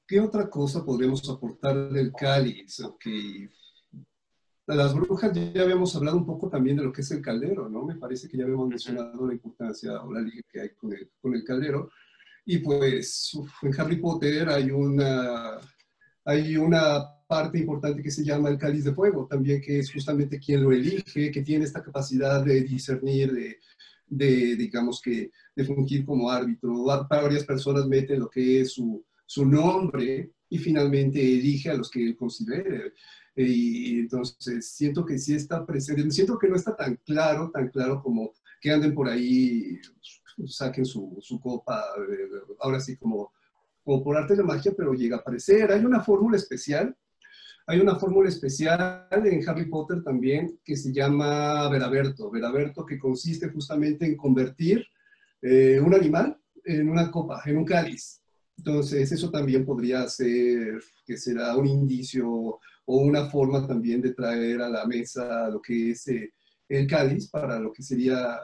¿Qué otra cosa podríamos aportar del cáliz? Okay las brujas ya habíamos hablado un poco también de lo que es el caldero, ¿no? Me parece que ya habíamos mencionado la importancia o la liga que hay con el, con el caldero. Y pues en Harry Potter hay una, hay una parte importante que se llama el cáliz de fuego, también que es justamente quien lo elige, que tiene esta capacidad de discernir, de, digamos que, de fungir como árbitro. Para varias personas meten lo que es su, su nombre y finalmente elige a los que él considere. Y entonces siento que sí está presente, siento que no está tan claro, tan claro como que anden por ahí, saquen su, su copa, eh, ahora sí como, como por arte de magia, pero llega a aparecer. Hay una fórmula especial, hay una fórmula especial en Harry Potter también que se llama Veraberto, Veraberto que consiste justamente en convertir eh, un animal en una copa, en un cáliz. Entonces, eso también podría ser que será un indicio o una forma también de traer a la mesa lo que es eh, el cáliz para lo que sería,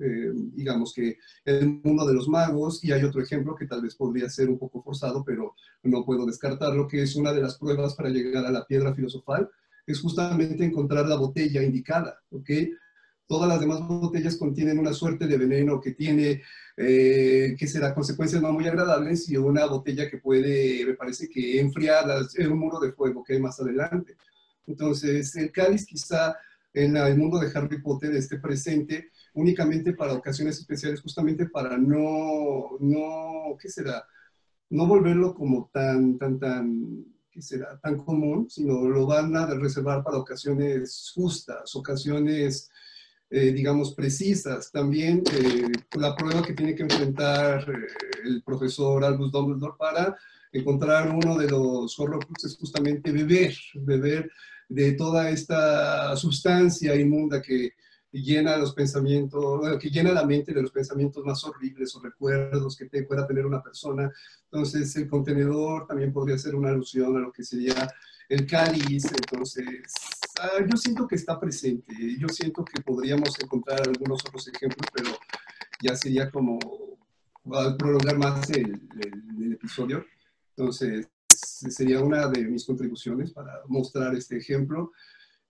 eh, digamos que el mundo de los magos. Y hay otro ejemplo que tal vez podría ser un poco forzado, pero no puedo descartarlo, que es una de las pruebas para llegar a la piedra filosofal, es justamente encontrar la botella indicada, ¿ok? Todas las demás botellas contienen una suerte de veneno que tiene, eh, que será consecuencias no muy agradables y una botella que puede, me parece que enfriar en un muro de fuego que hay más adelante. Entonces, el cáliz quizá en el mundo de Harry Potter esté presente únicamente para ocasiones especiales, justamente para no, no, ¿qué será? No volverlo como tan, tan, tan, ¿qué será? Tan común, sino lo van a reservar para ocasiones justas, ocasiones eh, digamos, precisas. También eh, la prueba que tiene que enfrentar eh, el profesor Albus Dumbledore para encontrar uno de los Horrocruxes es justamente beber, beber de toda esta sustancia inmunda que llena los pensamientos, que llena la mente de los pensamientos más horribles o recuerdos que te pueda tener una persona. Entonces, el contenedor también podría ser una alusión a lo que sería el cáliz. Entonces, Ah, yo siento que está presente. Yo siento que podríamos encontrar algunos otros ejemplos, pero ya sería como prolongar más el, episodio. Entonces, sería una de mis contribuciones para mostrar este ejemplo.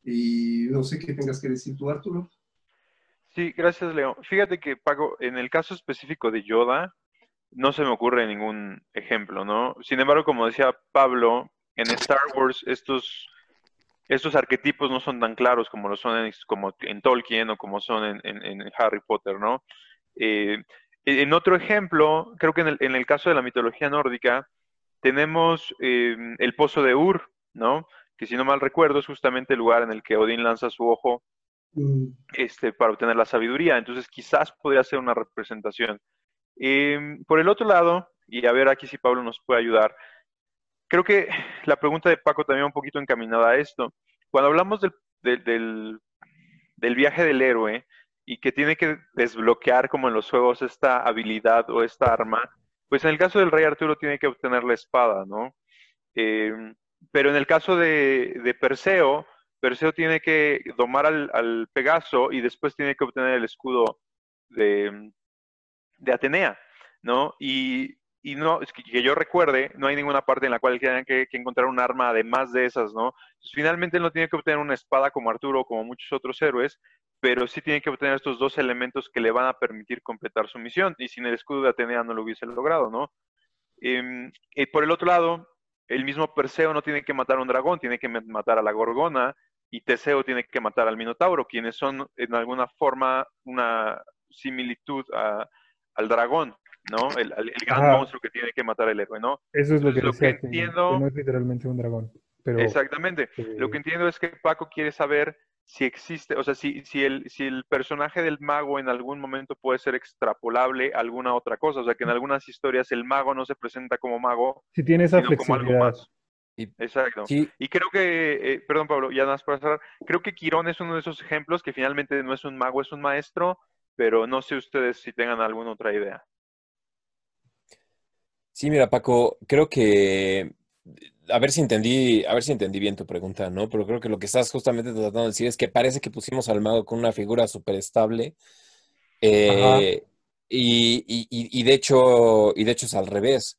Y no sé qué tengas que decir tú, Arturo. Sí, gracias, Leo. Fíjate que, Paco, en el caso específico de Yoda, no se me ocurre ningún ejemplo, ¿no? Sin embargo, como decía Pablo, en Star Wars estos estos arquetipos no son tan claros como lo son en, como en Tolkien o como son en, Harry Potter, ¿no? Eh, en otro ejemplo, creo que en el, caso de la mitología nórdica, tenemos eh, el pozo de Ur, ¿no? Que si no mal recuerdo es justamente el lugar en el que Odín lanza su ojo. Este, para obtener la sabiduría. Entonces quizás podría ser una representación. Eh, por el otro lado, y a ver aquí si Pablo nos puede ayudar, creo que la pregunta de Paco también un poquito encaminada a esto. Cuando hablamos del, del, viaje del héroe y que tiene que desbloquear como en los juegos esta habilidad o esta arma, pues en el caso del rey Arturo tiene que obtener la espada, ¿no? Em, pero en el caso de, Perseo, Perseo tiene que domar al, Pegaso y después tiene que obtener el escudo de, Atenea, ¿no? Y no, es que, yo recuerde, no hay ninguna parte en la cual tengan que, encontrar un arma además de esas, ¿no? Entonces, finalmente él no tiene que obtener una espada como Arturo o como muchos otros héroes, pero sí tiene que obtener estos dos elementos que le van a permitir completar su misión, y sin el escudo de Atenea no lo hubiese logrado, ¿no? Eh, y por el otro lado, el mismo Perseo no tiene que matar a un dragón, tiene que matar a la Gorgona, y Teseo tiene que matar al Minotauro, quienes son en alguna forma una similitud a, al dragón. ¿no? El, el, el gran Ajá. monstruo que tiene que matar el héroe, ¿no? Eso es lo que, decía, lo que entiendo. que no es literalmente un dragón. Pero, Exactamente. eh, Lo que entiendo es que Paco quiere saber si existe, o sea, si, si, el, si el personaje del mago en algún momento puede ser extrapolable a alguna otra cosa. O sea, que en algunas historias el mago no se presenta como mago, si tiene esa sino como algo más. Exacto. Sí, Y creo que, eh, perdón Pablo, ya nada más para cerrar, creo que Quirón es uno de esos ejemplos que finalmente no es un mago, es un maestro, pero no sé ustedes si tengan alguna otra idea. sí, mira, Paco, creo que a ver si entendí, a ver si entendí bien tu pregunta, ¿no? Pero creo que lo que estás justamente tratando de decir es que parece que pusimos al mago con una figura súper estable. eh, y, y- y- y de hecho, y de hecho es al revés.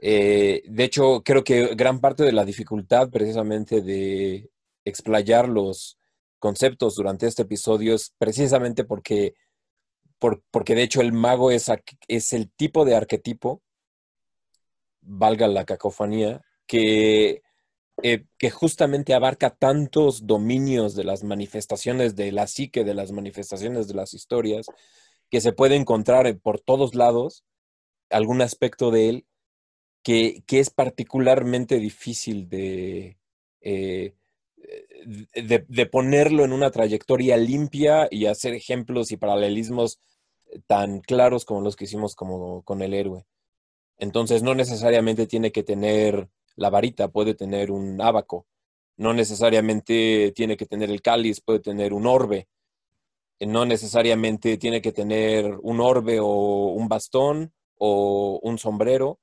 Eh, de hecho, creo que gran parte de la dificultad precisamente de explayar los conceptos durante este episodio es precisamente porque, por- porque de hecho el mago es, el tipo de arquetipo, valga la cacofonía, que, eh, que justamente abarca tantos dominios de las manifestaciones de la psique, de las manifestaciones de las historias, que se puede encontrar en- por todos lados algún aspecto de él que, es particularmente difícil de, eh, de, de ponerlo en una trayectoria limpia y hacer ejemplos y paralelismos tan claros como los que hicimos como con el héroe. Entonces no necesariamente tiene que tener la varita, puede tener un abaco. No necesariamente tiene que tener el cáliz, puede tener un orbe. No necesariamente tiene que tener un orbe o un bastón o un sombrero.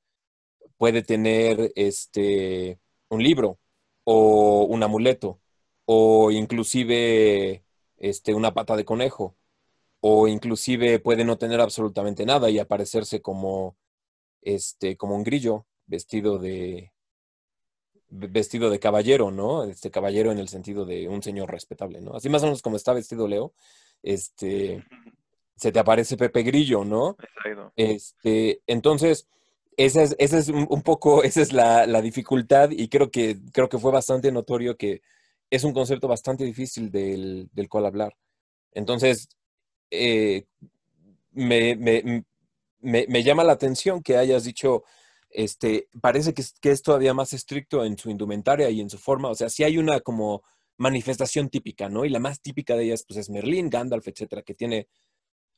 Puede tener este un libro o un amuleto o inclusive este una pata de conejo o inclusive puede no tener absolutamente nada y aparecerse como este como un grillo vestido de vestido de caballero, ¿no? Este caballero en el sentido de un señor respetable, ¿no? Así más o menos como está vestido Leo, este se te aparece Pepe Grillo, ¿no? Este, entonces, esa es, esa es un, poco, esa es la, la dificultad y creo que, creo que fue bastante notorio que es un concepto bastante difícil del, del cual hablar. Entonces, eh, me, me, me, llama la atención que hayas dicho, este, parece que es, que es todavía más estricto en su indumentaria y en su forma, o sea, sí hay una como manifestación típica, ¿no? Y la más típica de ellas, pues, es Merlín, Gandalf, etcétera, que tiene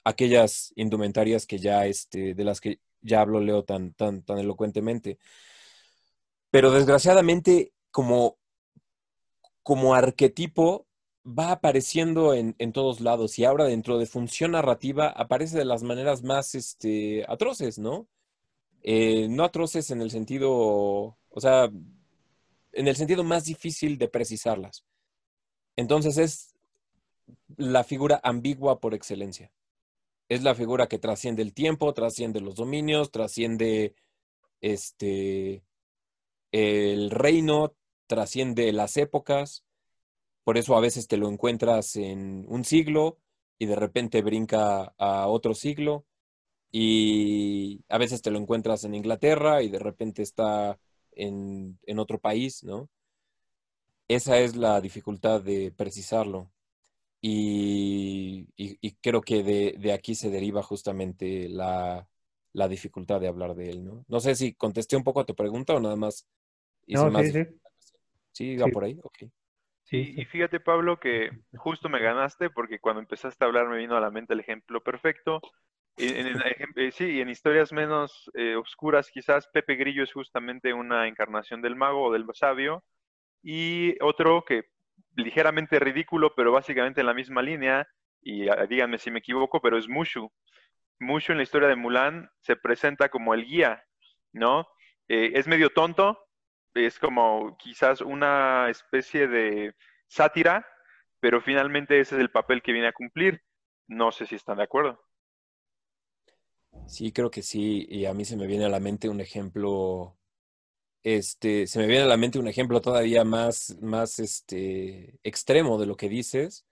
aquellas indumentarias que ya, este, de las que ya hablo Leo tan, tan, tan elocuentemente. Pero desgraciadamente, como, como arquetipo, va apareciendo en, en todos lados y ahora dentro de función narrativa aparece de las maneras más este, atroces, ¿no? Eh, no atroces en el sentido, o sea, en el sentido más difícil de precisarlas. Entonces es la figura ambigua por excelencia es la figura que trasciende el tiempo, trasciende los dominios, trasciende este el reino, trasciende las épocas. Por eso a veces te lo encuentras en un siglo y de repente brinca a otro siglo. Y a veces te lo encuentras en Inglaterra y de repente está en, en otro país, ¿no? Esa es la dificultad de precisarlo. Y, y- y creo que de, de aquí se deriva justamente la, la dificultad de hablar de él, ¿no? No sé si contesté un poco a tu pregunta o nada más hice No, más sí, sí. ¿Sí, va Sí. por ahí? Ok. Sí, Y, fíjate, Pablo, que justo me ganaste porque cuando empezaste a hablar me vino a la mente el ejemplo perfecto. En, en- en eh, sí, en historias menos eh, oscuras, quizás Pepe Grillo es justamente una encarnación del mago o del sabio. Y otro que ligeramente ridículo, pero básicamente en la misma línea, y ah, díganme si me equivoco, pero es Mushu. Mushu en la historia de Mulan se presenta como el guía, ¿no? Eh, es medio tonto, es como quizás una especie de sátira, pero finalmente ese es el papel que viene a cumplir. No sé si están de acuerdo. Sí, creo que sí. Y a mí se me viene a la mente un ejemplo, este, se me viene a la mente un ejemplo todavía más, más, este, extremo de lo que dices.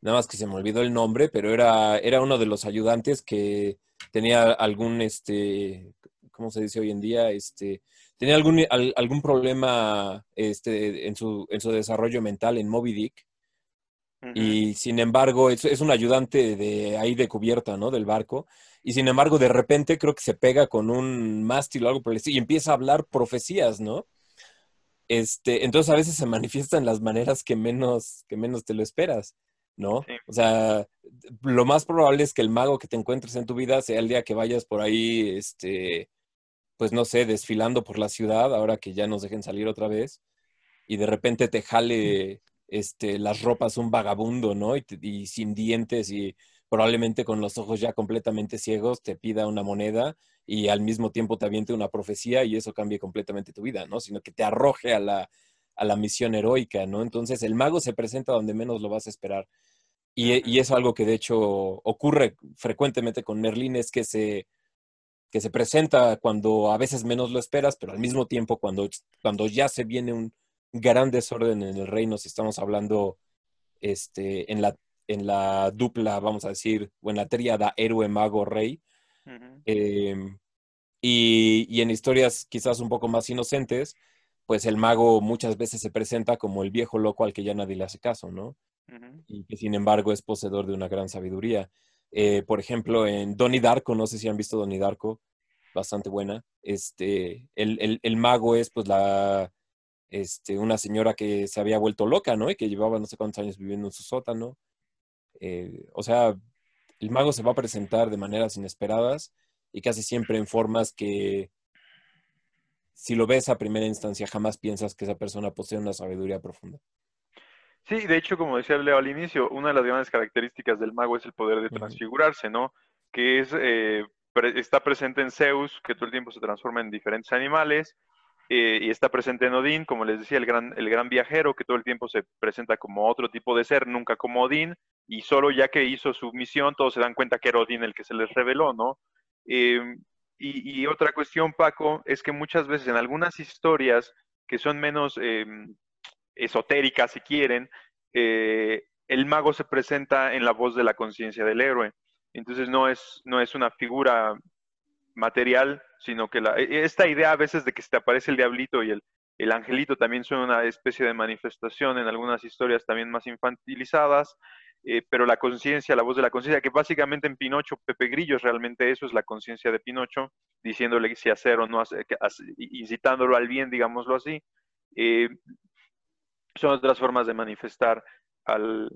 Nada más que se me olvidó el nombre, pero era, era uno de los ayudantes que tenía algún, este, ¿cómo se dice hoy en día? Este, tenía algún, algún problema, este, en su, en su desarrollo mental en Moby Dick. Y sin embargo, es, es un ayudante de ahí de cubierta, ¿no? Del barco y sin embargo de repente creo que se pega con un mástil o algo por el estilo y empieza a hablar profecías, ¿no? Este, entonces a veces se manifiestan las maneras que menos, que menos te lo esperas, ¿no? O sea, lo más probable es que el mago que te encuentres en tu vida sea el día que vayas por ahí, este, pues no sé, desfilando por la ciudad, ahora que ya nos dejen salir otra vez, y de repente te jale este, las ropas un vagabundo, ¿no? Y, y sin dientes y probablemente con los ojos ya completamente ciegos te pida una moneda y al mismo tiempo te aviente una profecía y eso cambie completamente tu vida, ¿no? Sino que te arroje a la, a la misión heroica, ¿no? Entonces el mago se presenta donde menos lo vas a esperar. Y, y eso algo que de hecho ocurre frecuentemente con Merlín es que se, que se presenta cuando a veces menos lo esperas, pero al mismo tiempo cuando, cuando ya se viene un gran desorden en el reino, si estamos hablando este, en la en la dupla, vamos a decir, o en la tríada héroe, mago, rey. Em, y, en historias quizás un poco más inocentes, pues el mago muchas veces se presenta como el viejo loco al que ya nadie le hace caso, ¿no? Y que sin embargo es poseedor de una gran sabiduría. Eh, por ejemplo, en Donnie Darko, no sé si han visto Donnie Darko, bastante buena. Este, el, el mago es pues la, este, una señora que se había vuelto loca, ¿no? Y que llevaba no sé cuántos años viviendo en su sótano. Eh, o sea, el mago se va a presentar de maneras inesperadas y casi siempre en formas que si lo ves a primera instancia jamás piensas que esa persona posee una sabiduría profunda. Sí, de hecho, como decía Leo al inicio, una de las grandes características del mago es el poder de transfigurarse, ¿no? Que es, eh, está presente en Zeus, que todo el tiempo se transforma en diferentes animales, eh, y está presente en Odín, como les decía, el gran, el gran viajero, que todo el tiempo se presenta como otro tipo de ser, nunca como Odín, y solo ya que hizo su misión, todos se dan cuenta que era Odín el que se les reveló, ¿no? Em, y, otra cuestión, Paco, es que muchas veces en algunas historias que son menos em, esotéricas, si quieren, eh, el mago se presenta en la voz de la conciencia del héroe. Entonces no es, no es una figura material, sino que la, e, esta idea a veces de que se te aparece el diablito y el, el angelito también son una especie de manifestación en algunas historias también más infantilizadas, eh, pero la conciencia, la voz de la conciencia, que básicamente en Pinocho, Pepe Grillo es realmente eso, es la conciencia de Pinocho, diciéndole si hacer o no hacer, incitándolo al bien, digámoslo así. Eh, son otras formas de manifestar al,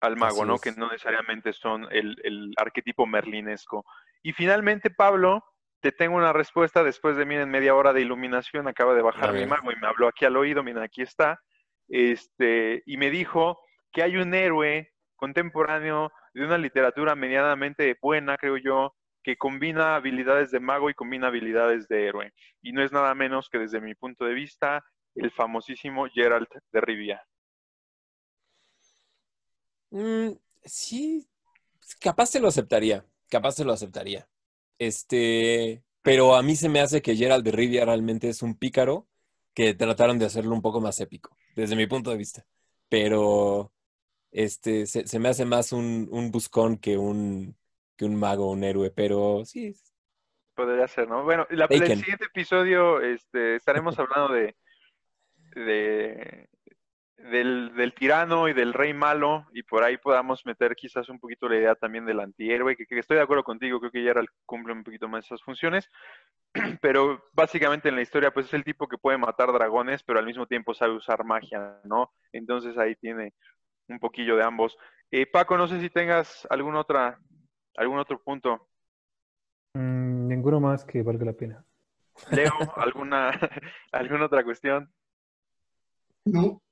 al mago, ¿no? Que no necesariamente son el, el, arquetipo merlinesco. Y finalmente, Pablo, te tengo una respuesta después de, miren, media hora de iluminación, acaba de bajar mi mago y me habló aquí al oído, miren, aquí está, este, y me dijo que hay un héroe contemporáneo de una literatura medianamente buena, creo yo, que combina habilidades de mago y combina habilidades de héroe. Y no es nada menos que desde mi punto de vista el famosísimo Geralt de Rivia. Mm, sí, capaz se lo aceptaría, capaz se lo aceptaría. Este, pero a mí se me hace que Geralt de Rivia realmente es un pícaro que trataron de hacerlo un poco más épico, desde mi punto de vista. Pero este, se, me hace más un, un buscón que un, que un mago, un héroe, pero sí. Podría ser, ¿no? Bueno, la, el siguiente episodio este, estaremos hablando de, de del, del, tirano y del rey malo, y por ahí podamos meter quizás un poquito la idea también del antihéroe, que, que estoy de acuerdo contigo, creo que Geralt cumple un poquito más esas funciones, pero básicamente en la historia pues es el tipo que puede matar dragones, pero al mismo tiempo sabe usar magia, ¿no? Entonces ahí tiene un poquillo de ambos. Eh, Paco, no sé si tengas algún, otra, algún otro punto. Mm, ninguno más que valga la pena. Leo, ¿alguna, ¿alguna otra cuestión? No.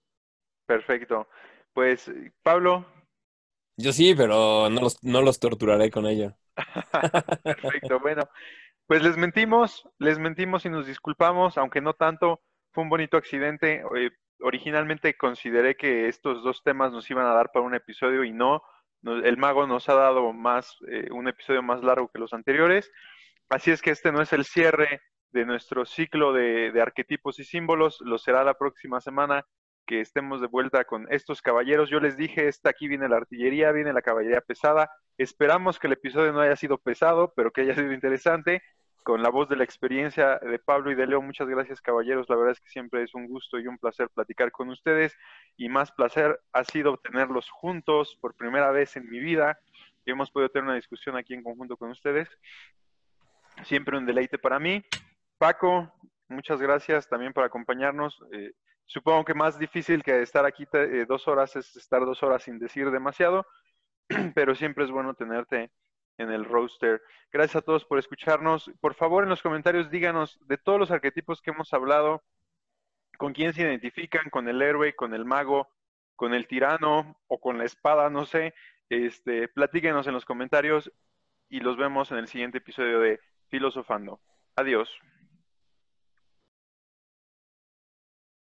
Perfecto. Pues, Pablo. Yo sí, pero no los, no los torturaré con ella. Perfecto, bueno. Pues les mentimos, les mentimos y nos disculpamos, aunque no tanto. Fue un bonito accidente. Eh, originalmente consideré que estos dos temas nos iban a dar para un episodio y no. el mago nos ha dado más, eh, un episodio más largo que los anteriores. Así es que este no es el cierre de nuestro ciclo de, de arquetipos y símbolos, lo será la próxima semana que estemos de vuelta con estos caballeros. Yo les dije, esta aquí viene la artillería, viene la caballería pesada. Esperamos que el episodio no haya sido pesado, pero que haya sido interesante. Con la voz de la experiencia de Pablo y de Leo, muchas gracias caballeros. La verdad es que siempre es un gusto y un placer platicar con ustedes. Y más placer ha sido tenerlos juntos por primera vez en mi vida. Y hemos podido tener una discusión aquí en conjunto con ustedes. Siempre un deleite para mí. Paco, muchas gracias también por acompañarnos. Eh, Supongo que más difícil que estar aquí eh, dos horas es estar dos horas sin decir demasiado, pero siempre es bueno tenerte en el roster. Gracias a todos por escucharnos. Por favor, en los comentarios díganos de todos los arquetipos que hemos hablado, con quién se identifican, con el héroe, con el mago, con el tirano o con la espada, no sé. Este, platíquenos en los comentarios y los vemos en el siguiente episodio de Filosofando. Adiós.